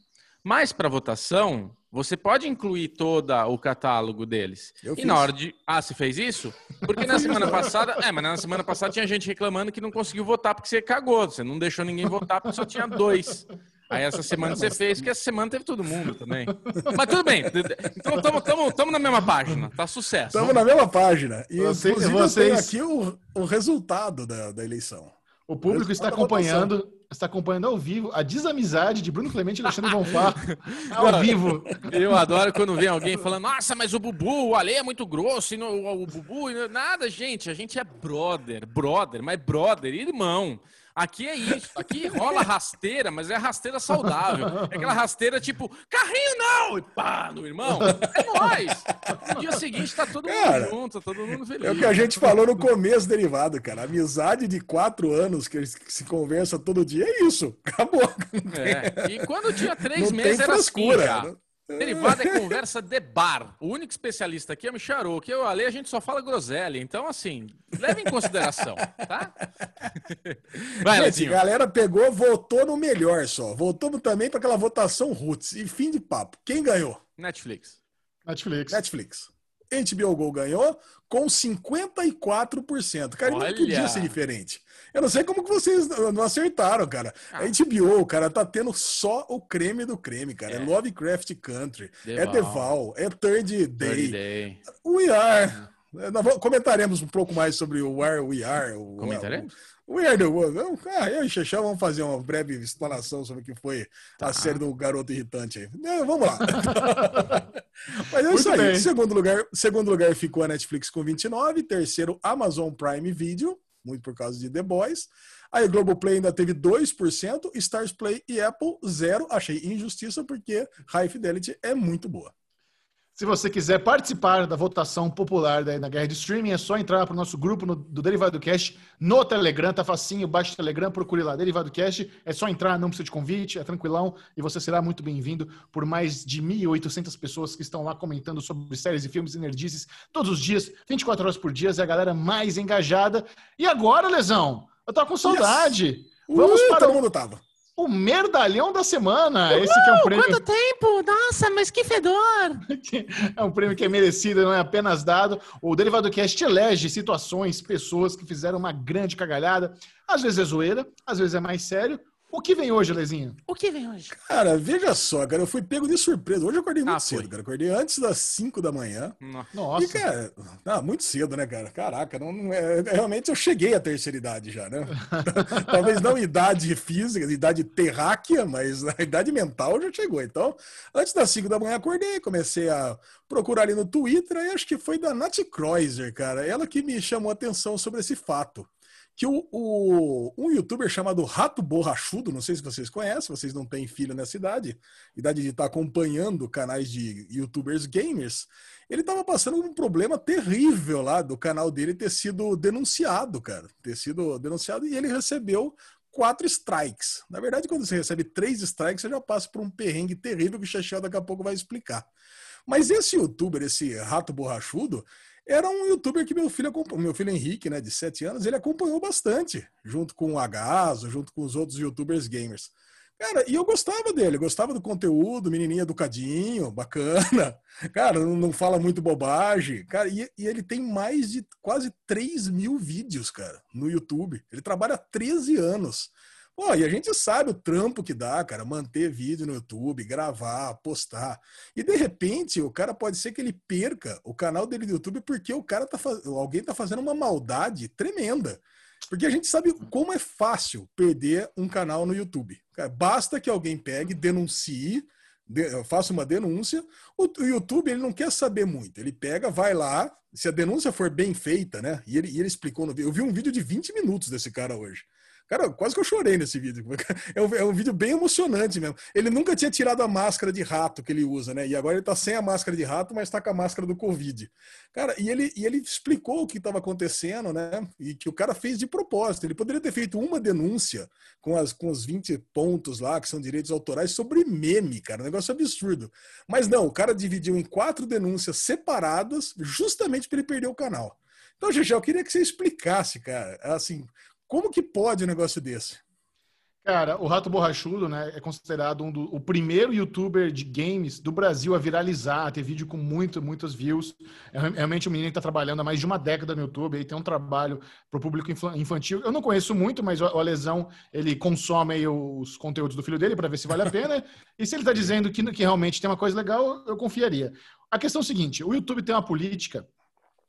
Mas para votação, você pode incluir todo o catálogo deles. Eu e fiz. na hora de. Ah, você fez isso? Porque na semana passada. É, mas na semana passada tinha gente reclamando que não conseguiu votar porque você cagou. Você não deixou ninguém votar porque só tinha dois. Aí essa semana você fez, que essa semana teve todo mundo também. Mas tudo bem. Então estamos na mesma página. Tá sucesso. Estamos na mesma página. E vocês, vocês... aqui o, o resultado da, da eleição. O público está acompanhando, está acompanhando ao vivo a desamizade de Bruno Clemente e Alexandre Bonfá. ao vivo. Eu adoro quando vem alguém falando, nossa, mas o Bubu, o Ale é muito grosso, e no, o Bubu... Nada, gente, a gente é brother, brother, mas brother, irmão. Aqui é isso. Aqui rola rasteira, mas é rasteira saudável. É aquela rasteira tipo, carrinho não! E pá, no irmão. É nóis. No dia seguinte tá todo cara, mundo junto, tá todo mundo feliz. É o que a gente falou no começo derivado, cara. Amizade de quatro anos que se conversa todo dia é isso. Acabou. É. E quando tinha três não meses era assim já. Derivada é conversa de bar. O único especialista aqui é o Micharou, que eu ali a gente só fala groselha. Então, assim, leve em consideração, tá? Vai, gente, a galera pegou, votou no melhor só. Voltamos também para aquela votação Roots. E fim de papo. Quem ganhou? Netflix. Netflix. Netflix. HBO Go ganhou com 54%. Cara, Olha. não podia ser diferente. Eu não sei como que vocês não acertaram, cara. Ah. A HBO, cara, tá tendo só o creme do creme, cara. É, é Lovecraft Country, é Val. The Val, é Third Day. Third Day. We Are. É. Nós comentaremos um pouco mais sobre o Where We Are. O, comentaremos? O, Weird World. Ah, eu e Xexão vamos fazer uma breve explanação sobre o que foi tá. a série do Garoto Irritante aí. Vamos lá. Mas é Muito isso aí. Bem. Segundo lugar, segundo lugar ficou a Netflix com 29, terceiro Amazon Prime Video muito por causa de The Boys. Aí Globoplay ainda teve 2%, Stars Play e Apple zero. Achei injustiça porque High Fidelity é muito boa. Se você quiser participar da votação popular da, na guerra de streaming, é só entrar para o nosso grupo no, do Derivado Cast no Telegram, tá facinho, baixa o Telegram, procure lá, Derivado Cast, é só entrar, não precisa de convite, é tranquilão, e você será muito bem-vindo por mais de 1.800 pessoas que estão lá comentando sobre séries e filmes e nerdices todos os dias, 24 horas por dia, é a galera mais engajada. E agora, Lesão, eu tô com saudade. Yes. Vamos uh, para... Todo mundo tava. O merdalhão da semana. Uhul, Esse que é um prêmio. Quanto tempo? Nossa, mas que fedor! é um prêmio que é merecido, não é apenas dado. O Derivado Cast elege situações, pessoas que fizeram uma grande cagalhada. Às vezes é zoeira, às vezes é mais sério. O que vem hoje, Lezinho? O que vem hoje? Cara, veja só, cara, eu fui pego de surpresa. Hoje eu acordei muito ah, cedo, cara. Acordei antes das 5 da manhã. Nossa. E, cara, ah, muito cedo, né, cara? Caraca, não, não é, realmente eu cheguei à terceira idade já, né? Talvez não idade física, idade terráquea, mas a idade mental já chegou. Então, antes das 5 da manhã acordei, comecei a procurar ali no Twitter, e acho que foi da Nath Kreuzer, cara. Ela que me chamou a atenção sobre esse fato que o, o, um youtuber chamado Rato Borrachudo, não sei se vocês conhecem, vocês não têm filho nessa idade, idade de estar acompanhando canais de youtubers gamers, ele estava passando um problema terrível lá do canal dele ter sido denunciado, cara, ter sido denunciado e ele recebeu quatro strikes. Na verdade, quando você recebe três strikes, você já passa por um perrengue terrível que o Chechel daqui a pouco vai explicar. Mas esse youtuber, esse rato borrachudo, era um youtuber que meu filho meu filho Henrique, né, de 7 anos, ele acompanhou bastante, junto com o Agaso, junto com os outros youtubers gamers. Cara, e eu gostava dele, gostava do conteúdo, menininho educadinho, bacana. Cara, não, não fala muito bobagem. Cara, e, e, ele tem mais de quase 3 mil vídeos, cara, no YouTube. Ele trabalha há 13 anos. Pô, e a gente sabe o trampo que dá, cara, manter vídeo no YouTube, gravar, postar. E de repente, o cara pode ser que ele perca o canal dele do YouTube porque o cara tá alguém tá fazendo uma maldade tremenda. Porque a gente sabe como é fácil perder um canal no YouTube. Basta que alguém pegue, denuncie, faça uma denúncia. O, YouTube ele não quer saber muito. Ele pega, vai lá. Se a denúncia for bem feita, né? E ele, e ele explicou no vídeo. Eu vi um vídeo de 20 minutos desse cara hoje. Cara, quase que eu chorei nesse vídeo. É um, é um, vídeo bem emocionante mesmo. Ele nunca tinha tirado a máscara de rato que ele usa, né? E agora ele tá sem a máscara de rato, mas tá com a máscara do Covid. Cara, e ele, e ele explicou o que estava acontecendo, né? E que o cara fez de propósito. Ele poderia ter feito uma denúncia com, as, com os 20 pontos lá, que são direitos autorais, sobre meme, cara. Um negócio absurdo. Mas não, o cara dividiu em quatro denúncias separadas, justamente para ele perder o canal. Então, Gegel, eu queria que você explicasse, cara, assim, como que pode um negócio desse? Cara, o Rato Borrachudo, né, é considerado um do, o primeiro youtuber de games do Brasil a viralizar, a ter vídeo com muito, muitos views. É realmente um menino que está trabalhando há mais de uma década no YouTube, e tem um trabalho para o público infantil. Eu não conheço muito, mas o, o Alesão, ele consome os conteúdos do filho dele para ver se vale a pena. e se ele está dizendo que, que realmente tem uma coisa legal, eu confiaria. A questão é a seguinte, o YouTube tem uma política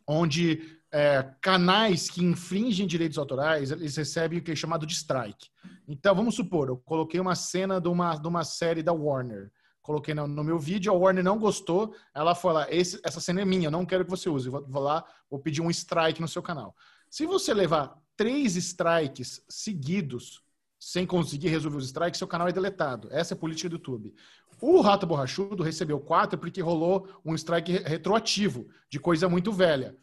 onde é, canais que infringem direitos autorais, eles recebem o que é chamado de strike. Então, vamos supor, eu coloquei uma cena de uma, de uma série da Warner, coloquei no, no meu vídeo, a Warner não gostou, ela falou, essa cena é minha, eu não quero que você use, vou, vou lá, vou pedir um strike no seu canal. Se você levar três strikes seguidos, sem conseguir resolver os strikes, seu canal é deletado. Essa é a política do YouTube. O Rato Borrachudo recebeu quatro porque rolou um strike retroativo de coisa muito velha.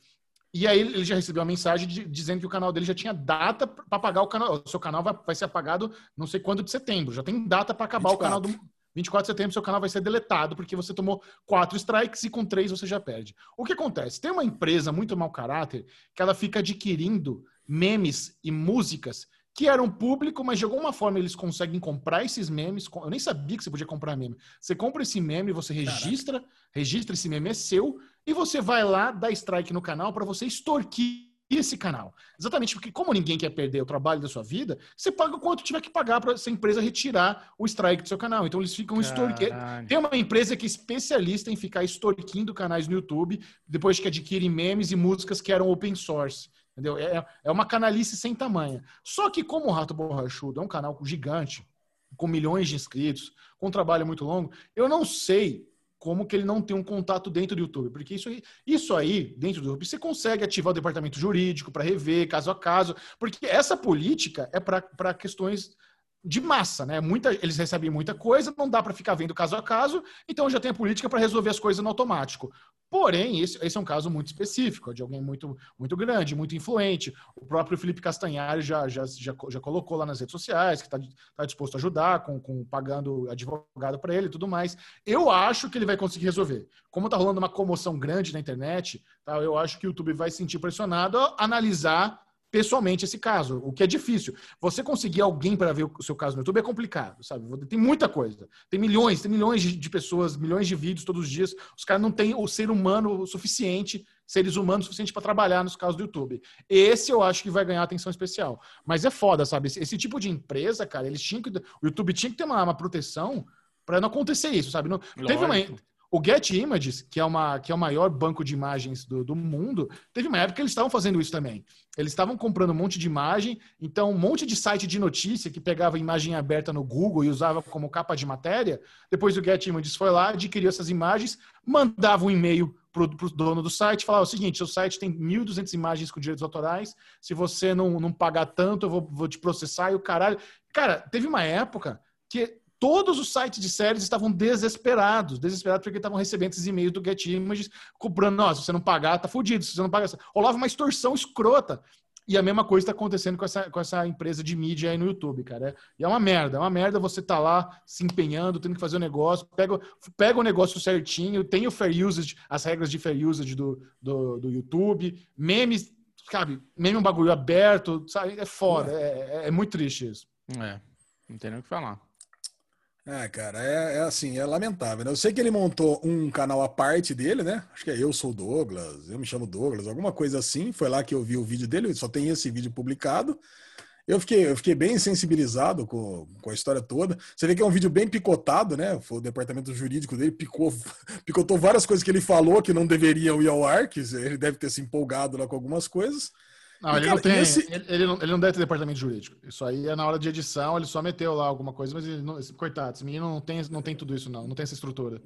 E aí ele já recebeu uma mensagem de, dizendo que o canal dele já tinha data para pagar o canal. O seu canal vai, vai ser apagado não sei quando de setembro. Já tem data para acabar 24. o canal do 24 de setembro, seu canal vai ser deletado porque você tomou quatro strikes e com três você já perde. O que acontece? Tem uma empresa muito mau caráter que ela fica adquirindo memes e músicas que eram público, mas de alguma forma eles conseguem comprar esses memes. Eu nem sabia que você podia comprar meme. Você compra esse meme, você registra, Caraca. registra esse meme é seu e você vai lá dar strike no canal para você extorquir esse canal. Exatamente porque, como ninguém quer perder o trabalho da sua vida, você paga o quanto tiver que pagar para essa empresa retirar o strike do seu canal. Então, eles ficam extorquindo. Tem uma empresa que é especialista em ficar extorquindo canais no YouTube depois que adquire memes e músicas que eram open source. Entendeu? É, é uma canalice sem tamanho. Só que, como o Rato Borrachudo é um canal gigante, com milhões de inscritos, com um trabalho muito longo, eu não sei como que ele não tem um contato dentro do YouTube. Porque isso aí, isso aí dentro do YouTube, você consegue ativar o departamento jurídico para rever caso a caso, porque essa política é para questões de massa, né? Muita, eles recebem muita coisa, não dá para ficar vendo caso a caso, então já tem a política para resolver as coisas no automático. Porém, esse, esse, é um caso muito específico, de alguém muito, muito grande, muito influente. O próprio Felipe Castanhari já, já, já, já colocou lá nas redes sociais que está tá disposto a ajudar, com, com pagando advogado para ele e tudo mais. Eu acho que ele vai conseguir resolver. Como está rolando uma comoção grande na internet, tá, eu acho que o YouTube vai se sentir pressionado a analisar pessoalmente esse caso, o que é difícil. Você conseguir alguém para ver o seu caso no YouTube é complicado, sabe? Tem muita coisa. Tem milhões, tem milhões de, pessoas, milhões de vídeos todos os dias. Os caras não têm o ser humano suficiente, seres humanos suficiente para trabalhar nos casos do YouTube. Esse eu acho que vai ganhar atenção especial. Mas é foda, sabe? Esse, esse tipo de empresa, cara, eles tinham que. O YouTube tinha que ter uma, uma proteção para não acontecer isso, sabe? Não, teve uma, o Get Images, que é, uma, que é o maior banco de imagens do, do mundo, teve uma época que eles estavam fazendo isso também. Eles estavam comprando um monte de imagem, então um monte de site de notícia que pegava imagem aberta no Google e usava como capa de matéria. Depois o Get Images foi lá, adquiriu essas imagens, mandava um e-mail para o dono do site, falava o seguinte: seu site tem 1.200 imagens com direitos autorais, se você não, não pagar tanto, eu vou, vou te processar e o caralho. Cara, teve uma época que todos os sites de séries estavam desesperados, desesperados porque estavam recebendo esses e-mails do Get Images cobrando, nossa, se você não pagar, tá fudido, se você não pagar, rolava uma extorsão escrota. E a mesma coisa está acontecendo com essa, com essa empresa de mídia aí no YouTube, cara. E é uma merda, é uma merda você tá lá se empenhando, tendo que fazer o um negócio, pega, pega o negócio certinho, tem o fair usage, as regras de fair usage do, do, do YouTube, memes, sabe, meme é um bagulho aberto, sabe? É foda, é, é, é muito triste isso. É, não tem nem o que falar. Ah, cara, é, é, assim, é lamentável, né? Eu sei que ele montou um canal à parte dele, né? Acho que é Eu Sou Douglas, eu me chamo Douglas, alguma coisa assim. Foi lá que eu vi o vídeo dele, só tem esse vídeo publicado. Eu fiquei, eu fiquei bem sensibilizado com, com a história toda. Você vê que é um vídeo bem picotado, né? Foi o departamento jurídico dele picou, picotou várias coisas que ele falou que não deveriam ir ao ar, que ele deve ter se empolgado lá com algumas coisas. Não, ele, cara, não tem, esse... ele, ele, não, ele não deve ter departamento jurídico. Isso aí é na hora de edição, ele só meteu lá alguma coisa, mas não, esse, coitado, esse menino não tem, não tem tudo isso, não. Não tem essa estrutura.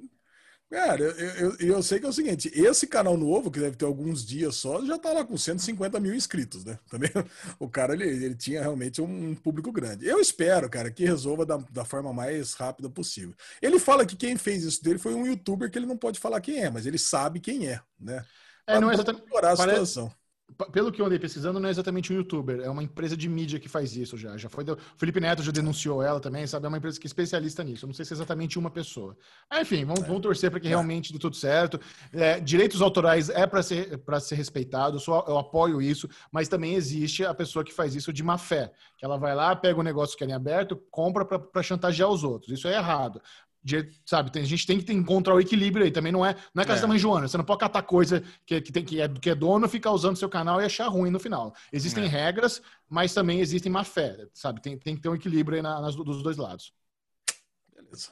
Cara, eu, eu, eu, sei que é o seguinte: esse canal novo, que deve ter alguns dias só, já tá lá com 150 mil inscritos, né? Também o cara ele, ele tinha realmente um público grande. Eu espero, cara, que resolva da, da forma mais rápida possível. Ele fala que quem fez isso dele foi um youtuber que ele não pode falar quem é, mas ele sabe quem é, né? É, não é exatamente. a situação pelo que eu andei pesquisando, não é exatamente um youtuber, é uma empresa de mídia que faz isso já. Já foi do... Felipe Neto já denunciou ela também, sabe? É uma empresa que é especialista nisso. Eu não sei se é exatamente uma pessoa. Mas, enfim, vamos, é. vamos torcer para que é. realmente dê tudo certo. É, direitos autorais é para ser, ser respeitado, eu, só, eu apoio isso, mas também existe a pessoa que faz isso de má fé. Que ela vai lá, pega o um negócio que é em aberto, compra para chantagear os outros. Isso é errado de, sabe, tem, a gente tem que encontrar o equilíbrio aí. Também não é, não é casa é. da mãe Joana. Você não pode catar coisa que, que, tem, que, é, que é dono, ficar usando seu canal e achar ruim no final. Existem é. regras, mas também existem má fé, sabe? Tem, tem que ter um equilíbrio aí na, nas, dos dois lados. Beleza.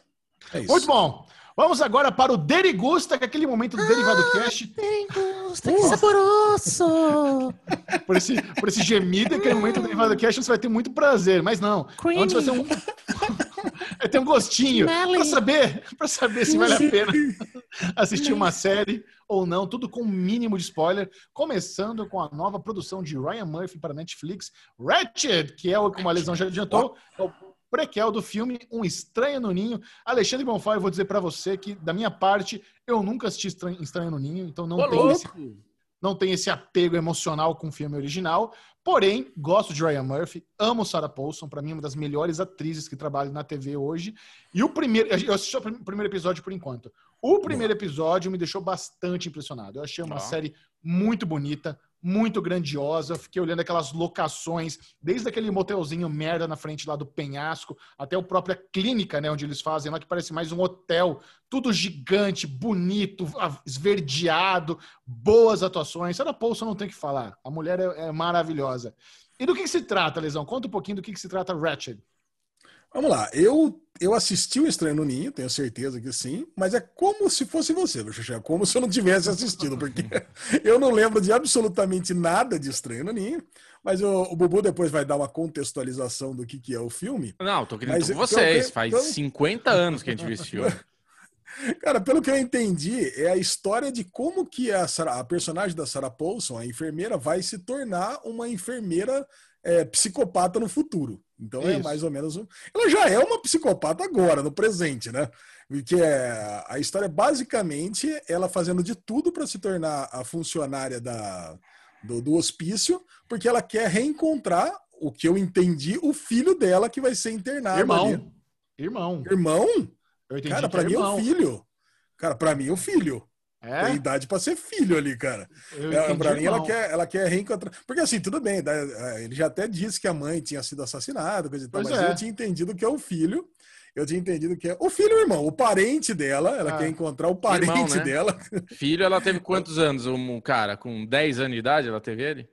É isso. Muito bom. Vamos agora para o Derigusta, que é aquele momento do ah, Derivado Cast. Derigusta, que saboroso! por, esse, por esse gemido, aquele momento do Derivado Cast, você vai ter muito prazer, mas não. Creamy. Onde vai ser um... vai ter um gostinho para saber, para saber se vale a pena assistir uma série ou não, tudo com um mínimo de spoiler, começando com a nova produção de Ryan Murphy para Netflix, Ratched, que é o como a lesão já adiantou, é o prequel do filme Um Estranho no Ninho. Alexandre Bonfá, eu vou dizer para você que, da minha parte, eu nunca assisti Estranho no Ninho, então não tem esse, não tem esse apego emocional com o filme original. Porém, gosto de Ryan Murphy, amo Sarah Paulson, para mim uma das melhores atrizes que trabalham na TV hoje. E o primeiro, eu assisti o primeiro episódio por enquanto. O primeiro episódio me deixou bastante impressionado. Eu achei uma série muito bonita, muito grandiosa. Fiquei olhando aquelas locações, desde aquele motelzinho merda na frente lá do penhasco, até a própria clínica, né, onde eles fazem lá, que parece mais um hotel. Tudo gigante, bonito, esverdeado, boas atuações. Sarah Paulson não tem que falar. A mulher é, é maravilhosa. E do que, que, se trata, Lesão? Conta um pouquinho do que, que se trata Ratchet. Vamos lá, eu eu assisti o Estranho no Ninho, tenho certeza que sim, mas é como se fosse você, Xuxa, como se eu não tivesse assistido, porque eu não lembro de absolutamente nada de Estranho no Ninho, mas o, o Bubu depois vai dar uma contextualização do que, que é o filme. Não, tô querendo mas, com vocês, faz então... 50 anos que a gente viu esse filme. Cara, pelo que eu entendi, é a história de como que a, Sarah, a personagem da Sarah Paulson, a enfermeira, vai se tornar uma enfermeira é, psicopata no futuro. Então é Isso. é mais ou menos. Um... Ela já é uma psicopata agora, no presente, né? Que é a história é basicamente ela fazendo de tudo para se tornar a funcionária da, do, do hospício, porque ela quer reencontrar o que eu entendi, o filho dela que vai ser internado. Irmão. Ali. Irmão. Irmão? Cara, para é mim é o filho. Cara, para mim é o filho. É? Tem idade para ser filho ali, cara. É, pra mim, ela quer, ela quer reencontrar. Porque assim, tudo bem, é, ele já até disse que a mãe tinha sido assassinada, coisa e tal, mas é. eu tinha entendido que é o filho. Eu tinha entendido que é o filho o irmão, o parente dela. Ela ah, quer encontrar o parente irmão, né? dela. Filho, ela teve quantos anos? Um cara com 10 anos de idade, ela teve ele?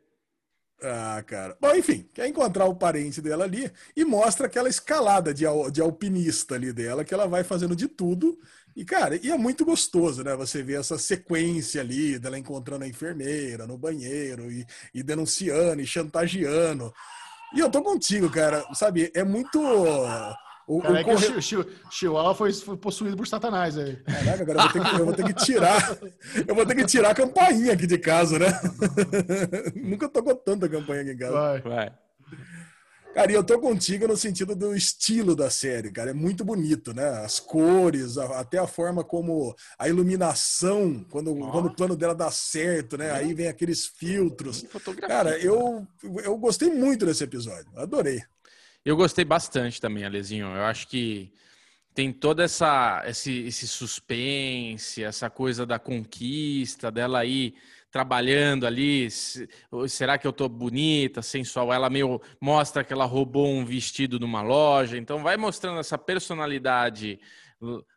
Ah, cara. Bom, enfim, quer encontrar o parente dela ali e mostra aquela escalada de, de alpinista ali dela, que ela vai fazendo de tudo. E, cara, e é muito gostoso, né? Você vê essa sequência ali dela encontrando a enfermeira no banheiro e, e denunciando e chantageando. E eu tô contigo, cara. Sabe, é muito o, Caraca, o corre... o Chihuahua foi, foi, possuído por Satanás aí. Caraca, agora eu vou, ter que, eu vou ter que tirar. Eu vou ter que tirar a campainha aqui de casa, né? Nunca tocou tanta campainha aqui em casa. Vai. Vai. Cara, e eu tô contigo no sentido do estilo da série, cara. É muito bonito, né? As cores, a, até a forma como a iluminação, quando, oh. quando o plano dela dá certo, né? Aí vem aqueles filtros. Cara, eu, eu gostei muito desse episódio. Adorei. Eu gostei bastante também, Alezinho. Eu acho que tem toda essa esse, esse suspense, essa coisa da conquista, dela aí trabalhando ali, será que eu tô bonita, sensual? Ela meio mostra que ela roubou um vestido numa loja, então vai mostrando essa personalidade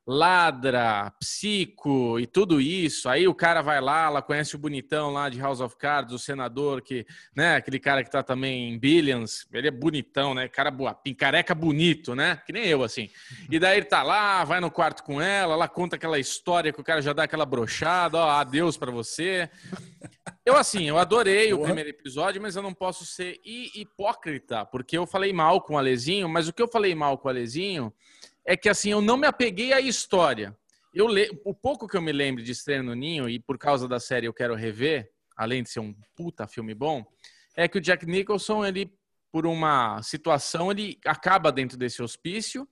ladra, psico e tudo isso. Aí o cara vai lá, ela conhece o bonitão lá de House of Cards, o senador que, né, aquele cara que tá também em Billions, ele é bonitão, né? Cara boa, careca bonito, né? Que nem eu assim. E daí ele tá lá, vai no quarto com ela, ela conta aquela história que o cara já dá aquela brochada, ó, adeus para você. Eu assim, eu adorei o primeiro episódio, mas eu não posso ser hipócrita, porque eu falei mal com o Alezinho, mas o que eu falei mal com o Alezinho é que assim, eu não me apeguei à história. Eu le... O pouco que eu me lembro de Estreia no Ninho, e por causa da série eu quero rever, além de ser um puta filme bom, é que o Jack Nicholson, ele, por uma situação, ele acaba dentro desse hospício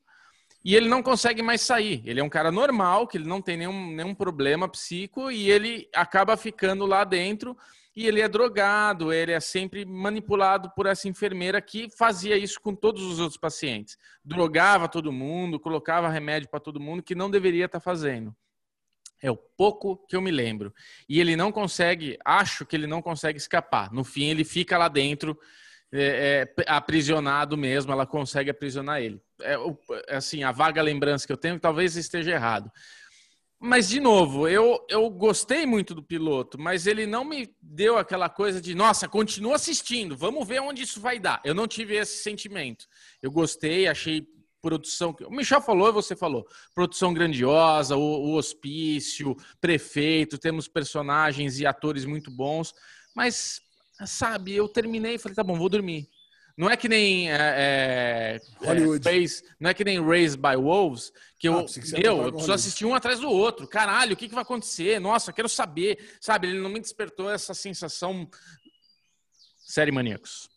e ele não consegue mais sair. Ele é um cara normal, que ele não tem nenhum, nenhum problema psico, e ele acaba ficando lá dentro e ele é drogado, ele é sempre manipulado por essa enfermeira que fazia isso com todos os outros pacientes. Drogava todo mundo, colocava remédio para todo mundo que não deveria estar tá fazendo. É o pouco que eu me lembro. E ele não consegue, acho que ele não consegue escapar. No fim, ele fica lá dentro, é, é, aprisionado mesmo, ela consegue aprisionar ele. É, assim, a vaga lembrança que eu tenho, talvez esteja errado. Mas, de novo, eu, eu gostei muito do piloto, mas ele não me deu aquela coisa de, nossa, continua assistindo, vamos ver onde isso vai dar. Eu não tive esse sentimento. Eu gostei, achei produção. O Michel falou e você falou. Produção grandiosa, o, o hospício, prefeito, temos personagens e atores muito bons. Mas, sabe, eu terminei e falei, tá bom, vou dormir. Não é que nem é, é, Hollywood. É, não é que nem Raised by Wolves, que eu, ah, eu, eu preciso assistir um atrás do outro. Caralho, o que, que vai acontecer? Nossa, quero saber. Sabe, ele não me despertou essa sensação. Série Maníacos.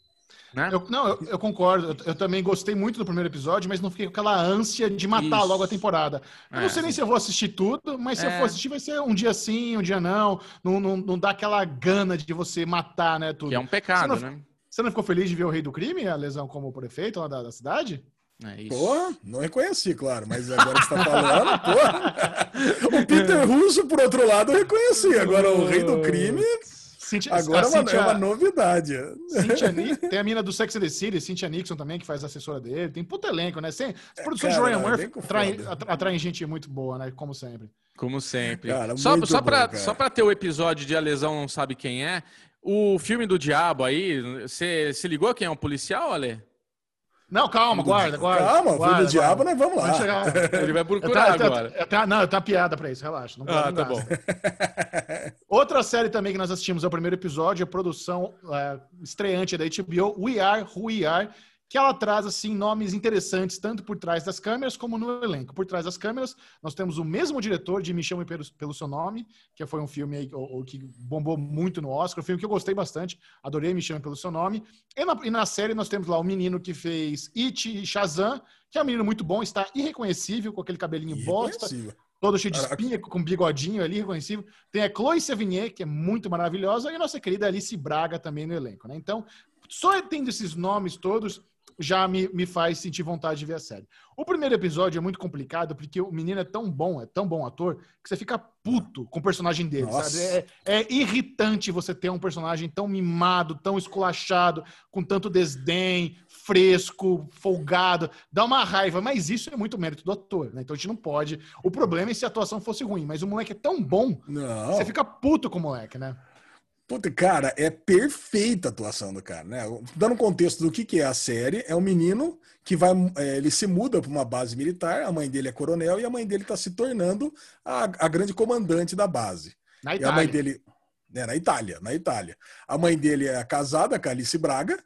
Né? Eu, não, eu, eu concordo. Eu, eu, também gostei muito do primeiro episódio, mas não fiquei com aquela ânsia de matar Isso. logo a temporada. Eu é, não sei nem se eu vou assistir tudo, mas se eu for é. assistir, vai ser um dia sim, um dia não. Não, não, não dá aquela gana de você matar, né? Tudo. Que é um pecado, não, né? Você não ficou feliz de ver o Rei do Crime, a lesão como prefeito lá da, da cidade? É isso. Porra, não reconheci, claro, mas agora você tá falando, porra. O Peter Russo, por outro lado, eu reconheci. Agora o Rei do Crime. Cynthia, agora é uma, Cynthia, é uma novidade. Cynthia, tem a mina do Sex and the City, Cynthia Nixon também, que faz a assessora dele. Tem puto elenco, né? Sem, as produções de Ryan Murphy atraem, atraem gente muito boa, né? Como sempre. Como sempre. Cara, só, só, pra, só pra ter o episódio de A Lesão Não Sabe Quem É, o filme do Diabo aí, você se ligou quem é um policial, Ale? Não, calma, guarda, guarda. Calma, o filme do diabo, nós vamos lá. Ele vai procurar eu agora. Eu, eu, não, eu tenho piada pra isso, relaxa. Não ah, tá bom. Outra série também que nós assistimos é o primeiro episódio, a produção é, estreante da HBO, We Are Who We Are, que ela traz assim nomes interessantes tanto por trás das câmeras como no elenco. Por trás das câmeras, nós temos o mesmo diretor de Me Chame pelo, pelo Seu Nome, que foi um filme aí, o, o, que bombou muito no Oscar, um filme que eu gostei bastante, adorei Me Chame pelo Seu Nome. E na, e na série nós temos lá o menino que fez It e Shazam, que é um menino muito bom, está irreconhecível, com aquele cabelinho bosta, todo cheio de espinha, com bigodinho ali, reconhecível. Tem a Chloe Sevigny, que é muito maravilhosa, e a nossa querida Alice Braga também no elenco, né? Então, só tendo esses nomes todos, já me, me faz sentir vontade de ver a série. O primeiro episódio é muito complicado porque o menino é tão bom, é tão bom ator, que você fica puto com o personagem dele, Nossa. sabe? É, é, irritante você ter um personagem tão mimado, tão esculachado, com tanto desdém, fresco, folgado. Dá uma raiva, mas isso é muito mérito do ator, né? Então a gente não pode. O problema é se a atuação fosse ruim, mas o moleque é tão bom, não. você fica puto com o moleque, né? Puta, cara, é perfeita a atuação do cara, né? Dando um contexto do que, que é a série, é um menino que vai, é, ele se muda para uma base militar, a mãe dele é coronel e a mãe dele está se tornando a, a, grande comandante da base. Na Itália. E a mãe dele, né, na Itália, na Itália. A mãe dele é casada com a Alice Braga,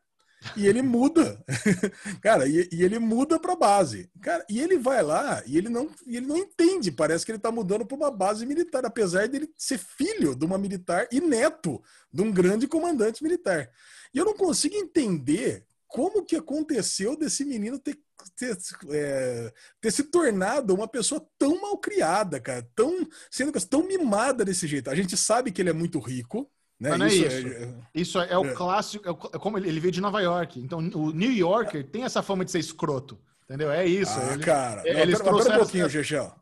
e ele muda, cara, e, e ele muda para base, cara, e ele vai lá e ele não, ele não entende, parece que ele tá mudando para uma base militar, apesar de ele ser filho de uma militar e neto de um grande comandante militar. E eu não consigo entender como que aconteceu desse menino ter, ter, é, ter se tornado uma pessoa tão mal criada, cara, tão sendo tão mimada desse jeito. A gente sabe que ele é muito rico, né? Mas não é isso. É, é, isso é, é o é. clássico, é, é como ele, ele, veio de Nova York. Então, o New Yorker tem essa fama de ser escroto. Entendeu? É isso. Ah, ele, cara. Não, eles pera, pera um pouquinho, essa...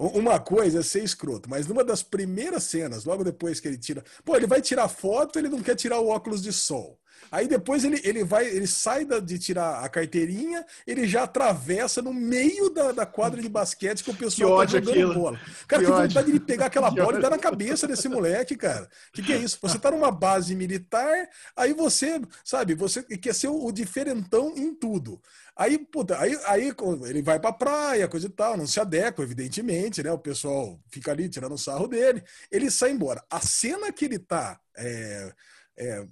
Uma coisa é ser escroto, mas numa das primeiras cenas, logo depois que ele tira. Pô, ele vai tirar foto, ele não quer tirar o óculos de sol. Aí depois ele, ele vai, ele sai da, de tirar a carteirinha, ele já atravessa no meio da, da quadra de basquete que o pessoal que tá jogando aquilo. bola. Cara, que, que vontade de pegar aquela bola e dar na cabeça desse moleque, cara. Que que é isso? Você tá numa base militar, aí você, sabe, você quer ser o, o diferentão em tudo. Aí, puta, aí, aí ele vai pra praia, coisa e tal, não se adequa, evidentemente, né? O pessoal fica ali tirando o sarro dele, ele sai embora. A cena que ele tá. É, é,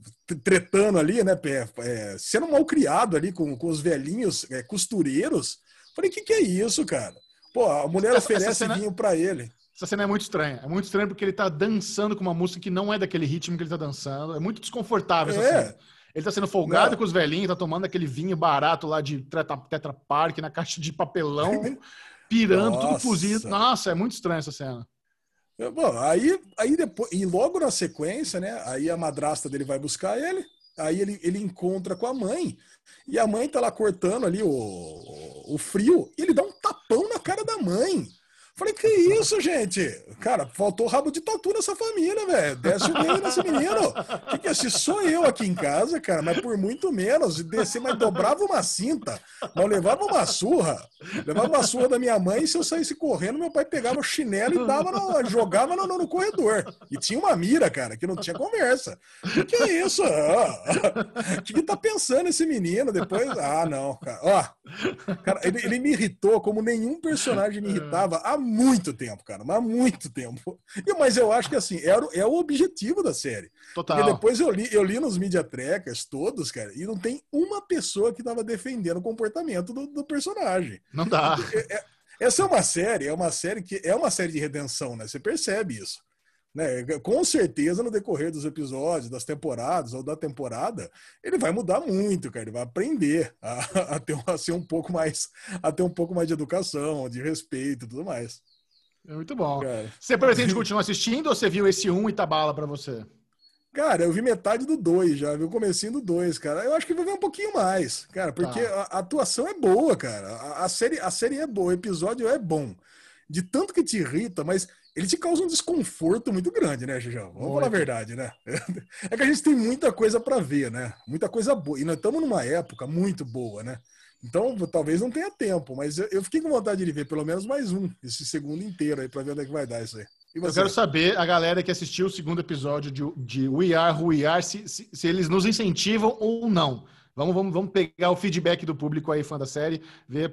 tretando ali, né? É, sendo mal criado ali com, com os velhinhos é, costureiros. Falei, o que, que é isso, cara? Pô, a mulher essa, oferece essa cena, vinho para ele. Essa cena é muito estranha. É muito estranha porque ele tá dançando com uma música que não é daquele ritmo que ele tá dançando. É muito desconfortável essa é. cena. Ele tá sendo folgado não. com os velhinhos, tá tomando aquele vinho barato lá de Tetra, tetra Park na caixa de papelão, pirando, Nossa. tudo cozido. Nossa, é muito estranha essa cena. Bom, aí, aí depois, e logo na sequência, né? Aí a madrasta dele vai buscar ele, aí ele, ele encontra com a mãe, e a mãe tá lá cortando ali o, o, o frio, e ele dá um tapão na cara da mãe. Falei, que isso, gente? Cara, faltou rabo de tatu nessa família, velho. Desce o meio nesse menino. Que que é? Se sou eu aqui em casa, cara, mas por muito menos. Descer, mas dobrava uma cinta. Não levava uma surra. Levava uma surra da minha mãe e se eu saísse correndo, meu pai pegava o chinelo e dava no, jogava no, no, corredor. E tinha uma mira, cara, que não tinha conversa. Que que é isso? O que, que tá pensando esse menino depois? Ah, não, cara. Ó, cara, ele, ele me irritou como nenhum personagem me irritava muito tempo, cara, mas há muito tempo. E, mas eu acho que assim, era, é o objetivo da série. Total. Porque depois eu li, eu li nos media trackers todos, cara, e não tem uma pessoa que tava defendendo o comportamento do, do personagem. Não dá. É, é, essa é uma série, é uma série que é uma série de redenção, né? Você percebe isso. Né? Com certeza, no decorrer dos episódios, das temporadas ou da temporada, ele vai mudar muito, cara. Ele vai aprender a, a, ter, a ser um pouco mais, a ter um pouco mais de educação, de respeito e tudo mais. É muito bom. Cara. Você pretende continuar assistindo ou você viu esse um e tá bala pra você? Cara, eu vi metade do 2 já, vi o comecinho do 2, cara. Eu acho que vou ver um pouquinho mais, cara, porque tá. a, a, atuação é boa, cara. A, a, série, a série é boa, o episódio é bom. De tanto que te irrita, mas ele te causa um desconforto muito grande, né, Jujão? Vamos muito. falar a verdade, né? É que a gente tem muita coisa para ver, né? Muita coisa boa. E nós estamos numa época muito boa, né? Então, talvez não tenha tempo, mas eu, eu, fiquei com vontade de ver pelo menos mais um, esse segundo inteiro aí, para ver onde é que vai dar isso aí. Eu quero saber, a galera que assistiu o segundo episódio de, de We Are Who We Are, se, se, se eles nos incentivam ou não. Vamos, vamos, vamos pegar o feedback do público aí, fã da série, ver.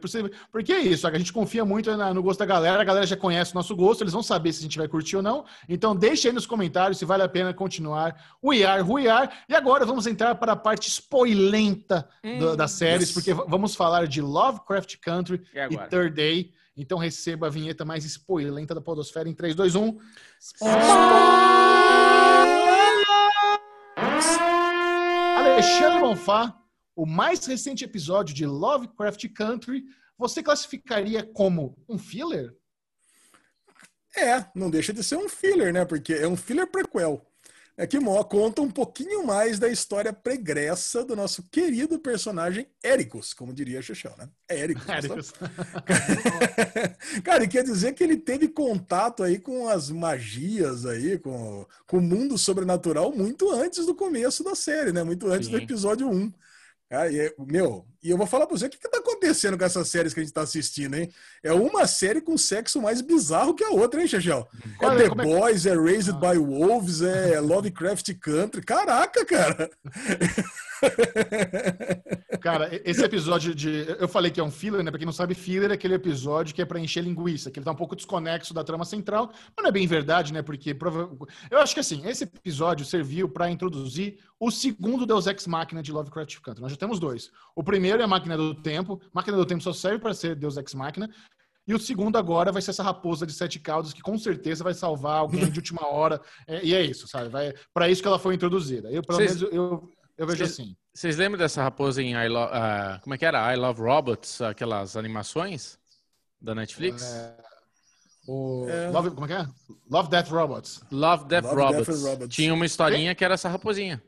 Porque é isso, a gente confia muito no gosto da galera, a galera já conhece o nosso gosto, eles vão saber se a gente vai curtir ou não. Então, deixe aí nos comentários se vale a pena continuar o IAR, o IAR. E agora vamos entrar para a parte spoilenta hum, das séries, porque vamos falar de Lovecraft Country e, e Third Day. Então, receba a vinheta mais spoilenta da Podosfera em 3, 2, 1. Alexandre Bonfá o mais recente episódio de Lovecraft Country, você classificaria como um filler? É, não deixa de ser um filler, né? Porque é um filler prequel. é que Mó conta um pouquinho mais da história pregressa do nosso querido personagem Éricos, como diria Xuxão, né? É Éricos. Éricos. Cara, e quer dizer que ele teve contato aí com as magias aí, com, com o mundo sobrenatural muito antes do começo da série, né? Muito antes Sim. do episódio 1. E, meu, e eu vou falar pra você o que, que tá acontecendo com essas séries que a gente tá assistindo, hein? É uma série com sexo mais bizarro que a outra, hein, Chachel? É, é The é Boys, é, é Raised ah. by Wolves, é Lovecraft Country. Caraca, cara! Cara, esse episódio de. Eu falei que é um filler, né? Pra quem não sabe, filler é aquele episódio que é pra encher linguiça, que ele tá um pouco desconexo da trama central, mas não é bem verdade, né? Porque eu acho que assim, esse episódio serviu para introduzir o segundo Deus Ex Máquina de Lovecraft Country. Nós já temos dois. O primeiro é a Máquina do Tempo. Máquina do Tempo só serve para ser Deus Ex Máquina. E o segundo agora vai ser essa raposa de sete caudas que com certeza vai salvar alguém de última hora. É, e é isso, sabe? Vai para isso que ela foi introduzida. Eu pelo Cês... menos eu, eu vejo Cês... assim. Vocês lembram dessa raposa em I Lo... Uh, como é que era? I Love Robots, aquelas animações da Netflix? É... O... É... Love... Como é que é? Love Death Robots. Love Death, Love Robots. Death Robots. Tinha uma historinha que era essa raposinha.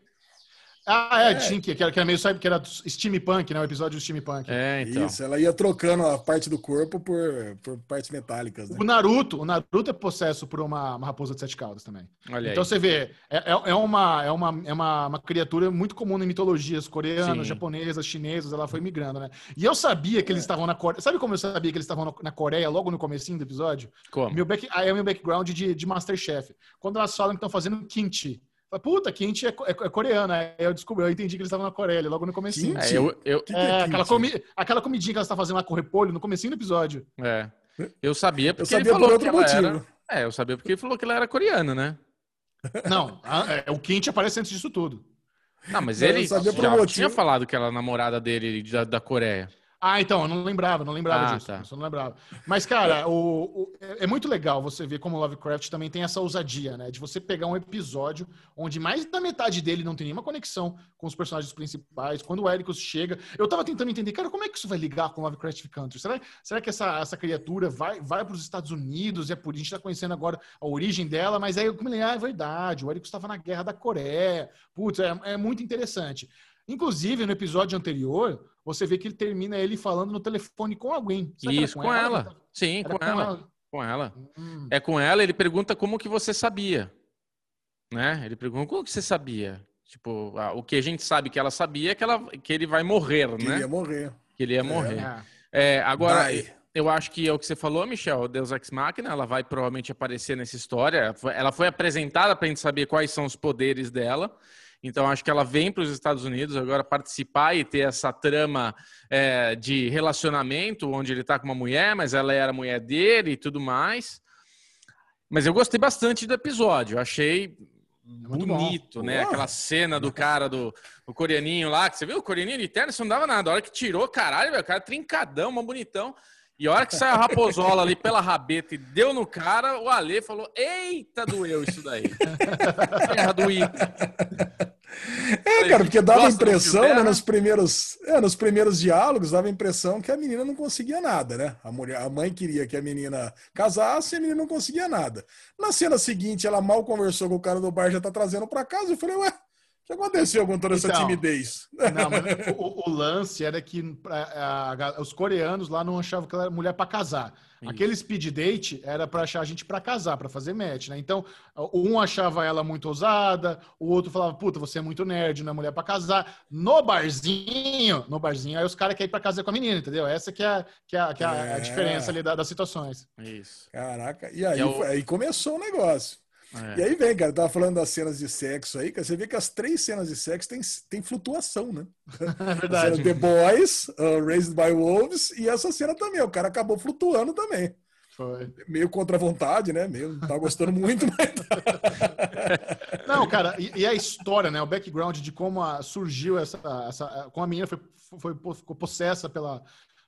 Ah, é, é. tinha que, que era, meio, sabe, que era steampunk, né? O episódio do steampunk. É, então. Isso, ela ia trocando a parte do corpo por, por partes metálicas. Né? O Naruto, o Naruto é possesso por uma, uma raposa de sete caudas também. Olha então aí. você vê, é, é, é, uma, é, uma, é uma, uma criatura muito comum em mitologias coreanas, Sim. japonesas, chinesas, ela foi migrando, né? E eu sabia que eles é. estavam na Coreia. Sabe como eu sabia que eles estavam na Coreia logo no comecinho do episódio? Como? Meu back, aí é o meu background de, de Masterchef. Quando elas falam que estão fazendo kimchi. Puta, Kimchi é, é, é coreana. Aí eu descobri, eu entendi que eles estavam na Coreia, logo no comecinho. É, eu, eu... Que que é, é aquela, comi... aquela comidinha que ela está fazendo lá com repolho no comecinho do episódio. É. Eu sabia porque eu sabia ele falou que ela motivo. era... É, eu sabia porque ele falou que ela era coreana, né? Não, a, é, o Kimchi aparece antes disso tudo. Não, mas ele já tinha falado que ela era namorada dele da, da Coreia. Ah, então, eu não lembrava, não lembrava ah, disso. Tá. Eu não lembrava. Mas, cara, o, o, é, é muito legal você ver como Lovecraft também tem essa ousadia, né? De você pegar um episódio onde mais da metade dele não tem nenhuma conexão com os personagens principais. Quando o Ericus chega, eu tava tentando entender, cara, como é que isso vai ligar com Lovecraft Country? Será, será que essa, essa criatura vai, vai para os Estados Unidos? E é por isso a gente tá conhecendo agora a origem dela, mas aí eu me lembro, ah, é verdade, o Ericus estava na guerra da Coreia. Putz, é, é muito interessante. Inclusive, no episódio anterior, você vê que ele termina ele falando no telefone com alguém. Isso, com, com, ela. ela. Sim, com, com ela. ela. Com ela. Hum. É com ela, ele pergunta como que você sabia. Né? Ele pergunta como que você sabia. Tipo, o que a gente sabe que ela sabia é que, ela, que ele vai morrer, que né? Que ele ia morrer. Que ele ia morrer. É. É, agora, vai. eu acho que é o que você falou, Michel, Deus Ex Machina, ela vai provavelmente aparecer nessa história. Ela foi apresentada para a gente saber quais são os poderes dela. Então, acho que ela vem para os Estados Unidos agora participar e ter essa trama é, de relacionamento, onde ele está com uma mulher, mas ela era mulher dele e tudo mais. Mas eu gostei bastante do episódio. Achei é bonito, né? Aquela cena do cara do, do, coreaninho lá, que você viu? O coreaninho de terno, isso não dava nada. A hora que tirou, caralho, o cara trincadão, uma bonitão. E a hora que saiu a raposola ali pela rabeta e deu no cara, o Ale falou: Eita, doeu isso daí. Terra do É, cara, porque dava a impressão, né, nos primeiros, é, nos primeiros diálogos, dava a impressão que a menina não conseguia nada, né? A, mulher, a mãe queria que a menina casasse e a menina não conseguia nada. Na cena seguinte, ela mal conversou com o cara do bar, já tá trazendo para casa. Eu falei, ué, que aconteceu com toda essa então, timidez? Não, o, o, lance era que a, a, os coreanos lá não achavam que ela era mulher para casar. Isso. Aquele speed date era para achar a gente para casar, para fazer match, né? Então, um achava ela muito ousada, o outro falava, puta, você é muito nerd, não é mulher para casar. No barzinho, no barzinho, aí os caras querem ir para casar com a menina, entendeu? Essa que é, que é, que é, é. a diferença ali das situações. Isso. Caraca, e aí, e é aí começou o negócio. É. E aí vem, cara, tava falando das cenas de sexo aí, cara, você vê que as três cenas de sexo tem, tem flutuação, né? É verdade. The Boys, uh, Raised by Wolves, e essa cena também, o cara acabou flutuando também. Foi. Meio contra a vontade, né? Meio, não tá gostando muito, mas... Não, cara, e, e, a história, né? O background de como a, surgiu essa, essa... Como a menina foi, foi, ficou possessa pela,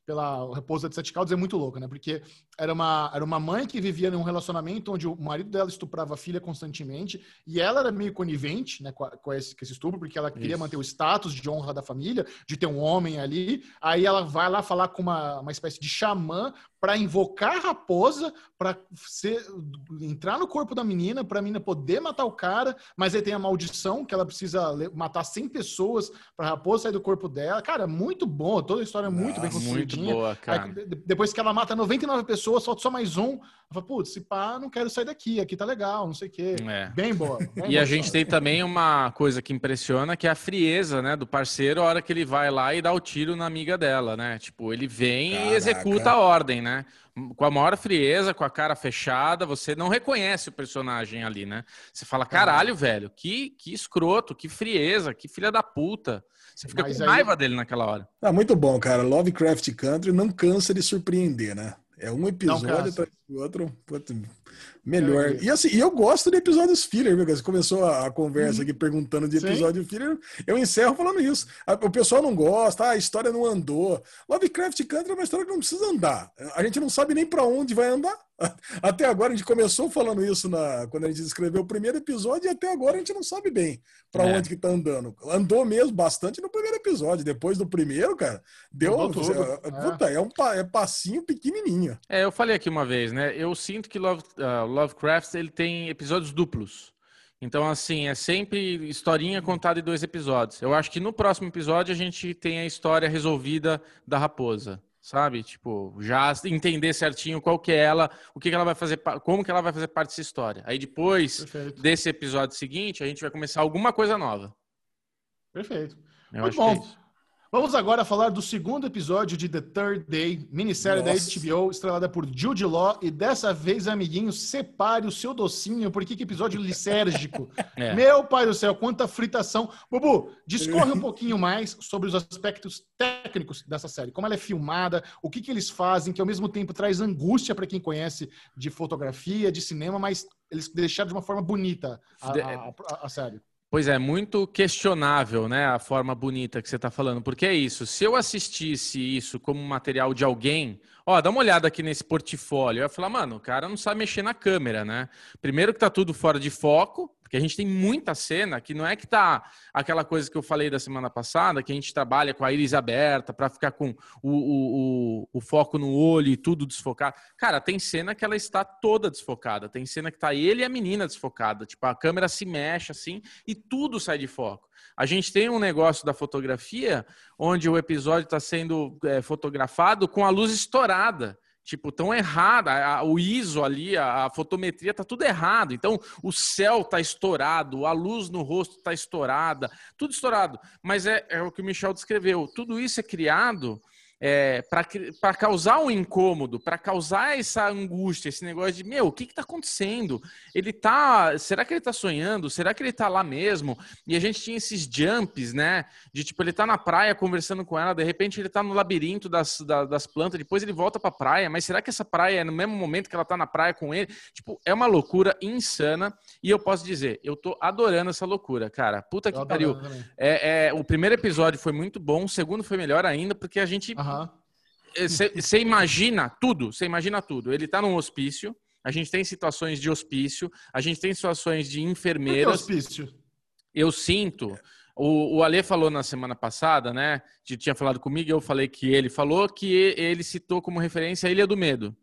pela Raposa de Sete Caudas é muito louca, né? Porque era uma, era uma mãe que vivia num relacionamento onde o marido dela estuprava a filha constantemente e ela era meio conivente né, com, a, com, esse, com esse estupro, porque ela queria Isso. manter o status de honra da família, de ter um homem ali. Aí ela vai lá falar com uma, uma espécie de xamã para invocar a raposa, para entrar no corpo da menina, para a menina poder matar o cara, mas aí tem a maldição que ela precisa matar 100 pessoas para a raposa sair do corpo dela. Cara, muito bom, toda a história é muito bem construída. Muito boa, cara. Aí, depois que ela mata 99 pessoas, falta só mais um. Ela fala, putz, se pá, não quero sair daqui, aqui tá legal, não sei o quê. É. Bem boa. Bem e a gente tem também uma coisa que impressiona, que é a frieza, né, do parceiro, a hora que ele vai lá e dá o tiro na amiga dela, né? Tipo, ele vem Caraca. e executa a ordem, né? Com a maior frieza, com a cara fechada, você não reconhece o personagem ali, né? Você fala, caralho, velho, que, que escroto, que frieza, que filha da puta. Você fica Mas com raiva dele naquela hora. Ah, muito bom, cara. Lovecraft Country não cansa de surpreender, né? É um episódio atrás do outro. Melhor. É, e assim, eu gosto de episódios filler, viu? Você começou a, conversa uhum. aqui perguntando de episódio Sim. filler. Eu encerro falando isso. O pessoal não gosta, ah, a história não andou. Lovecraft Country é uma história que não precisa andar. A gente não sabe nem para onde vai andar. Até agora a gente começou falando isso na, quando a gente escreveu o primeiro episódio e até agora a gente não sabe bem para é. onde que tá andando. Andou mesmo bastante no primeiro episódio. Depois do primeiro, cara, deu. Você, é. Puta, é um é passinho pequenininho. É, eu falei aqui uma vez, né? Eu sinto que Love, uh, Lovecraft ele tem episódios duplos. Então, assim, é sempre historinha contada em dois episódios. Eu acho que no próximo episódio a gente tem a história resolvida da raposa, sabe? Tipo, já entender certinho qual que é ela, o que, que ela vai fazer, como que ela vai fazer parte dessa história. Aí depois Perfeito. desse episódio seguinte, a gente vai começar alguma coisa nova. Perfeito. Eu Muito bom. É Vamos agora falar do segundo episódio de The Third Day, minissérie Nossa. da HBO, estrelada por Jude Law. E dessa vez, amiguinho, separe o seu docinho, porque que episódio lisérgico. É. Meu pai do céu, quanta fritação. Bubu, discorre um pouquinho mais sobre os aspectos técnicos dessa série. Como ela é filmada, o que, que eles fazem, que ao mesmo tempo traz angústia para quem conhece de fotografia, de cinema, mas eles deixaram de uma forma bonita a, a, a, a série. Pois é, muito questionável, né, a forma bonita que você está falando, porque é isso. Se eu assistisse isso como material de alguém, ó, dá uma olhada aqui nesse portfólio, eu ia falar, mano, o cara não sabe mexer na câmera, né? Primeiro que tá tudo fora de foco, porque a gente tem muita cena que não é que tá aquela coisa que eu falei da semana passada, que a gente trabalha com a íris aberta para ficar com o, o, o, o, foco no olho e tudo desfocado. Cara, tem cena que ela está toda desfocada. Tem cena que tá ele e a menina desfocada. Tipo, a câmera se mexe assim e tudo sai de foco. A gente tem um negócio da fotografia onde o episódio está sendo é, fotografado com a luz estourada. Tipo, tão errada. O ISO ali, a, a, fotometria tá tudo errado. Então, o céu tá estourado, a luz no rosto tá estourada, tudo estourado. Mas é, é o que o Michel descreveu. Tudo isso é criado é, para causar um incômodo, para causar essa angústia, esse negócio de, meu, o que está acontecendo? Ele tá. Será que ele está sonhando? Será que ele está lá mesmo? E a gente tinha esses jumps, né? De tipo, ele está na praia conversando com ela, de repente ele está no labirinto das, das, das, plantas, depois ele volta para a praia, mas será que essa praia é no mesmo momento que ela está na praia com ele? Tipo, é uma loucura insana. E eu posso dizer, eu tô adorando essa loucura, cara. Puta que pariu. É, é, o primeiro episódio foi muito bom, o segundo foi melhor ainda, porque a gente. Uhum você uhum. imagina tudo, você imagina tudo. Ele está num hospício, a gente tem situações de hospício, a gente tem situações de enfermeiras. Por que hospício? Eu sinto. O, o Ale falou na semana passada, né? Que tinha falado comigo, eu falei que ele falou que ele citou como referência a Ilha do Medo.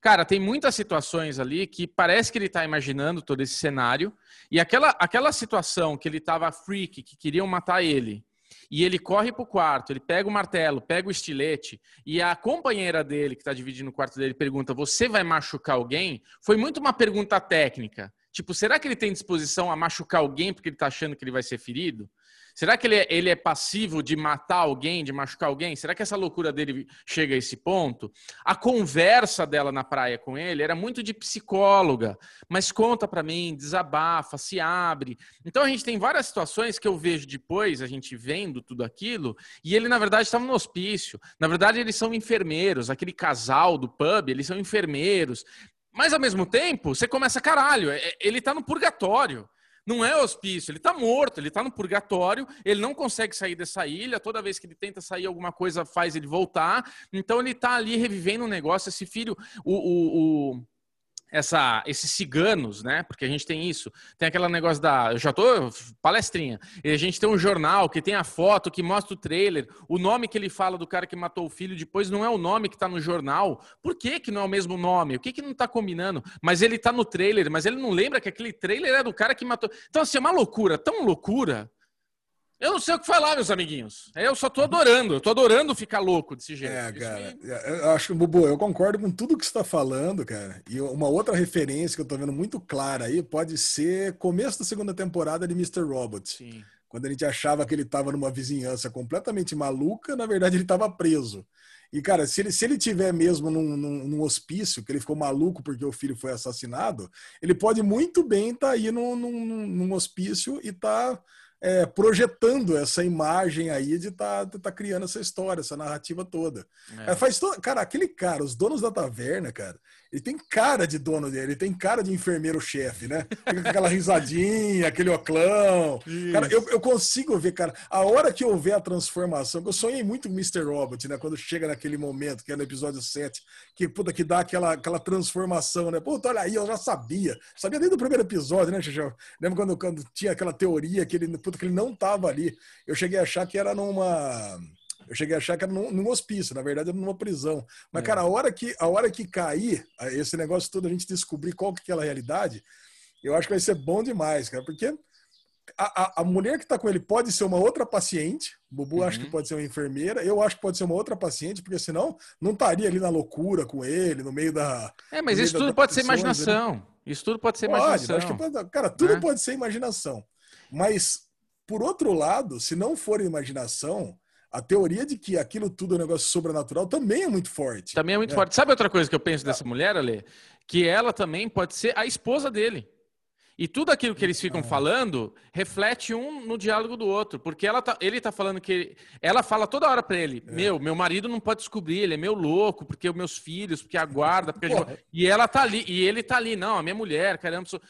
Cara, tem muitas situações ali que parece que ele está imaginando todo esse cenário. E aquela, aquela situação que ele estava freak, que queriam matar ele, e ele corre para o quarto, ele pega o martelo, pega o estilete, e a companheira dele, que está dividindo o quarto dele, pergunta: Você vai machucar alguém? Foi muito uma pergunta técnica. Tipo, será que ele tem disposição a machucar alguém porque ele está achando que ele vai ser ferido? Será que ele é, ele é passivo de matar alguém, de machucar alguém? Será que essa loucura dele chega a esse ponto? A conversa dela na praia com ele era muito de psicóloga, mas conta para mim, desabafa, se abre. Então a gente tem várias situações que eu vejo depois, a gente vendo tudo aquilo, e ele na verdade estava no hospício. Na verdade eles são enfermeiros, aquele casal do pub, eles são enfermeiros. Mas ao mesmo tempo, você começa, caralho, é, ele tá no purgatório. Não é hospício, ele está morto, ele está no purgatório, ele não consegue sair dessa ilha, toda vez que ele tenta sair, alguma coisa faz ele voltar. Então ele está ali revivendo um negócio. Esse filho, o, o, o essa, esses ciganos, né? Porque a gente tem isso. Tem aquele negócio da. Eu já tô palestrinha. E a gente tem um jornal que tem a foto, que mostra o trailer. O nome que ele fala do cara que matou o filho depois não é o nome que tá no jornal. Por que, que não é o mesmo nome? O que, que não tá combinando? Mas ele tá no trailer, mas ele não lembra que aquele trailer é do cara que matou. Então, assim, é uma loucura, tão loucura eu não sei o que falar, meus amiguinhos. Eu só tô adorando. Eu tô adorando ficar louco desse jeito. É, cara. Eu acho que, Bubu, eu concordo com tudo que você tá falando, cara. E uma outra referência que eu tô vendo muito clara aí pode ser começo da segunda temporada de Mr. Robot. Sim. Quando a gente achava que ele tava numa vizinhança completamente maluca, na verdade ele tava preso. E, cara, se ele, se ele tiver mesmo num, num, num, hospício, que ele ficou maluco porque o filho foi assassinado, ele pode muito bem estar tá aí num, num, num hospício e tá é, projetando essa imagem aí de estar tá, tá criando essa história, essa narrativa toda. É. É, faz to... Cara, aquele cara, os donos da taverna, cara, ele tem cara de dono dele, ele tem cara de enfermeiro-chefe, né? Aquela risadinha, aquele oclão. Cara, eu, eu consigo ver, cara, a hora que eu ver a transformação, eu sonhei muito com Mr. Robot, né? Quando chega naquele momento, que é no episódio 7, que, puta, que dá aquela, aquela transformação, né? Puta, olha aí, eu já sabia. Sabia desde o primeiro episódio, né, Xixão? Lembra quando, quando tinha aquela teoria que ele, puta, que ele não tava ali. Eu cheguei a achar que era numa eu cheguei a achar que era num, num hospício, na verdade era numa prisão. Mas, é. cara, a hora, que, a hora que cair, esse negócio todo, a gente descobrir qual que é aquela realidade, eu acho que vai ser bom demais, cara, porque a, a, a mulher que está com ele pode ser uma outra paciente, o Bubu uhum. acha que pode ser uma enfermeira, eu acho que pode ser uma outra paciente, porque senão não estaria ali na loucura com ele, no meio da. É, mas isso tudo pode ser imaginação. Né? Isso tudo pode ser pode, imaginação. Acho que pode, cara, tudo né? pode ser imaginação. Mas, por outro lado, se não for imaginação, a teoria de que aquilo tudo é um negócio sobrenatural também é muito forte. Também é muito é. forte. Sabe outra coisa que eu penso dessa mulher, Ale? Que ela também pode ser a esposa dele. E tudo aquilo que eles ficam falando reflete um no diálogo do outro, porque ela tá, ele tá falando que ele, ela fala toda hora para ele: é. "Meu, meu marido não pode descobrir, ele é meu louco, porque os meus filhos, porque a guarda, porque gente... e ela tá ali, e ele tá ali, não, a minha mulher, caramba, sou...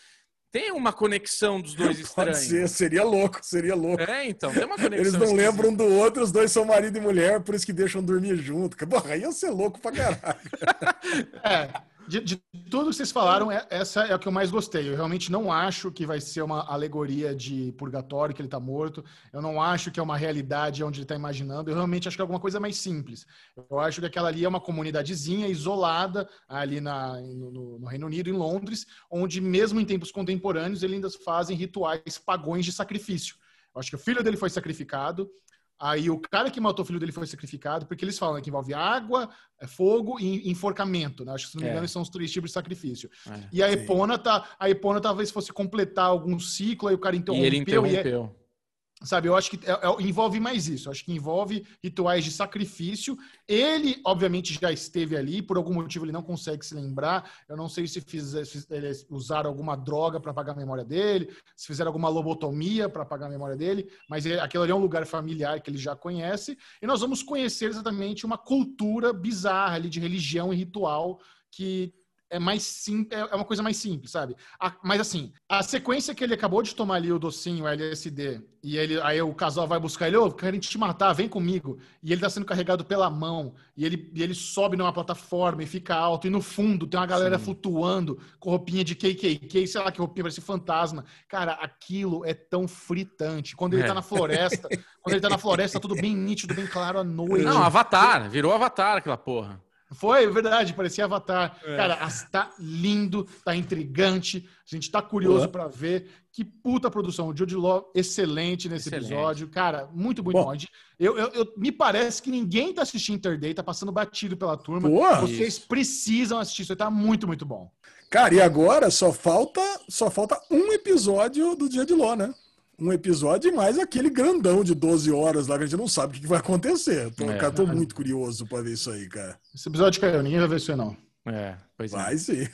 Tem uma conexão dos dois estranhos. Ser, seria louco, seria louco. É, então, tem uma conexão. Eles não esquisita. lembram do outro, os dois são marido e mulher, por isso que deixam dormir junto. Porra, ia ser louco pra caralho. é. De, de, tudo que vocês falaram, é, essa é o que eu mais gostei. Eu realmente não acho que vai ser uma alegoria de purgatório, que ele está morto. Eu não acho que é uma realidade onde ele está imaginando. Eu realmente acho que é alguma coisa mais simples. Eu acho que aquela ali é uma comunidadezinha isolada ali na, no, no Reino Unido, em Londres, onde mesmo em tempos contemporâneos eles ainda fazem rituais pagões de sacrifício. Eu acho que o filho dele foi sacrificado, Aí o cara que matou o filho dele foi sacrificado, porque eles falam que envolve água, é, fogo e enforcamento, né? Acho que se não me é. engano, são os três tipos de sacrifício. É, e a Epona tá. A Epona talvez fosse completar algum ciclo, aí o cara interrompeu. E ele interrompeu. Sabe, eu acho que é, é, envolve mais isso. Eu acho que envolve rituais de sacrifício. Ele, obviamente, já esteve ali, por algum motivo ele não consegue se lembrar. Eu não sei se, fizer, se usaram alguma droga para apagar a memória dele, se fizeram alguma lobotomia para apagar a memória dele, mas ele, aquele ali é um lugar familiar que ele já conhece. E nós vamos conhecer exatamente uma cultura bizarra ali de religião e ritual que é mais simples, é, é uma coisa mais simples, sabe? A, mas assim, a sequência que ele acabou de tomar ali o docinho, o LSD, e ele, aí o casal vai buscar ele, ô, oh, querem te matar, vem comigo. E ele tá sendo carregado pela mão, e ele, e ele sobe numa plataforma e fica alto, e no fundo tem uma galera Sim. flutuando com roupinha de KKK, sei lá que roupinha, parece fantasma. Cara, aquilo é tão fritante. Quando ele é. tá na floresta, quando ele tá na floresta, tudo bem nítido, bem claro à noite. Não, Avatar, virou Avatar aquela porra. Foi, é verdade, parecia Avatar. É. Cara, tá lindo, tá intrigante. A gente tá curioso para ver. Que puta produção. O Jude Law, excelente nesse excelente. episódio. Cara, muito, muito bom. bom. Eu, eu, eu, me parece que ninguém tá assistindo Interday, tá passando batido pela turma. Porra. Vocês precisam assistir, isso tá muito, muito bom. Cara, e agora só falta, só falta um episódio do Dia de Ló, né? Um episódio mais aquele grandão de 12 horas lá que a gente não sabe o que vai acontecer. Tô, é, cara, tô muito curioso para ver isso aí, cara. Esse episódio caiu, ninguém vai ver isso aí, não. É, pois é. Vai sim.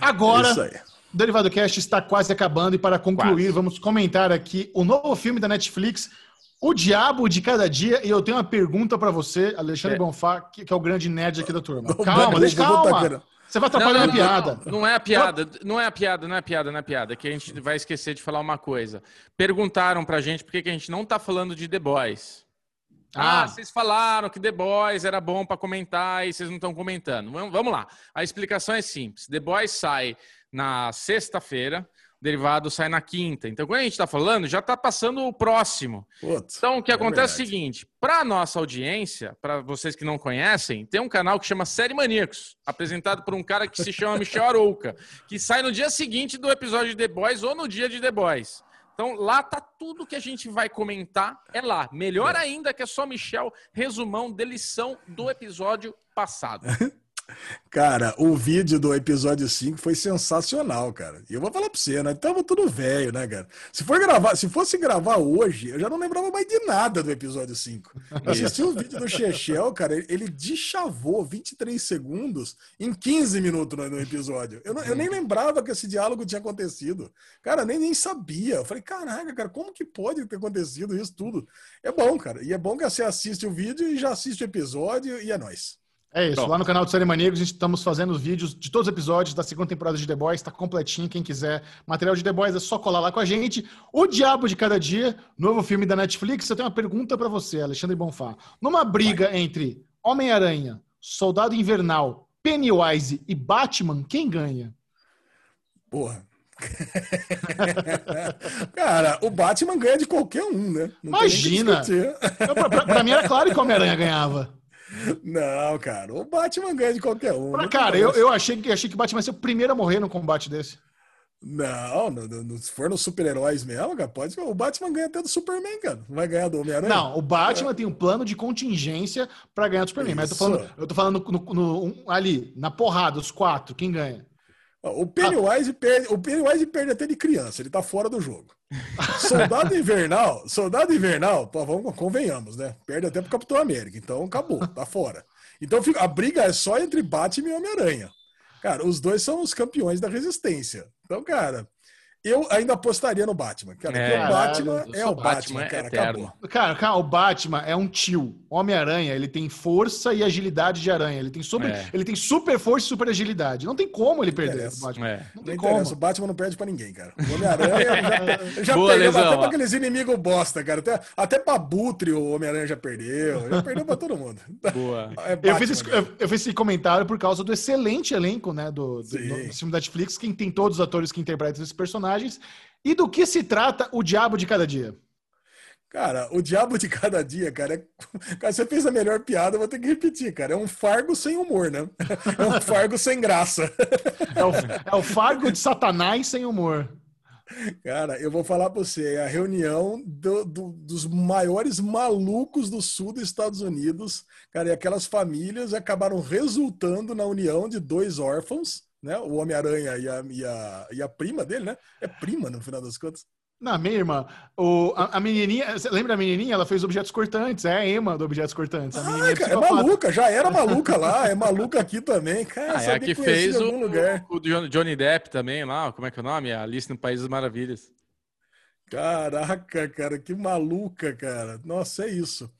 Agora, o Derivado Cast está quase acabando e para concluir, quase. vamos comentar aqui o novo filme da Netflix, O Diabo de Cada Dia. E eu tenho uma pergunta para você, Alexandre é. Bonfá, que, que, é o grande nerd aqui da turma. Calma, deixa calma. Você vai atrapalhar não, não, a piada. Não, não, é a piada, não é a piada, não é a piada, não é a piada. Que a gente vai esquecer de falar uma coisa. Perguntaram pra gente por que, que a gente não tá falando de The Boys. Ah, ah, vocês falaram que The Boys era bom para comentar e vocês não estão comentando. Vamos lá. A explicação é simples. The Boys sai na sexta-feira, derivado sai na quinta. Então, quando a gente está falando, já está passando o próximo. Então, o que é acontece é o seguinte: para nossa audiência, para vocês que não conhecem, tem um canal que chama Série Maníacos, apresentado por um cara que se chama Michel Arouca, que sai no dia seguinte do episódio de The Boys ou no dia de The Boys. Então lá tá tudo que a gente vai comentar, é lá. Melhor é. ainda que é só Michel, resumão de lição do episódio passado. Cara, o vídeo do episódio 5 foi sensacional, cara. E eu vou falar pra você, né? Tava tudo velho, né, cara? Se for gravar, se fosse gravar hoje, eu já não lembrava mais de nada do episódio 5. Assisti o vídeo do Chechel, cara, ele deschavou 23 segundos em 15 minutos no, episódio. Eu, não, eu, nem lembrava que esse diálogo tinha acontecido. Cara, nem, nem sabia. Eu falei, caraca, cara, como que pode ter acontecido isso tudo? É bom, cara. E é bom que você assiste o vídeo e já assiste o episódio e é nóis. É isso. Lá no canal do Série Maníacos, a gente estamos fazendo os vídeos de todos os episódios da segunda temporada de The Boys. Está completinho. Quem quiser material de The Boys é só colar lá com a gente. O Diabo de Cada Dia, novo filme da Netflix. Eu tenho uma pergunta para você, Alexandre Bonfá. Numa briga Vai. entre Homem-Aranha, Soldado Invernal, Pennywise e Batman, quem ganha? Porra. Cara, o Batman ganha de qualquer um, né? Não Imagina! Pra, pra, pra mim era claro que o Homem-Aranha ganhava. Não, cara, o Batman ganha de qualquer um. Mas, cara, eu, eu achei, que, achei que o Batman ia ser o primeiro a morrer num combate desse. Não, no, no, se for nos super-heróis mesmo, cara, pode. O Batman ganha até do Superman, cara. Não vai ganhar do Homem-Aranha. Não, o Batman é. tem um plano de contingência para ganhar do Superman. Isso. Mas eu tô falando, eu tô falando no, no, um, ali, na porrada, os quatro, quem ganha? O Pennywise, perde, o Pennywise perde até de criança, ele tá fora do jogo. Soldado Invernal, Soldado Invernal, pô, vamos, convenhamos, né? Perde até pro Capitão América, então acabou, tá fora. Então a briga é só entre Batman e Homem-Aranha. Cara, os dois são os campeões da resistência. Então, cara, eu ainda apostaria no Batman. Cara, é, o Batman é o Batman, Batman cara. Acabou. Cara, cara, o Batman é um tio. Homem-Aranha, ele tem força e agilidade de aranha. Ele tem, super, é. ele tem super força e super agilidade. Não tem como ele perder. O Batman. É. Não tem não como. O Batman não perde pra ninguém, cara. O Homem-Aranha já, já Boa, perdeu até pra aqueles inimigos bosta, cara. Até, até pra Butre o Homem-Aranha já perdeu. Já perdeu pra todo mundo. Boa. É Batman, eu, fiz esse, eu, eu, fiz esse comentário por causa do excelente elenco, né? Do, do, do, do filme da Netflix, quem tem todos os atores que interpretam esses personagens personagens. E do que se trata o Diabo de Cada Dia? Cara, o Diabo de Cada Dia, cara, é... cara, você fez a melhor piada, eu vou ter que repetir, cara. É um fargo sem humor, né? É um fargo sem graça. É o, é o fargo de Satanás sem humor. Cara, eu vou falar para você, é a reunião do, do, dos maiores malucos do sul dos Estados Unidos, cara, e aquelas famílias acabaram resultando na união de dois órfãos, né? O Homem-Aranha e a, e, a, e a prima dele, né? É prima, no final das contas. Na minha irmã, o, a, a, menininha, você lembra da menininha? Ela fez objetos cortantes, é a Emma do Objetos Cortantes. A ah, cara, é maluca, já era maluca lá, é maluca aqui também. Cara, ah, é a que fez o, lugar. o Johnny Depp também lá, como é que é o nome? A Alice no País das Maravilhas. Caraca, cara, que maluca, cara. Nossa, é isso.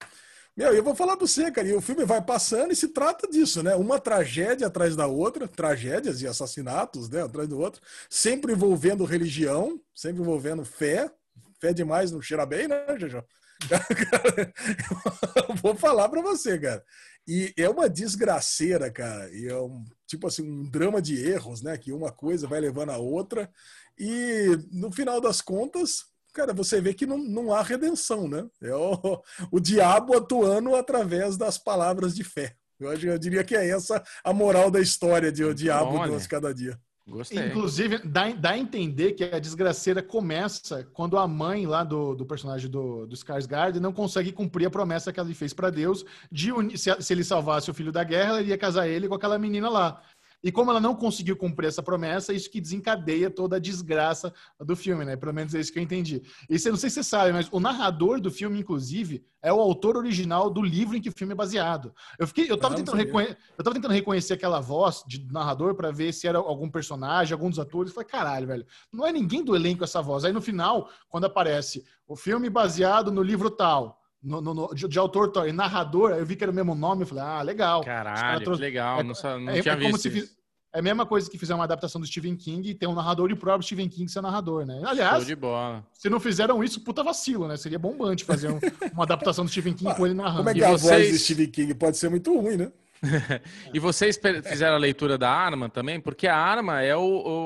Meu, eu vou falar pra você, cara, e o filme vai passando e se trata disso, né? Uma tragédia atrás da outra, tragédias e assassinatos, né? Atrás do outro, sempre envolvendo religião, sempre envolvendo fé. Fé demais não cheira bem, né, Jojo? vou falar para você, cara. E é uma desgraceira, cara. E é um tipo assim, um drama de erros, né? Que uma coisa vai levando a outra. E no final das contas, cara, você vê que não, não há redenção, né? É o, o diabo atuando através das palavras de fé. Eu, eu diria que é essa a moral da história de o diabo Olha. de cada dia. Gostei. Inclusive, dá, dá a entender que a desgraceira começa quando a mãe lá do, do personagem do, do Skarsgård não consegue cumprir a promessa que ela fez para Deus de unir, se, se, ele salvasse o filho da guerra, ela iria casar ele com aquela menina lá. E como ela não conseguiu cumprir essa promessa, isso que desencadeia toda a desgraça do filme, né? Pelo menos é isso que eu entendi. E você não sei se você sabe, mas o narrador do filme, inclusive, é o autor original do livro em que o filme é baseado. Eu fiquei, eu tava, tentando, reconhe... eu tava tentando reconhecer aquela voz de narrador para ver se era algum personagem, algum dos atores. Eu falei, caralho, velho, não é ninguém do elenco essa voz. Aí no final, quando aparece o filme baseado no livro tal, no, no, no, de, de, autor e narrador, eu vi que era o mesmo nome, eu falei, ah, legal. Caralho, trouxe... legal, é, não, não é, tinha é, visto. Se, É a mesma coisa que fizer uma adaptação do Stephen King e ter um narrador e o próprio Stephen King ser narrador, né? Aliás, se não fizeram isso, puta vacilo, né? Seria bombante fazer um, uma adaptação do Stephen King ah, com ele narrando. Como é que a vocês... voz do Stephen King pode ser muito ruim, né? e vocês fizeram a leitura da arma também? Porque a arma é o,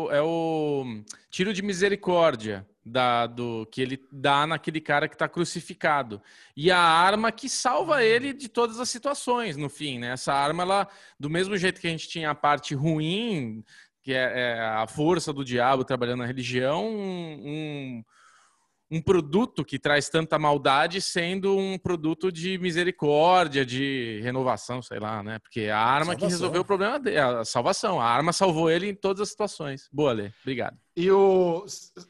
o é o tiro de misericórdia da, do que ele dá naquele cara que está crucificado. E a arma que salva ele de todas as situações, no fim, né? Essa arma, ela, do mesmo jeito que a gente tinha a parte ruim, que é, é a força do diabo trabalhando na religião, um, um um produto que traz tanta maldade sendo um produto de misericórdia, de renovação, sei lá, né? Porque a arma salvação. que resolveu o problema dele, a salvação. A arma salvou ele em todas as situações. Boa, Lê. Obrigado. E o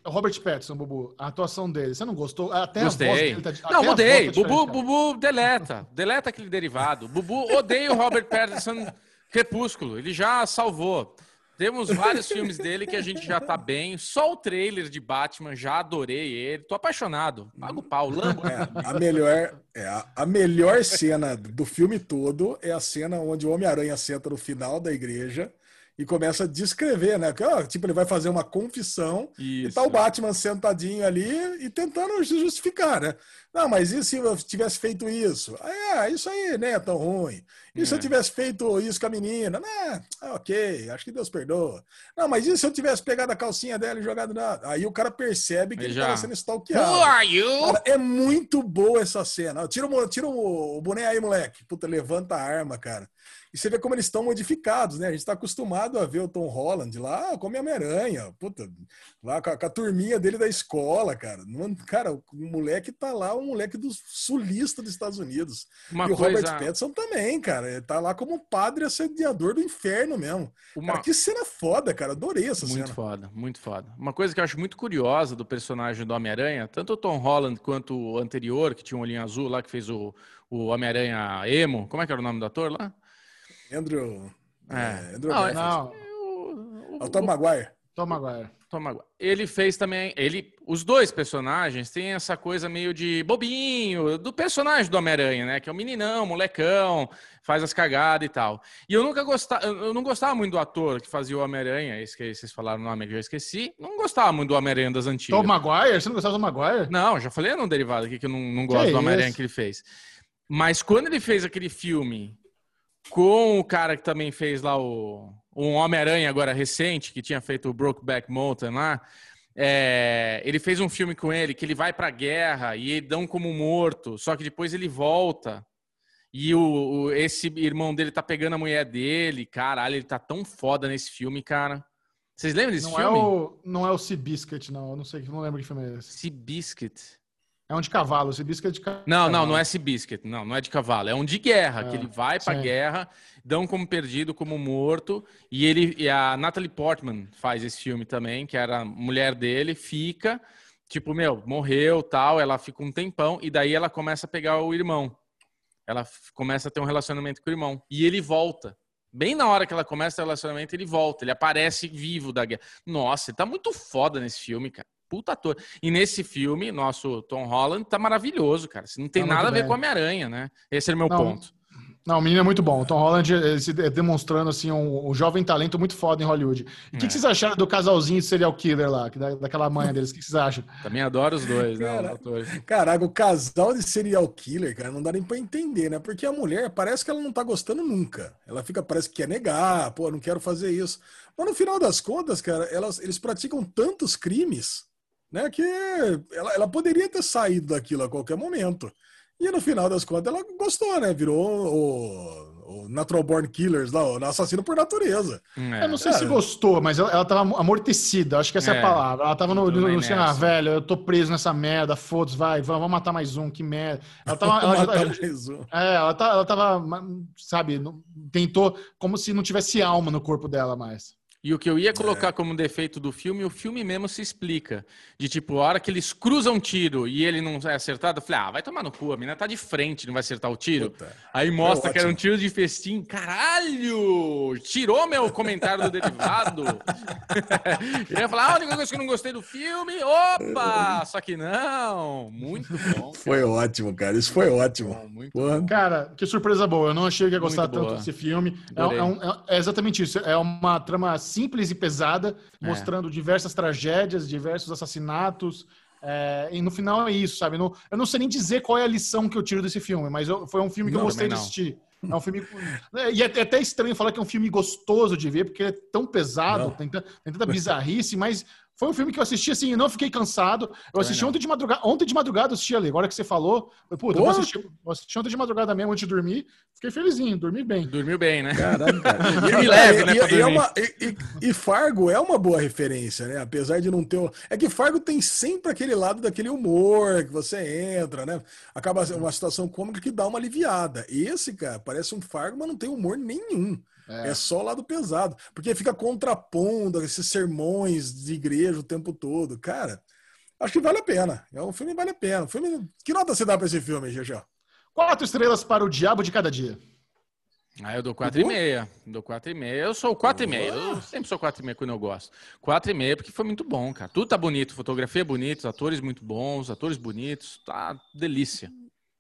Robert Pattinson, Bubu, a atuação dele, você não gostou? Até Gostei. tá, Não, mudei. Tá Bubu, Bubu, deleta. Deleta aquele derivado. Bubu odeia o Robert Pattinson Crepúsculo. Ele já salvou. Temos vários filmes dele que a gente já tá bem. Só o trailer de Batman, já adorei ele. Tô apaixonado. Paga o pau, lambo. É, a, melhor, é, a melhor cena do filme todo é a cena onde o Homem-Aranha senta no final da igreja e começa a descrever, né? Tipo, ele vai fazer uma confissão Isso. e tá o Batman sentadinho ali e tentando justificar, né? Não, mas e se eu tivesse feito isso? Ah, é, isso aí nem é tão ruim. E é. se eu é. tivesse feito isso com a menina? Não, ah, ok, acho que Deus perdoa. Não, mas e se eu tivesse pegado a calcinha dela e jogado na... Aí o cara percebe que ele, ele já... tava sendo stalkeado. Who are you? Cara, é muito boa essa cena. Tira o, tira o boné aí, moleque. Puta, levanta a arma, cara. E você vê como eles estão modificados, né? A gente está acostumado a ver o Tom Holland lá como Homem-Aranha, puta, lá com a, com a, turminha dele da escola, cara. Não, cara, o moleque tá lá, um moleque do sulista dos Estados Unidos. Uma e o coisa... Robert Pattinson também, cara. Ele tá lá como padre assediador do inferno mesmo. Uma... Cara, que cena foda, cara. Adorei essa muito cena. Muito foda, muito foda. Uma coisa que eu acho muito curiosa do personagem do Homem-Aranha, tanto o Tom Holland quanto o anterior, que tinha um olhinho azul lá, que fez o, o Homem-Aranha emo. Como é que era o nome do ator lá? Andrew. É. é Andrew não, não. É o Tom Maguire. Tom Maguire. Tom Maguire. Ele fez também. Ele, os dois personagens têm essa coisa meio de bobinho do personagem do Homem-Aranha, né? Que é o meninão, molecão, faz as cagadas e tal. E eu nunca gostava, eu não gostava muito do ator que fazia o Homem-Aranha, esse que vocês falaram o nome que eu já esqueci. Não gostava muito do Homem-Aranha das antigas. Tom Maguire? Você não gostava do Maguire? Não, já falei num derivado aqui que eu não, não gosto que do Homem-Aranha que ele fez. Mas quando ele fez aquele filme com o cara que também fez lá o um Homem-Aranha agora recente, que tinha feito o Brokeback Mountain lá. É, ele fez um filme com ele que ele vai pra guerra e ele dão como morto, só que depois ele volta. E o, o, esse irmão dele tá pegando a mulher dele. Caralho, ele tá tão foda nesse filme, cara. Vocês lembram desse não filme? É o, não é o Seabiscuit, não. Eu não sei, não lembro que filme é esse. Seabiscuit. É um de cavalo, esse biscuit é de cavalo. Não, não, não é esse biscuit, não, não é de cavalo, é um de guerra, é, que ele vai pra sim. guerra, dão como perdido, como morto, e ele e a Natalie Portman faz esse filme também, que era a mulher dele, fica, tipo, meu, morreu, tal, ela fica um tempão e daí ela começa a pegar o irmão. Ela começa a ter um relacionamento com o irmão e ele volta. Bem na hora que ela começa o relacionamento, ele volta, ele aparece vivo da guerra. Nossa, ele tá muito foda nesse filme, cara puta ator. E nesse filme, nosso Tom Holland tá maravilhoso, cara. Não tem tá nada a ver bem. com Homem-Aranha, né? Esse é o meu não, ponto. Não, o menino é muito bom. O Tom Holland é, demonstrando assim um, um, jovem talento muito foda em Hollywood. E o é. que, que, vocês acharam do casalzinho de serial killer lá, da, daquela mãe deles? O que, que, vocês acham? Também adoro os dois, né? Caraca, o casal de serial killer, cara, não dá nem pra entender, né? Porque a mulher parece que ela não tá gostando nunca. Ela fica, parece que quer negar, pô, não quero fazer isso. Mas no final das contas, cara, elas, eles praticam tantos crimes né? Que ela, ela poderia ter saído daquilo a qualquer momento. E no final das contas ela gostou, né? Virou o, o Natural Born Killers lá, o assassino por natureza. É. Eu não sei é. se gostou, mas ela, ela tava amortecida, acho que essa é, é a palavra. Ela tava no, no, no assim, ah, velho, eu tô preso nessa merda, foda-se, vai, vamos matar mais um, que merda. Ela tava. ela, ela, mais um. É, ela, tá, ela tava, sabe, tentou como se não tivesse alma no corpo dela mais. E o que eu ia colocar é. como defeito do filme, o filme mesmo se explica. De tipo, a hora que eles cruzam um tiro e ele não é acertado, eu falei, ah, vai tomar no cu, a menina tá de frente, não vai acertar o tiro. Puta. Aí mostra que era um tiro de festim. Caralho! Tirou meu comentário do derivado. eu ia falar, ah, a única coisa que eu não gostei do filme, opa! Só que não. Muito bom. Cara. Foi ótimo, cara. Isso foi ótimo. Muito bom. Cara, que surpresa boa. Eu não achei que ia gostar tanto desse filme. É, é, um, é, exatamente isso. É uma trama simples e pesada, é. mostrando diversas tragédias, diversos assassinatos. É, e no final é isso, sabe? No, eu não sei nem dizer qual é a lição que eu tiro desse filme, mas eu, foi um filme que não, eu gostei de assistir. É um filme. É, e é até estranho falar que é um filme gostoso de ver, porque ele é tão pesado, tem, tem tanta bizarrice, mas foi um filme que eu assisti assim e não fiquei cansado. Eu assisti ontem de madrugada. Ontem de madrugada eu assisti ali. Agora que você falou, eu, puta, eu assisti, eu assisti ontem de madrugada mesmo antes de dormir. Fiquei felizinho, dormi bem. Dormiu bem, né? Caramba, cara. e, leve, né? E, e, é uma, e, e, Fargo é uma boa referência, né? Apesar de não ter. É que Fargo tem sempre aquele lado daquele humor que você entra, né? Acaba uma situação cômica que dá uma aliviada. Esse, cara, parece um Fargo, mas não tem humor nenhum. É. é. só o lado pesado. Porque fica contrapondo esses sermões de igreja o tempo todo. Cara, acho que vale a pena. É um filme que vale a pena. Um filme... Que nota você dá para esse filme, GG? Quatro estrelas para o Diabo de Cada Dia. Ah, eu dou 4,5. Dou 4,5. Eu sou 4,5. Eu sempre sou 4,5 quando eu gosto. 4,5 porque foi muito bom, cara. Tudo tá bonito, fotografia é bonita, atores muito bons, atores bonitos. Tá delícia.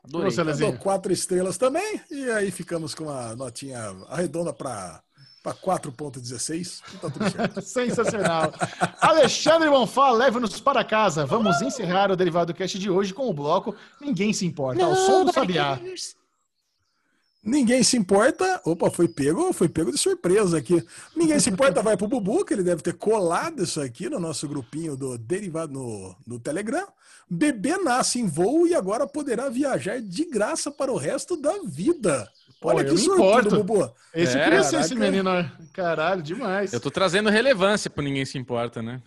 Adorei. Você, eu dou quatro estrelas também. E aí ficamos com a notinha arredonda para para 4.16. Tá tudo certo. Sensacional. Alexandre Bonfá, leve-nos para casa. Vamos encerrar o Derivado Cast de hoje com o bloco Ninguém Se Importa. o som do Sabiá. Ninguém se importa. Opa, foi pego, foi pego de surpresa aqui. Ninguém se importa, vai pro Bubu, que ele deve ter colado isso aqui no nosso grupinho do Derivado no, no Telegram. Bebê nasce em voo e agora poderá viajar de graça para o resto da vida. Olha Pô, que sortudo, Bubu. Esse é, queria ser esse menino. Caralho, demais. Eu tô trazendo relevância pro Ninguém Se Importa, né?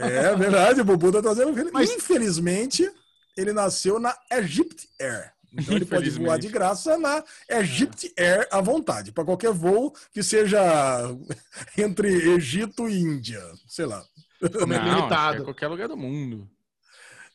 É verdade, o Bubu tá trazendo. Mas... Infelizmente, ele nasceu na Egypt Air. Então ele pode voar de graça na Egypt Air à vontade, para qualquer voo que seja entre Egito e Índia, sei lá. Não, é limitado. É qualquer lugar do mundo.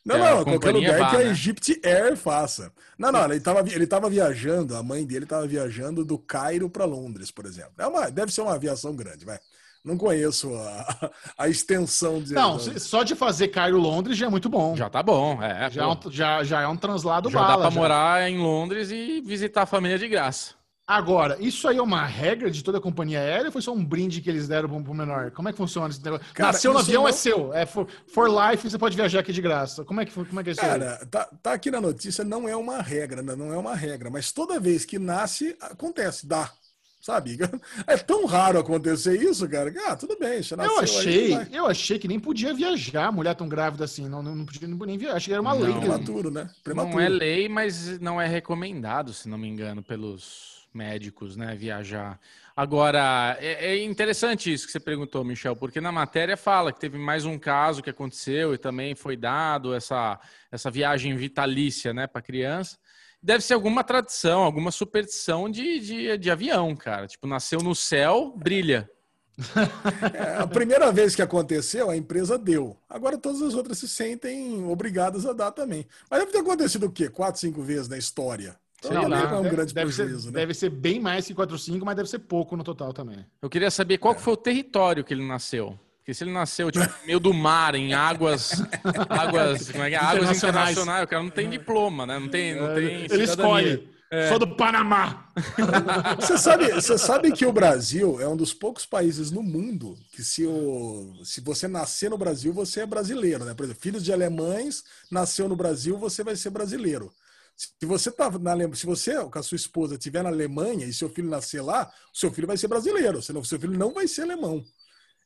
Não, é, não, qualquer lugar vá, que a né? Egypt Air faça. Não, não, ele estava ele tava viajando, a mãe dele estava viajando do Cairo para Londres, por exemplo. É uma, deve ser uma aviação grande, vai. Não conheço a, a extensão de. Não, só de fazer Cairo-Londres já é muito bom. Já tá bom, é. Já, é um, já, já é um translado já bala. Dá pra já. morar em Londres e visitar a família de graça. Agora, isso aí é uma regra de toda a companhia aérea ou foi só um brinde que eles deram pro menor? Como é que funciona esse negócio? Cara, Nasceu no avião não... é seu. É for, for life, você pode viajar aqui de graça. Como é que, como é, que é isso Cara, tá, tá aqui na notícia, não é uma regra, não é uma regra. Mas toda vez que nasce, acontece, dá sabe? É tão raro acontecer isso, cara. Ah, tudo bem, você Eu achei, aí, eu achei que nem podia viajar mulher tão grávida assim, não, não podia nem viajar. Achei que era uma não, lei. Prematuro, né? Prematuro. Não é lei, mas não é recomendado, se não me engano, pelos médicos, né, viajar. Agora, é, é interessante isso que você perguntou, Michel, porque na matéria fala que teve mais um caso que aconteceu e também foi dado essa, essa viagem vitalícia, né, para criança deve ser alguma tradição, alguma superstição de, de, de avião, cara. Tipo, nasceu no céu, brilha. É, a primeira vez que aconteceu, a empresa deu. Agora todas as outras se sentem obrigadas a dar também. Mas deve ter acontecido o quê? Quatro, cinco vezes na história. Então, não, não, é um grande deve prejuízo, ser, né? Deve ser bem mais que 4, 5, mas deve ser pouco no total também. Eu queria saber qual é. foi o território que ele nasceu. Porque se ele nasceu tipo, no meio do mar, em águas, águas, como é que é? águas internacionais, o cara não tem diploma, né? Não tem, não tem Ele escolhe. É. Sou do Panamá. Você sabe, você sabe que o Brasil é um dos poucos países no mundo que se, o, se você nascer no Brasil, você é brasileiro, né? Por exemplo, filhos de alemães, nasceu no Brasil, você vai ser brasileiro. Se você tá na se você com a sua esposa estiver na Alemanha e seu filho nascer lá, seu filho vai ser brasileiro, senão seu filho não vai ser alemão.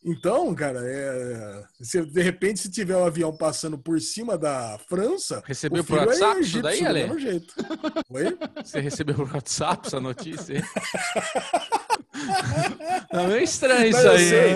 Então, cara, é... se, de repente, se tiver um avião passando por cima da França. Recebeu por WhatsApp é isso daí, Ale? Jeito. Oi? Você recebeu por WhatsApp essa notícia? É estranho isso aí.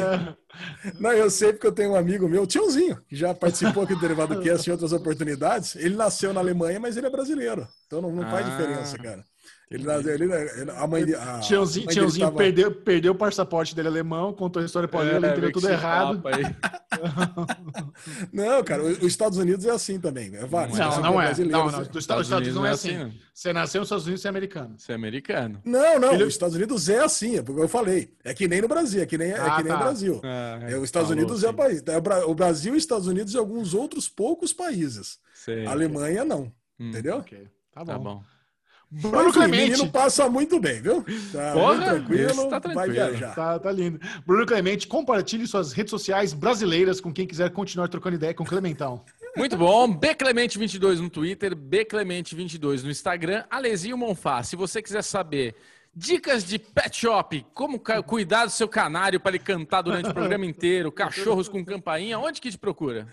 Não, eu sei porque eu tenho um amigo meu, Tiozinho, que já participou aqui do Derivado Cast em outras oportunidades. Ele nasceu na Alemanha, mas ele é brasileiro. Então não, não ah. faz diferença, cara. Ele, ele, ele, a mãe, a, Tiãozinho, mãe Tiãozinho tava... perdeu, perdeu o passaporte dele alemão, contou a história para ele, é, entendeu tudo errado. não, cara, os Estados Unidos é assim também. É vários, não, não é. Não, não. Os Estados, Unidos não é assim. assim. Você nasceu nos Estados Unidos, você é americano. Você é americano. Não, não. Ele... Os Estados Unidos é assim, é porque eu falei. É que nem no Brasil, é que nem, ah, é que nem tá. no Brasil. Ah, é, os Estados Unidos é o país. É o Brasil, Estados Unidos e alguns outros poucos países. Sei, a Alemanha não. Hum, entendeu? Okay. Tá bom. Tá bom. Bruno Clemente. O menino passa muito bem, viu? Tá Porra, tranquilo, tá tranquilo, vai viajar. Tá, tá lindo. Bruno Clemente, compartilhe suas redes sociais brasileiras com quem quiser continuar trocando ideia com o Clementão. Muito bom. Bclemente22 no Twitter, Bclemente22 no Instagram, Alezinho Monfá. Se você quiser saber dicas de pet shop, como cuidar do seu canário para ele cantar durante o programa inteiro, cachorros com campainha, onde que te procura?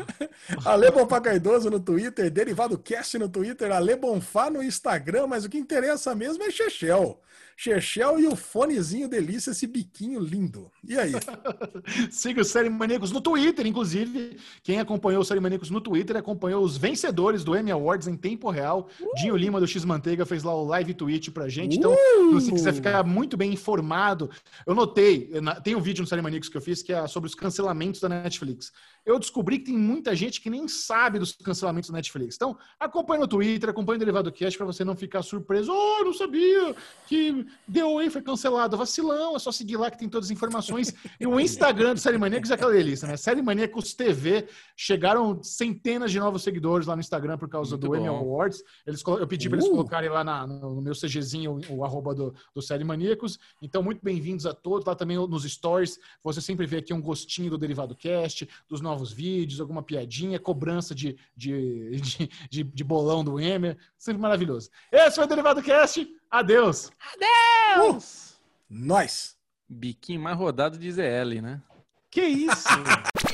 Ale Bonfá Cardoso no Twitter, Derivado Cast no Twitter, Ale Bonfá no Instagram, mas o que interessa mesmo é Chechel. Chechel e o fonezinho delícia, esse biquinho lindo. E aí? Siga o Série Maníacos no Twitter, inclusive. Quem acompanhou o Série Maníacos no Twitter acompanhou os vencedores do Emmy Awards em tempo real. Uh! Dinho Lima do X Manteiga fez lá o live tweet pra gente. Então, uh! se quiser ficar muito bem informado, eu notei, tem um vídeo no Série Maníacos que eu fiz que é sobre os cancelamentos da Netflix eu descobri que tem muita gente que nem sabe dos cancelamentos da Netflix. Então, acompanhe no Twitter, acompanhe o Derivado Cast para você não ficar surpreso. Oh, não sabia que The Way foi cancelado. Vacilão, é só seguir lá que tem todas as informações. e o Instagram do Série Maníacos é aquela delícia, né? Série Maníacos TV. Chegaram centenas de novos seguidores lá no Instagram por causa Muito do Emmy Awards. Eles, eu pedi para eles uh! colocarem lá na, no meu CGzinho o, o arroba do, do Série Maníacos. Então, muito bem-vindos a todos. Lá também nos stories, você sempre vê aqui um gostinho do Derivado Cast, dos novos novos vídeos, alguma piadinha, cobrança de, de, de, de, de bolão do Emer. Sempre maravilhoso. Esse foi o Derivado Cast. Adeus. Adeus. Uh, nós. Biquinho mais rodado de ZL, né? Que isso?